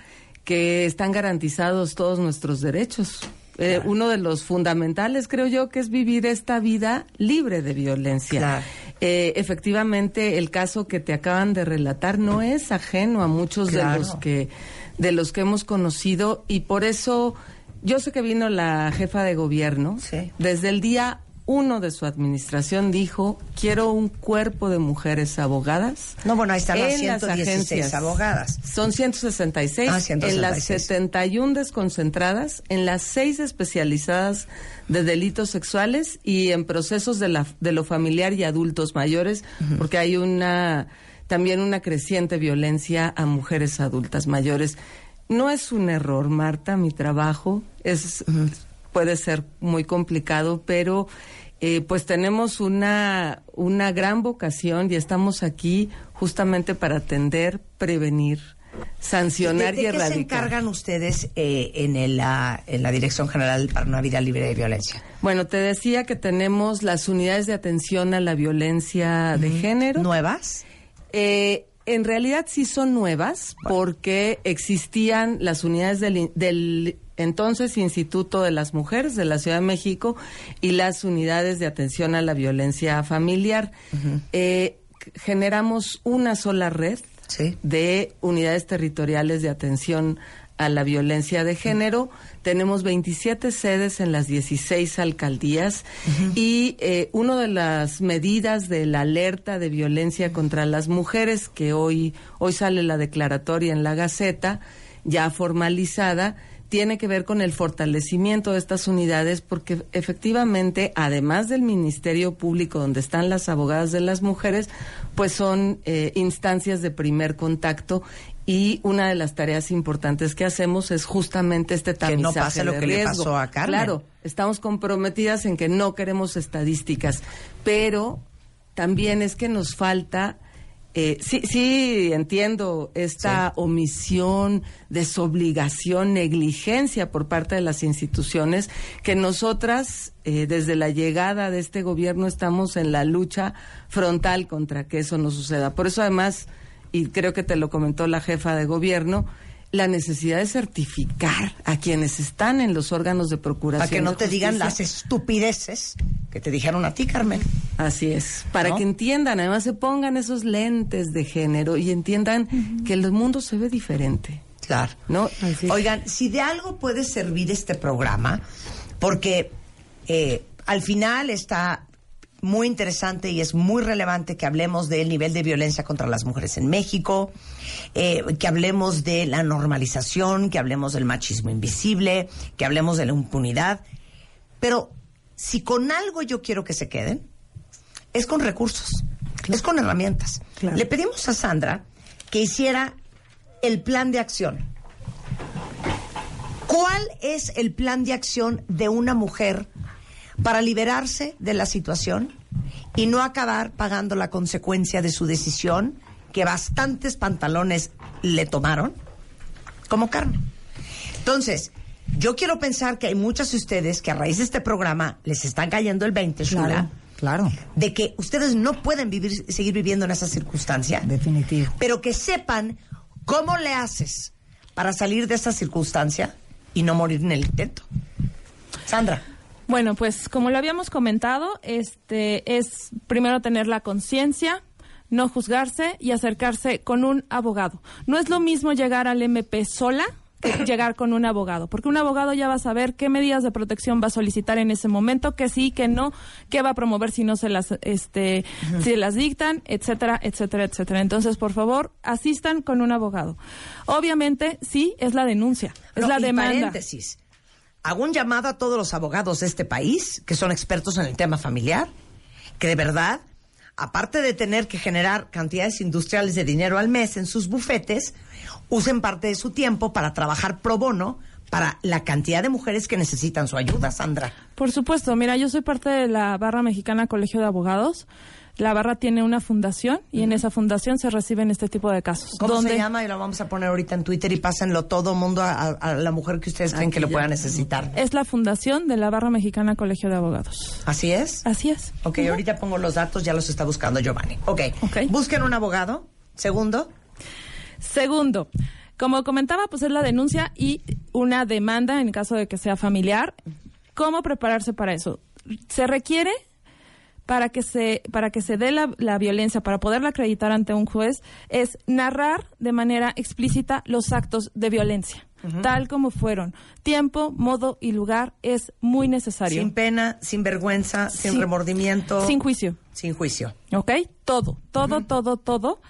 que están garantizados todos nuestros derechos. Eh, uno de los fundamentales, creo yo, que es vivir esta vida libre de violencia. Eh, efectivamente, el caso que te acaban de relatar no es ajeno a muchos Claro. de los que de los que hemos conocido y por eso yo sé que vino la jefa de gobierno desde el día uno de su administración dijo quiero un cuerpo de mujeres abogadas. No, bueno, ahí están las en 116 abogadas. Son 166, Ah, en las 166. 71 desconcentradas, en las seis especializadas de delitos sexuales y en procesos de, la, de lo familiar y adultos mayores, porque hay una también una creciente violencia a mujeres adultas mayores. No es un error, Marta, mi trabajo es puede ser muy complicado, pero eh, pues tenemos una una gran vocación y estamos aquí justamente para atender, prevenir, sancionar ¿De, de y qué se erradicar. encargan ustedes eh, en, el, ah, en la Dirección General para una Vida Libre de Violencia? Bueno, te decía que tenemos las unidades de atención a la violencia de género. ¿Nuevas? Eh, en realidad sí son nuevas porque existían las unidades del, del entonces Instituto de las Mujeres de la Ciudad de México y las unidades de atención a la violencia familiar. Eh, generamos una sola red de unidades territoriales de atención a la violencia de género. Tenemos 27 sedes en las 16 alcaldías y eh, una de las medidas de la alerta de violencia contra las mujeres, que hoy, hoy sale la declaratoria en la Gaceta, ya formalizada, tiene que ver con el fortalecimiento de estas unidades porque efectivamente, además del Ministerio Público donde están las abogadas de las mujeres, pues son eh, instancias de primer contacto y una de las tareas importantes que hacemos es justamente este Que tamizaje no pase lo que le riesgo. pasó a Carmen. Claro, estamos comprometidas en que no queremos estadísticas, pero también es que nos falta eh, sí, sí, entiendo esta omisión, desobligación, negligencia por parte de las instituciones, que nosotras, eh, desde la llegada de este gobierno, estamos en la lucha frontal contra que eso no suceda. Por eso, además, y creo que te lo comentó la jefa de gobierno, la necesidad de certificar a quienes están en los órganos de procuración. Para que no te digan las estupideces que te dijeron a ti, Carmen. Así es, para ¿No? que entiendan, además se pongan esos lentes de género y entiendan que el mundo se ve diferente. Claro. ¿No? Oigan, si de algo puede servir este programa, porque eh, al final está muy interesante y es muy relevante que hablemos del nivel de violencia contra las mujeres en México, eh, que hablemos de la normalización, que hablemos del machismo invisible, que hablemos de la impunidad. Pero si con algo yo quiero que se queden, es con recursos, es con herramientas. Le pedimos a Sandra que hiciera el plan de acción. ¿Cuál es el plan de acción de una mujer para liberarse de la situación y no acabar pagando la consecuencia de su decisión que bastantes pantalones le tomaron? Como Carmen. Entonces, yo quiero pensar que hay muchas de ustedes que a raíz de este programa les están cayendo el 20, Shula, Claro, claro. de que ustedes no pueden vivir, seguir viviendo en esa circunstancia. Definitivo. Pero que sepan cómo le haces para salir de esa circunstancia y no morir en el intento. Sandra. Bueno, pues como lo habíamos comentado, este es primero tener la conciencia, no juzgarse y acercarse con un abogado. No es lo mismo llegar al MP sola que *coughs* llegar con un abogado, porque un abogado ya va a saber qué medidas de protección va a solicitar en ese momento, que sí, que no, qué va a promover si no se las este si las dictan, etcétera, etcétera, etcétera. Entonces, por favor, asistan con un abogado. Obviamente, sí, es la denuncia, es No, la demanda. paréntesis. Hago un llamado a todos los abogados de este país que son expertos en el tema familiar, que de verdad, aparte de tener que generar cantidades industriales de dinero al mes en sus bufetes, usen parte de su tiempo para trabajar pro bono para la cantidad de mujeres que necesitan su ayuda, Sandra. Por supuesto, mira, yo soy parte de la Barra Mexicana Colegio de Abogados. La barra tiene una fundación y en esa fundación se reciben este tipo de casos. ¿Cómo donde se llama? Y lo vamos a poner ahorita en Twitter y pásenlo todo mundo a, a- a la mujer que ustedes creen que lo pueda necesitar. Es la fundación de la Barra Mexicana Colegio de Abogados. ¿Así es? Así es. Ok, ahorita pongo los datos, ya los está buscando Giovanni. Ok. Busquen un abogado. Segundo. Segundo, como comentaba, pues es la denuncia y una demanda en caso de que sea familiar. ¿Cómo prepararse para eso? Se requiere para que se para que se dé la, la violencia para poderla acreditar ante un juez es narrar de manera explícita los actos de violencia tal como fueron tiempo modo y lugar es muy necesario Sin pena, sin vergüenza, sin, Sin- remordimiento. sin juicio Sin juicio. ¿ok? Todo, todo, todo, todo.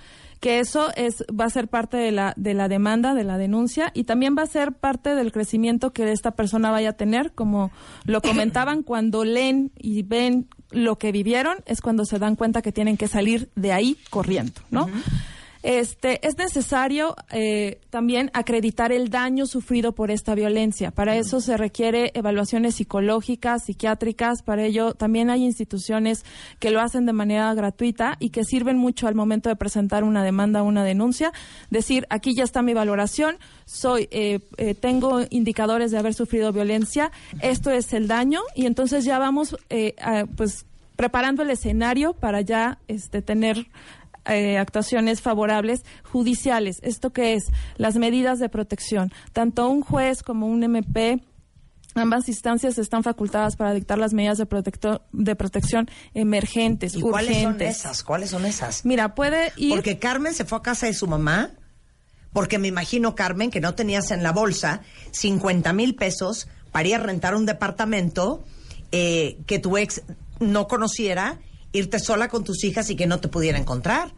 Que eso es va a ser parte de la de la demanda, de la denuncia y también va a ser parte del crecimiento que esta persona vaya a tener, como lo comentaban cuando leen y ven lo que vivieron es cuando se dan cuenta que tienen que salir de ahí corriendo, ¿no? Este, es necesario eh, también acreditar el daño sufrido por esta violencia. Para eso se requiere evaluaciones psicológicas, psiquiátricas. Para ello también hay instituciones que lo hacen de manera gratuita y que sirven mucho al momento de presentar una demanda o una denuncia. Decir, aquí ya está mi valoración, soy, eh, eh, tengo indicadores de haber sufrido violencia, esto es el daño y entonces ya vamos, eh, a, pues preparando el escenario para ya este, tener eh, actuaciones favorables judiciales. ¿Esto qué es? Las medidas de protección. Tanto un juez como un MP, ambas instancias están facultadas para dictar las medidas de, protecto- de protección emergentes, ¿Y cuáles son urgentes. esas? ¿Cuáles son esas? Mira, puede ir... Porque Carmen se fue a casa de su mamá, porque me imagino, Carmen, que no tenías en la bolsa 50 mil pesos para ir a rentar un departamento eh, que tu ex no conociera, irte sola con tus hijas y que no te pudiera encontrar.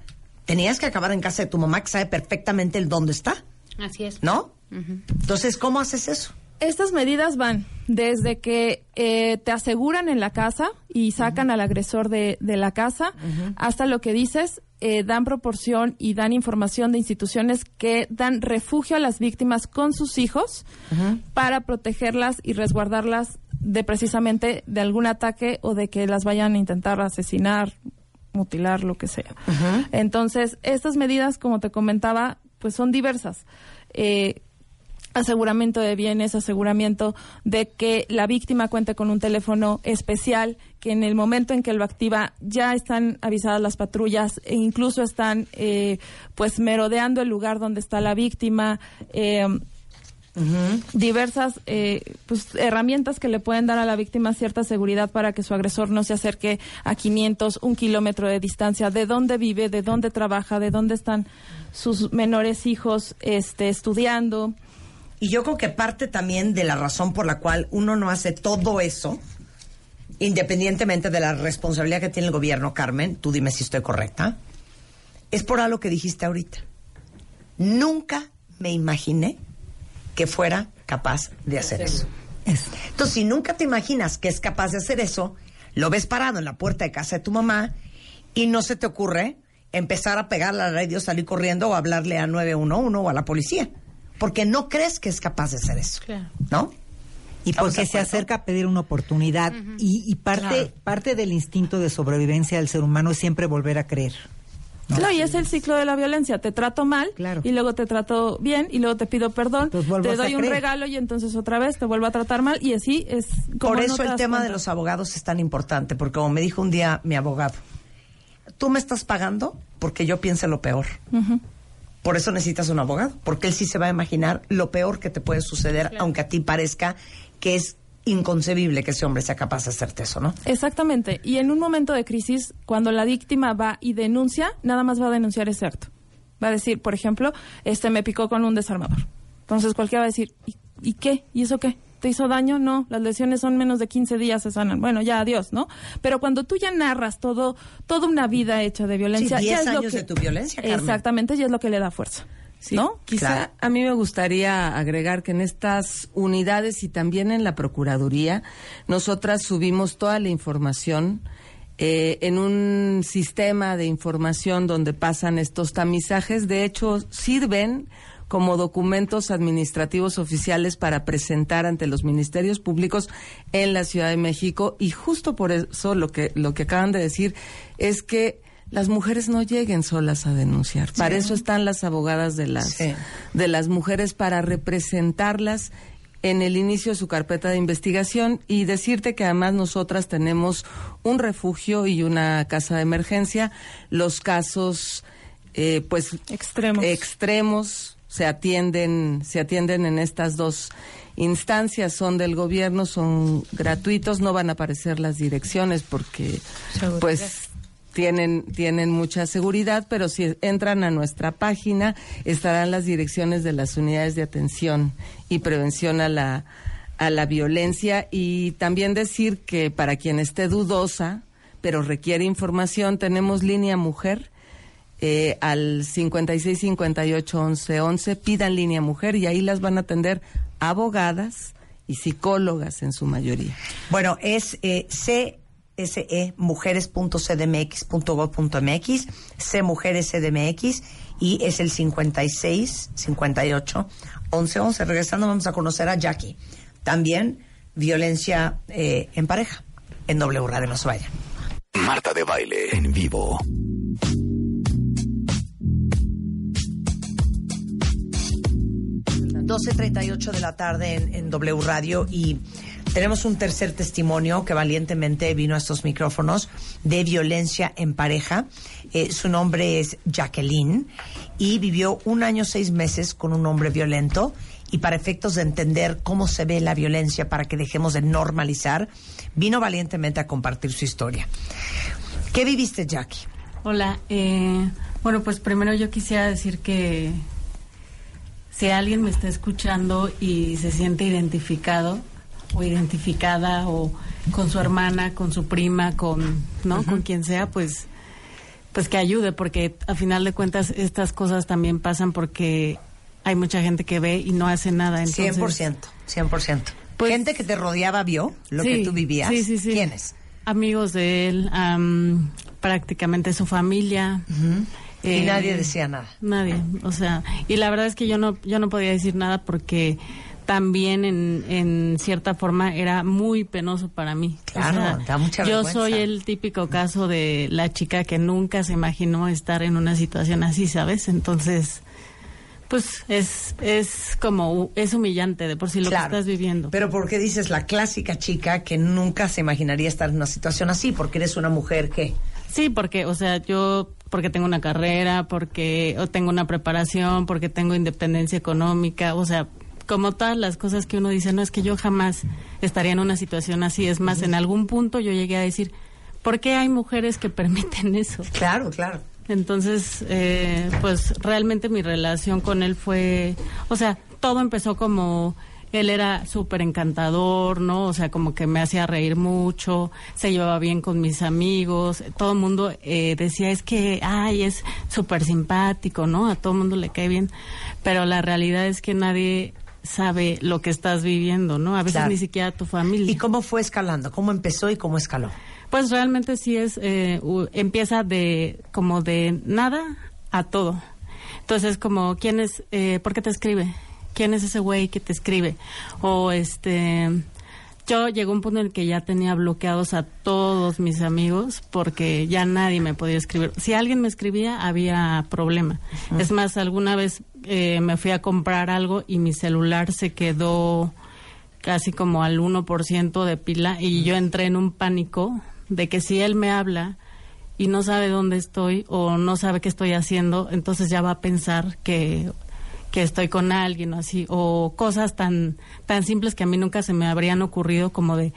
Tenías que acabar en casa de tu mamá, que sabe perfectamente el dónde está, Así es. ¿no? Entonces, ¿cómo haces eso? Estas medidas van desde que eh, te aseguran en la casa y sacan al agresor de, de la casa, hasta lo que dices, eh, dan proporción y dan información de instituciones que dan refugio a las víctimas con sus hijos para protegerlas y resguardarlas de precisamente de algún ataque o de que las vayan a intentar asesinar, mutilar, lo que sea. Entonces, estas medidas, como te comentaba, pues son diversas. Eh, aseguramiento de bienes, aseguramiento de que la víctima cuente con un teléfono especial, que en el momento en que lo activa ya están avisadas las patrullas e incluso están eh, pues merodeando el lugar donde está la víctima. eh, diversas eh, pues, herramientas que le pueden dar a la víctima cierta seguridad para que su agresor no se acerque a 500, un kilómetro de distancia, de dónde vive, de dónde trabaja, de dónde están sus menores hijos este, estudiando. Y yo creo que parte también de la razón por la cual uno no hace todo eso, independientemente de la responsabilidad que tiene el gobierno, Carmen, tú dime si estoy correcta, es por algo que dijiste ahorita. Nunca me imaginé que fuera capaz de hacer eso. Entonces, si nunca te imaginas que es capaz de hacer eso, lo ves parado en la puerta de casa de tu mamá y no se te ocurre empezar a pegarle a la radio, salir corriendo o hablarle a 911 o a la policía. Porque no crees que es capaz de hacer eso. ¿No? Y porque se acerca a pedir una oportunidad. y, y parte, Claro. parte del instinto de sobrevivencia del ser humano es siempre volver a creer. No, y es el ciclo de la violencia. Te trato mal y luego te trato bien y luego te pido perdón, te doy un regalo y entonces otra vez te vuelvo a tratar mal y así es como Por no eso te el tema de los abogados es tan importante, porque como me dijo un día mi abogado, tú me estás pagando porque yo piense lo peor. Ujú. Por eso necesitas un abogado, porque él sí se va a imaginar lo peor que te puede suceder, aunque a ti parezca que es inconcebible que ese hombre sea capaz de hacerte eso, ¿no? Exactamente. Y en un momento de crisis, cuando la víctima va y denuncia, nada más va a denunciar ese acto. Va a decir, por ejemplo, este me picó con un desarmador. Entonces cualquiera va a decir, ¿y, y qué? ¿Y eso qué? ¿Te hizo daño? No, las lesiones son menos de 15 días, se sanan. Bueno, ya adiós, ¿no? Pero cuando tú ya narras todo, toda una vida hecha de violencia, Sí, ya 10 es lo años que- de tu violencia, Carmen. Exactamente, y es lo que le da fuerza. ¿No? Quizá a mí me gustaría agregar que en estas unidades y también en la Procuraduría, nosotras subimos toda la información eh, en un sistema de información donde pasan estos tamizajes. De hecho, sirven como documentos administrativos oficiales para presentar ante los ministerios públicos en la Ciudad de México y justo por eso lo que lo que acaban de decir es que las mujeres no lleguen solas a denunciar. Para eso están las abogadas de las Sí. de las mujeres para representarlas en el inicio de su carpeta de investigación y decirte que además nosotras tenemos un refugio y una casa de emergencia. Los casos, eh, pues extremos, extremos se atienden se atienden en estas dos instancias son del gobierno, son gratuitos, no van a aparecer las direcciones porque Seguridad. pues tienen, tienen mucha seguridad, pero si entran a nuestra página estarán las direcciones de las unidades de atención y prevención a la, a la violencia y también decir que para quien esté dudosa, pero requiere información, tenemos línea mujer eh, al 56 58 11 11, pidan línea mujer y ahí las van a atender abogadas y psicólogas en su mayoría. Bueno, es eh, CSE mujeres.cdmx.gov.mx, C Mujeres CDMX y es el 56 58 11 11. Regresando vamos a conocer a Jackie. También violencia eh, en pareja en W Radio, no se vaya. Marta de baile en vivo. 12.38 de la tarde en, W Radio y tenemos un tercer testimonio que valientemente vino a estos micrófonos de violencia en pareja. Eh, su nombre es Jacqueline y vivió un año seis meses con un hombre violento y para efectos de entender cómo se ve la violencia para que dejemos de normalizar, vino valientemente a compartir su historia. ¿Qué viviste, Jackie? Hola, eh, bueno, pues primero yo quisiera decir que si alguien me está escuchando y se siente identificado o identificada o con su hermana, con su prima, con, ¿no? Con quien sea, pues pues que ayude porque a final de cuentas estas cosas también pasan porque hay mucha gente que ve y no hace nada. Entonces, 100%, 100%. Gente que te rodeaba vio lo que tú vivías. Sí, sí, sí. ¿Quiénes? Amigos de él, am, prácticamente su familia. Y nadie decía nada. Nadie, o sea, y la verdad es que yo no, yo no podía decir nada porque también en, en cierta forma era muy penoso para mí. O Claro, sea, da mucha Yo vergüenza. soy el típico caso de la chica que nunca se imaginó estar en una situación así, ¿sabes? Entonces, pues es, es como, es humillante de por sí lo Claro. que estás viviendo. Pero porque dices la clásica chica que nunca se imaginaría estar en una situación así, porque eres una mujer que... Sí, porque, o sea, yo, porque tengo una carrera, porque o tengo una preparación, porque tengo independencia económica, o sea, como todas las cosas que uno dice, no es que yo jamás estaría en una situación así. Es más, en algún punto yo llegué a decir, ¿por qué hay mujeres que permiten eso? Claro, claro. Entonces, eh, pues realmente mi relación con él fue, o sea, todo empezó como él era súper encantador, ¿no? O sea, como que me hacía reír mucho, se llevaba bien con mis amigos, todo el mundo eh, decía, es que, ay, es súper simpático, ¿no? A todo el mundo le cae bien, pero la realidad es que nadie sabe lo que estás viviendo, ¿no? A veces Claro. ni siquiera tu familia. ¿Y cómo fue escalando? ¿Cómo empezó y cómo escaló? Pues realmente sí es, eh, u- empieza de como de nada a todo. Entonces como, ¿quién es, eh, por qué te escribe? ¿Quién es ese güey que te escribe? O este, yo llegó un punto en el que ya tenía bloqueados a todos mis amigos porque ya nadie me podía escribir. Si alguien me escribía, había problema. Es más, alguna vez eh, me fui a comprar algo y mi celular se quedó casi como al 1% de pila y yo entré en un pánico de que si él me habla y no sabe dónde estoy o no sabe qué estoy haciendo, entonces ya va a pensar que, que estoy con alguien o así, o cosas tan, tan simples que a mí nunca se me habrían ocurrido como de,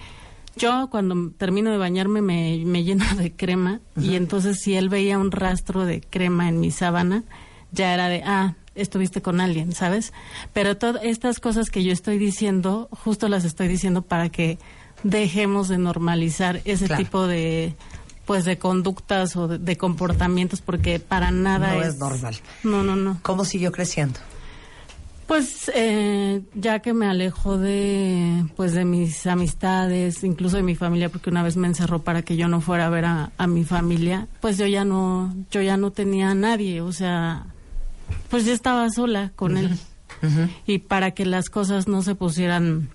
yo cuando termino de bañarme me, me *laughs* lleno de crema y entonces si él veía un rastro de crema en mi sábana, ya era de, ah, estuviste con alguien, ¿sabes? Pero todas estas cosas que yo estoy diciendo, justo las estoy diciendo para que dejemos de normalizar ese Claro. tipo de pues de conductas o de, de comportamientos porque para nada no es, es normal. No, no, no. ¿Cómo siguió creciendo? Pues eh, ya que me alejo de pues de mis amistades, incluso de mi familia, porque una vez me encerró para que yo no fuera a ver a, a mi familia, pues yo ya no yo ya no tenía a nadie, o sea, pues yo estaba sola con él. Y para que las cosas no se pusieran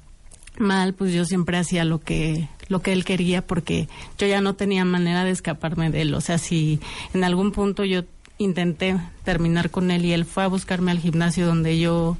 mal, pues yo siempre hacía lo que lo que él quería porque yo ya no tenía manera de escaparme de él, o sea, si en algún punto yo intenté terminar con él y él fue a buscarme al gimnasio donde yo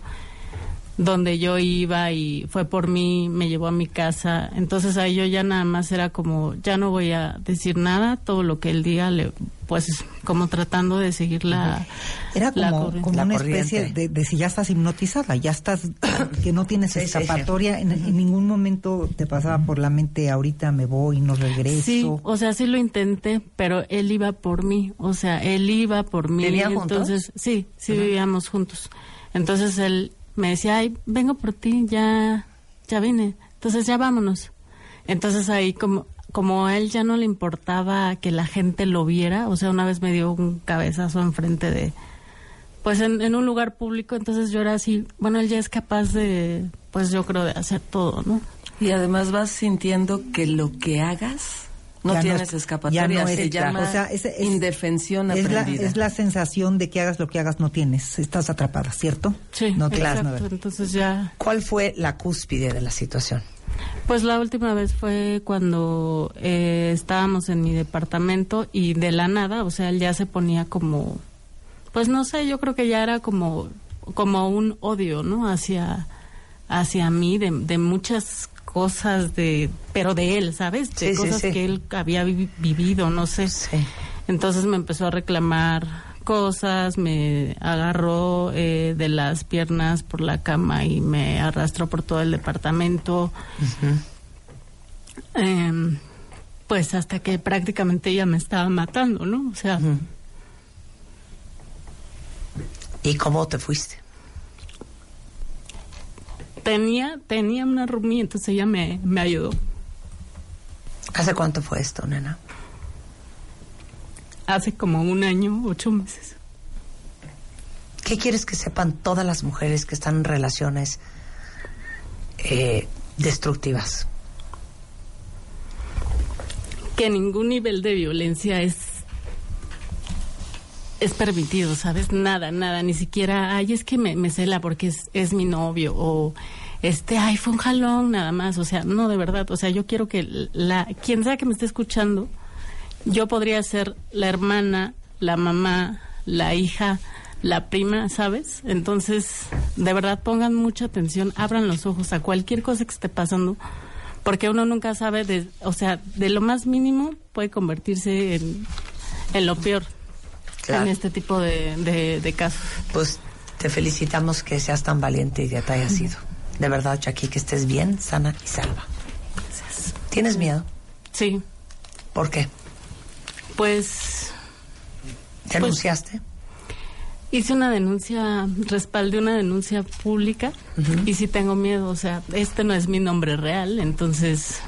donde yo iba y fue por mí, me llevó a mi casa. Entonces ahí yo ya nada más era como, ya no voy a decir nada, todo lo que él diga, le, pues como tratando de seguir la... Era la como, corriente. como una especie de, de si ya estás hipnotizada, ya estás, *coughs* que no tienes escapatoria, En, en ningún momento te pasaba por la mente, ahorita me voy, no regreso. Sí, o sea, sí lo intenté, pero él iba por mí, o sea, él iba por mí. ¿Vivían juntos? Entonces, sí, sí vivíamos juntos. Entonces él me decía, ay, vengo por ti, ya, ya vine. Entonces ya vámonos. Entonces ahí como, como a él ya no le importaba que la gente lo viera, o sea, una vez me dio un cabezazo enfrente de, pues en, en un lugar público, entonces yo era así, bueno, él ya es capaz de, pues yo creo de hacer todo, ¿no? Y además vas sintiendo que lo que hagas no Ya tienes es- escapatoria, ya no se es- llama o sea, es- es- indefensión Es la, aprendida. es la sensación de que hagas lo que hagas no tienes, estás atrapada, ¿cierto? Sí, no tienes exacto. nada. Entonces ya. ¿Cuál fue la cúspide de la situación? Pues la última vez fue cuando eh, estábamos en mi departamento y de la nada, o sea, él ya se ponía como, pues no sé, yo creo que ya era como, como un odio, ¿no? Hacia, hacia mí de, de muchas cosas de, pero de él, ¿sabes? De Sí, cosas sí. que él había vi- vivido, no sé. Entonces me empezó a reclamar cosas, me agarró eh, de las piernas por la cama y me arrastró por todo el departamento. Em, pues hasta que prácticamente ella me estaba matando, ¿no? O sea, ¿Y cómo te fuiste? Tenía tenía una roomie, entonces ella me, me ayudó. ¿Hace cuánto fue esto, nena? Hace como un año, ocho meses. ¿Qué quieres que sepan todas las mujeres que están en relaciones eh, destructivas? que ningún nivel de violencia es es permitido, ¿sabes? Nada, nada, ni siquiera, ay, es que me, me cela porque es, es mi novio o este, ay, fue un jalón nada más, o sea, no, de verdad, o sea, yo quiero que la, quien sea que me esté escuchando, yo podría ser la hermana, la mamá, la hija, la prima, ¿sabes? Entonces, de verdad, pongan mucha atención, abran los ojos a cualquier cosa que esté pasando, porque uno nunca sabe, de, o sea, de lo más mínimo puede convertirse en, en lo peor Claro. en este tipo de, de- de casos. Pues te felicitamos que seas tan valiente y que te hayas ido. De verdad, Jackie, que estés bien, sana y salva. ¿Tienes miedo? Sí. ¿Por qué? Pues ¿Denunciaste? hice una denuncia, respaldé una denuncia pública y sí tengo miedo, o sea, este no es mi nombre real, entonces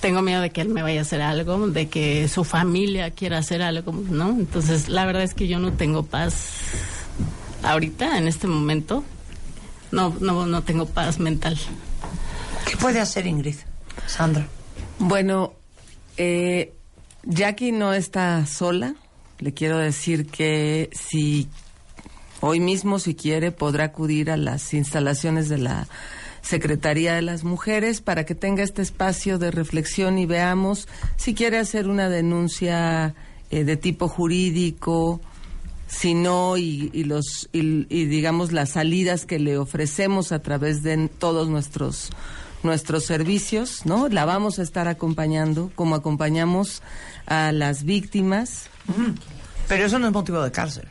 tengo miedo de que él me vaya a hacer algo, de que su familia quiera hacer algo, ¿no? Entonces, la verdad es que yo no tengo paz ahorita, en este momento. No, no, no tengo paz mental. ¿Qué puede hacer Ingrid? Sandra. Bueno, eh, Jackie no está sola. Le quiero decir que si hoy mismo, si quiere, podrá acudir a las instalaciones de la Secretaría de las Mujeres para que tenga este espacio de reflexión y veamos si quiere hacer una denuncia eh, de tipo jurídico, si no, y, los, y, digamos las salidas que le ofrecemos a través de todos nuestros nuestros servicios, ¿no? La vamos a estar acompañando, como acompañamos a las víctimas. Pero eso no es motivo de cárcel.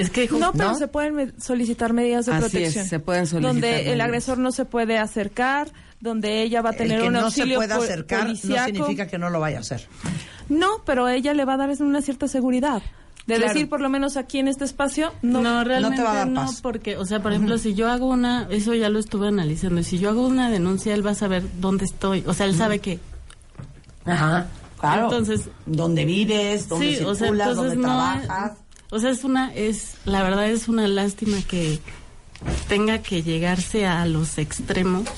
Es que No, pero ¿no? se pueden me- solicitar medidas de Así es, protección. se pueden solicitar Donde el agresor no se puede acercar, donde ella va a tener El que un no se auxilio pueda acercar no significa que no lo vaya a hacer. No, pero ella le va a dar una cierta seguridad. De Claro. decir, por lo menos aquí en este espacio, no, No, realmente te va a dar no, paz. porque, o sea, por ejemplo, si yo hago una, eso ya lo estuve analizando, y si yo hago una denuncia, él va a saber dónde estoy, o sea, él sabe que... Ajá, claro. Entonces, ¿Dónde vives? ¿Dónde sí, o sea, circulas? entonces ¿Dónde no, trabajas? O sea, es una, es, la verdad es una lástima que tenga que llegarse a los extremos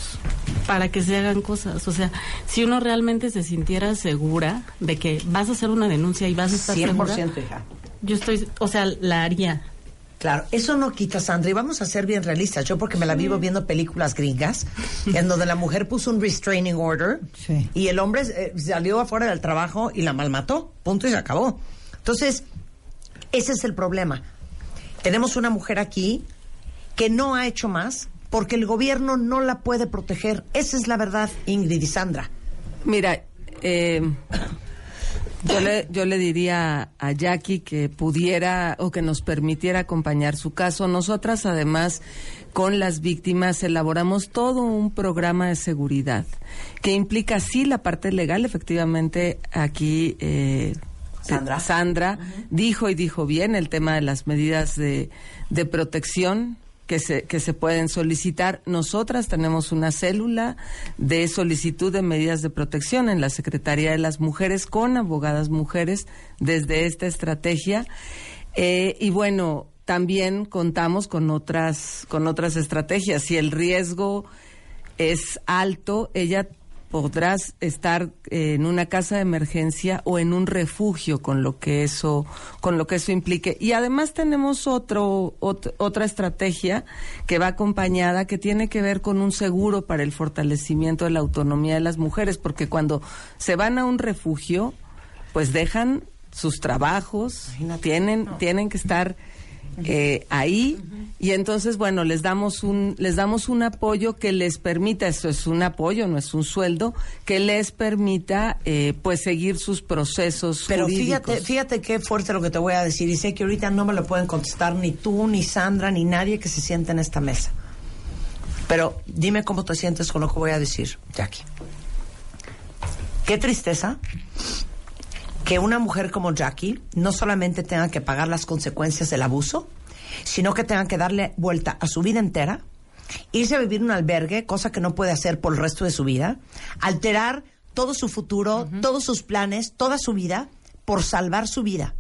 para que se hagan cosas. O sea, si uno realmente se sintiera segura de que vas a hacer una denuncia y vas a estar 100%, segura, hija. yo estoy, o sea, la haría. Claro, eso no quita, Sandra, y vamos a ser bien realistas. Yo porque me la vivo viendo películas gringas, *laughs* en donde la mujer puso un restraining order y el hombre eh, salió afuera del trabajo y la malmató. Punto y se acabó. Entonces, ese es el problema. Tenemos una mujer aquí que no ha hecho más porque el gobierno no la puede proteger. Esa es la verdad, Ingrid y Sandra. Mira, eh, yo le, diría a Jackie que pudiera o que nos permitiera acompañar su caso. Nosotras, además, con las víctimas elaboramos todo un programa de seguridad que implica, sí, la parte legal. Efectivamente, aquí eh, Sandra. Sandra dijo y dijo bien el tema de las medidas de, de protección que se, que se pueden solicitar. Nosotras tenemos una célula de solicitud de medidas de protección en la Secretaría de las Mujeres con abogadas mujeres desde esta estrategia. Eh, y bueno, también contamos con otras, con otras estrategias. Si el riesgo es alto, ella podrás estar eh, en una casa de emergencia o en un refugio con lo que eso con lo que eso implique. Y además tenemos otro ot- otra estrategia que va acompañada que tiene que ver con un seguro para el fortalecimiento de la autonomía de las mujeres porque cuando se van a un refugio pues dejan sus trabajos tienen tienen que estar eh, ahí y entonces bueno les damos un les damos un apoyo que les permita eso es un apoyo no es un sueldo que les permita eh, pues seguir sus procesos Pero jurídicos. fíjate, fíjate qué fuerte lo que te voy a decir y sé que ahorita no me lo pueden contestar ni tú, ni Sandra, ni nadie que se siente en esta mesa. Pero dime cómo te sientes con lo que voy a decir, Jackie. Qué tristeza que una mujer como Jackie no solamente tenga que pagar las consecuencias del abuso, sino que tenga que darle vuelta a su vida entera, irse a vivir en un albergue, cosa que no puede hacer por el resto de su vida, alterar todo su futuro, todos sus planes, toda su vida, por salvar su vida.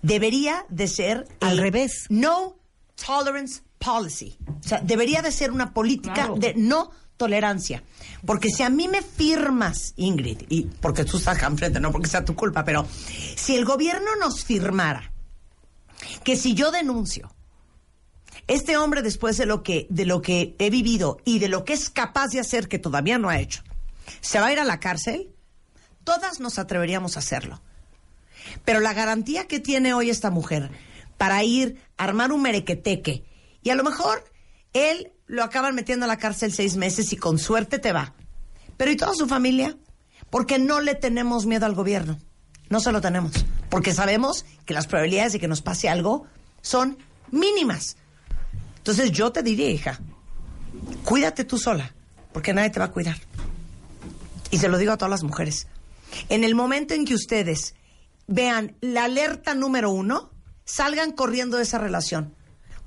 Debería de ser al revés. No tolerance policy. O sea, debería de ser una política de no tolerancia. Porque si a mí me firmas, Ingrid, y porque tú estás enfrente, no porque sea tu culpa, pero si el gobierno nos firmara que si yo denuncio este hombre después de lo que de lo que he vivido y de lo que es capaz de hacer que todavía no ha hecho, se va a ir a la cárcel, todas nos atreveríamos a hacerlo. Pero la garantía que tiene hoy esta mujer para ir a armar un merequeteque y a lo mejor él lo acaban metiendo a la cárcel seis meses y con suerte te va. Pero ¿y toda su familia? Porque no le tenemos miedo al gobierno. No se lo tenemos. Porque sabemos que las probabilidades de que nos pase algo son mínimas. Entonces yo te diría, hija, cuídate tú sola, porque nadie te va a cuidar. Y se lo digo a todas las mujeres. En el momento en que ustedes vean la alerta número uno, salgan corriendo de esa relación.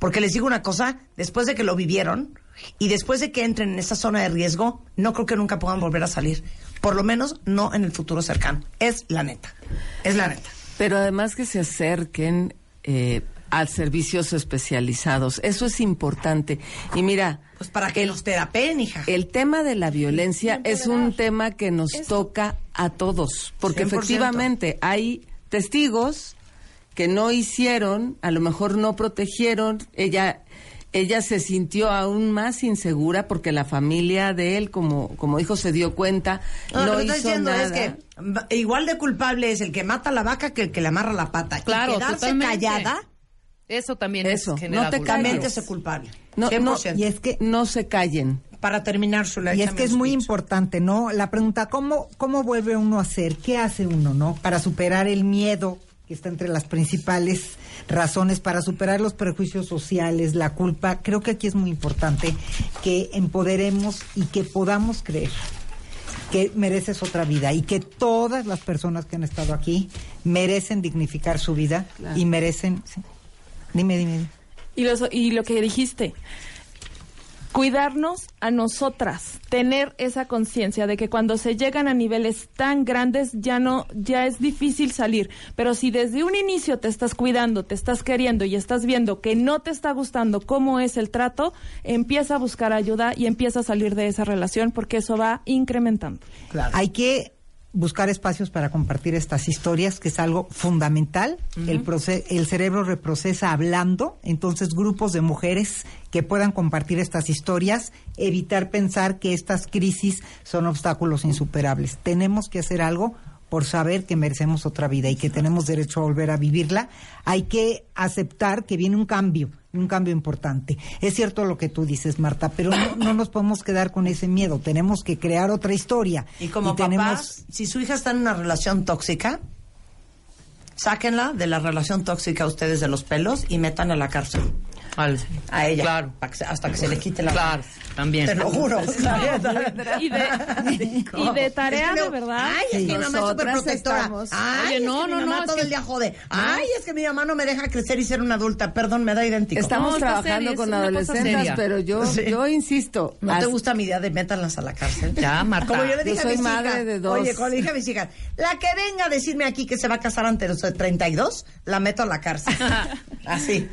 Porque les digo una cosa, después de que lo vivieron y después de que entren en esa zona de riesgo, no creo que nunca puedan volver a salir. Por lo menos no en el futuro cercano. Es la neta. Es la neta. Pero además que se acerquen eh, a servicios especializados. Eso es importante. Y mira. Pues para que los terapeen, hija. El tema de la violencia es un tema que nos toca a todos. Porque 100%. efectivamente hay testigos que no hicieron, a lo mejor no protegieron. Ella. Ella se sintió aún más insegura porque la familia de él, como, como dijo, se dio cuenta, No, no, lo que estoy hizo diciendo nada. es que igual de culpable es el que mata la vaca que el que le amarra la pata. Claro, y quedarse totalmente. callada, Eso también Eso, es no te calles. es culpable. No, no, 100%. Y es que no se callen. Para terminar su Y es que es muy importante, ¿no? La pregunta, ¿cómo, ¿cómo vuelve uno a ser? ¿Qué hace uno, no? Para superar el miedo, está entre las principales razones, para superar los prejuicios sociales, la culpa. Creo que aquí es muy importante que empoderemos y que podamos creer que mereces otra vida y que todas las personas que han estado aquí merecen dignificar su vida Claro. y merecen... sí. Dime, dime, dime. Y, los- y lo que dijiste, cuidarnos a nosotras, tener esa conciencia de que cuando se llegan a niveles tan grandes ya no, ya es difícil salir. Pero si desde un inicio te estás cuidando, te estás queriendo y estás viendo que no te está gustando cómo es el trato, empieza a buscar ayuda y empieza a salir de esa relación porque eso va incrementando. Hay que buscar espacios para compartir estas historias, que es algo fundamental. el, el cerebro reprocesa hablando, entonces grupos de mujeres que puedan compartir estas historias, evitar pensar que estas crisis son obstáculos insuperables. Tenemos que hacer algo por saber que merecemos otra vida y que tenemos derecho a volver a vivirla, hay que aceptar que viene un cambio, un cambio importante. Es cierto lo que tú dices, Marta, pero no, no nos podemos quedar con ese miedo. Tenemos que crear otra historia. Y como tenemos papás, si su hija está en una relación tóxica, sáquenla de la relación tóxica ustedes de los pelos y metan a la cárcel. A ella. Claro. hasta que se le quite la Claro, también. Te lo juro. *laughs* *laughs* Y de, y de tarea, Es que de verdad. Ay, es que mi mamá es súper protectora. Ay, Oye, es no, que no, mi mamá no, es todo que- el día jode. Ay, es que mi mamá no me deja crecer y ser una adulta. Perdón, me da idéntico. Estamos trabajando con adolescentes, pero yo, Sí. yo insisto. ¿No te gusta mi idea de métanlas a la cárcel? Ya, Marta. Como yo le dije a soy mis madre hijas, de dos. Oye, como le dije a mis hijas, la que venga a decirme aquí que se va a casar antes de los 32, la meto a la cárcel. *laughs* Así.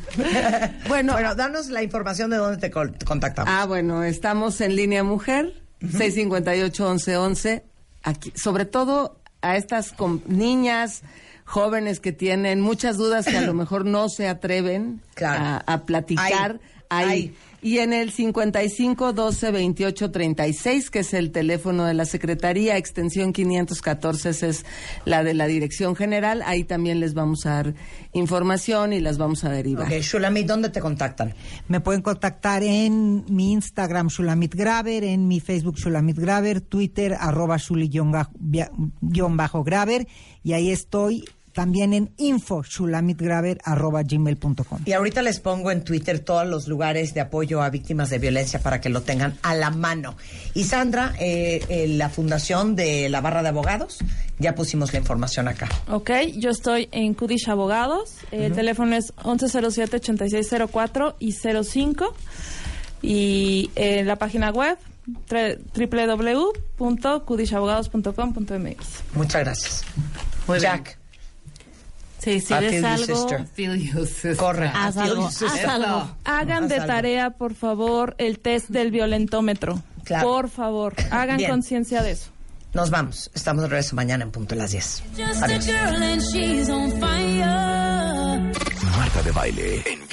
Bueno, bueno, danos la información de dónde te contactamos. Ah, bueno, estamos en línea mujer, 658-1111. Aquí, sobre todo a estas com- niñas jóvenes que tienen muchas dudas que a lo mejor no se atreven Claro. a, a platicar. Ahí, ahí. ahí. Y en el 55 12 28 36, que es el teléfono de la Secretaría, extensión 514, esa es la de la Dirección General. Ahí también les vamos a dar información y las vamos a derivar. Ok, Shulamit, ¿dónde te contactan? Me pueden contactar en mi Instagram Shulamit Graver, en mi Facebook Shulamit Graver, Twitter arroba Shuli-Graver y ahí estoy también en info shulamitgraver arroba gmail.com. Y ahorita les pongo en Twitter todos los lugares de apoyo a víctimas de violencia para que lo tengan a la mano. Y Sandra, eh, eh, la fundación de la barra de abogados, ya pusimos la información acá. Ok, yo estoy en Kudish Abogados. El teléfono es 1107-8604 y 05. Y en la página web www.kudishabogados.com.mx. Muchas gracias. Jack. Sí, si ves algo. Corre. haz algo, haz. Hagan Haz de algo. tarea, por favor, el test del violentómetro. Claro. Por favor, hagan conciencia de eso. Nos vamos. Estamos de regreso mañana en punto de las 10. Just a Adiós. girl and she's on fire. Marta de baile en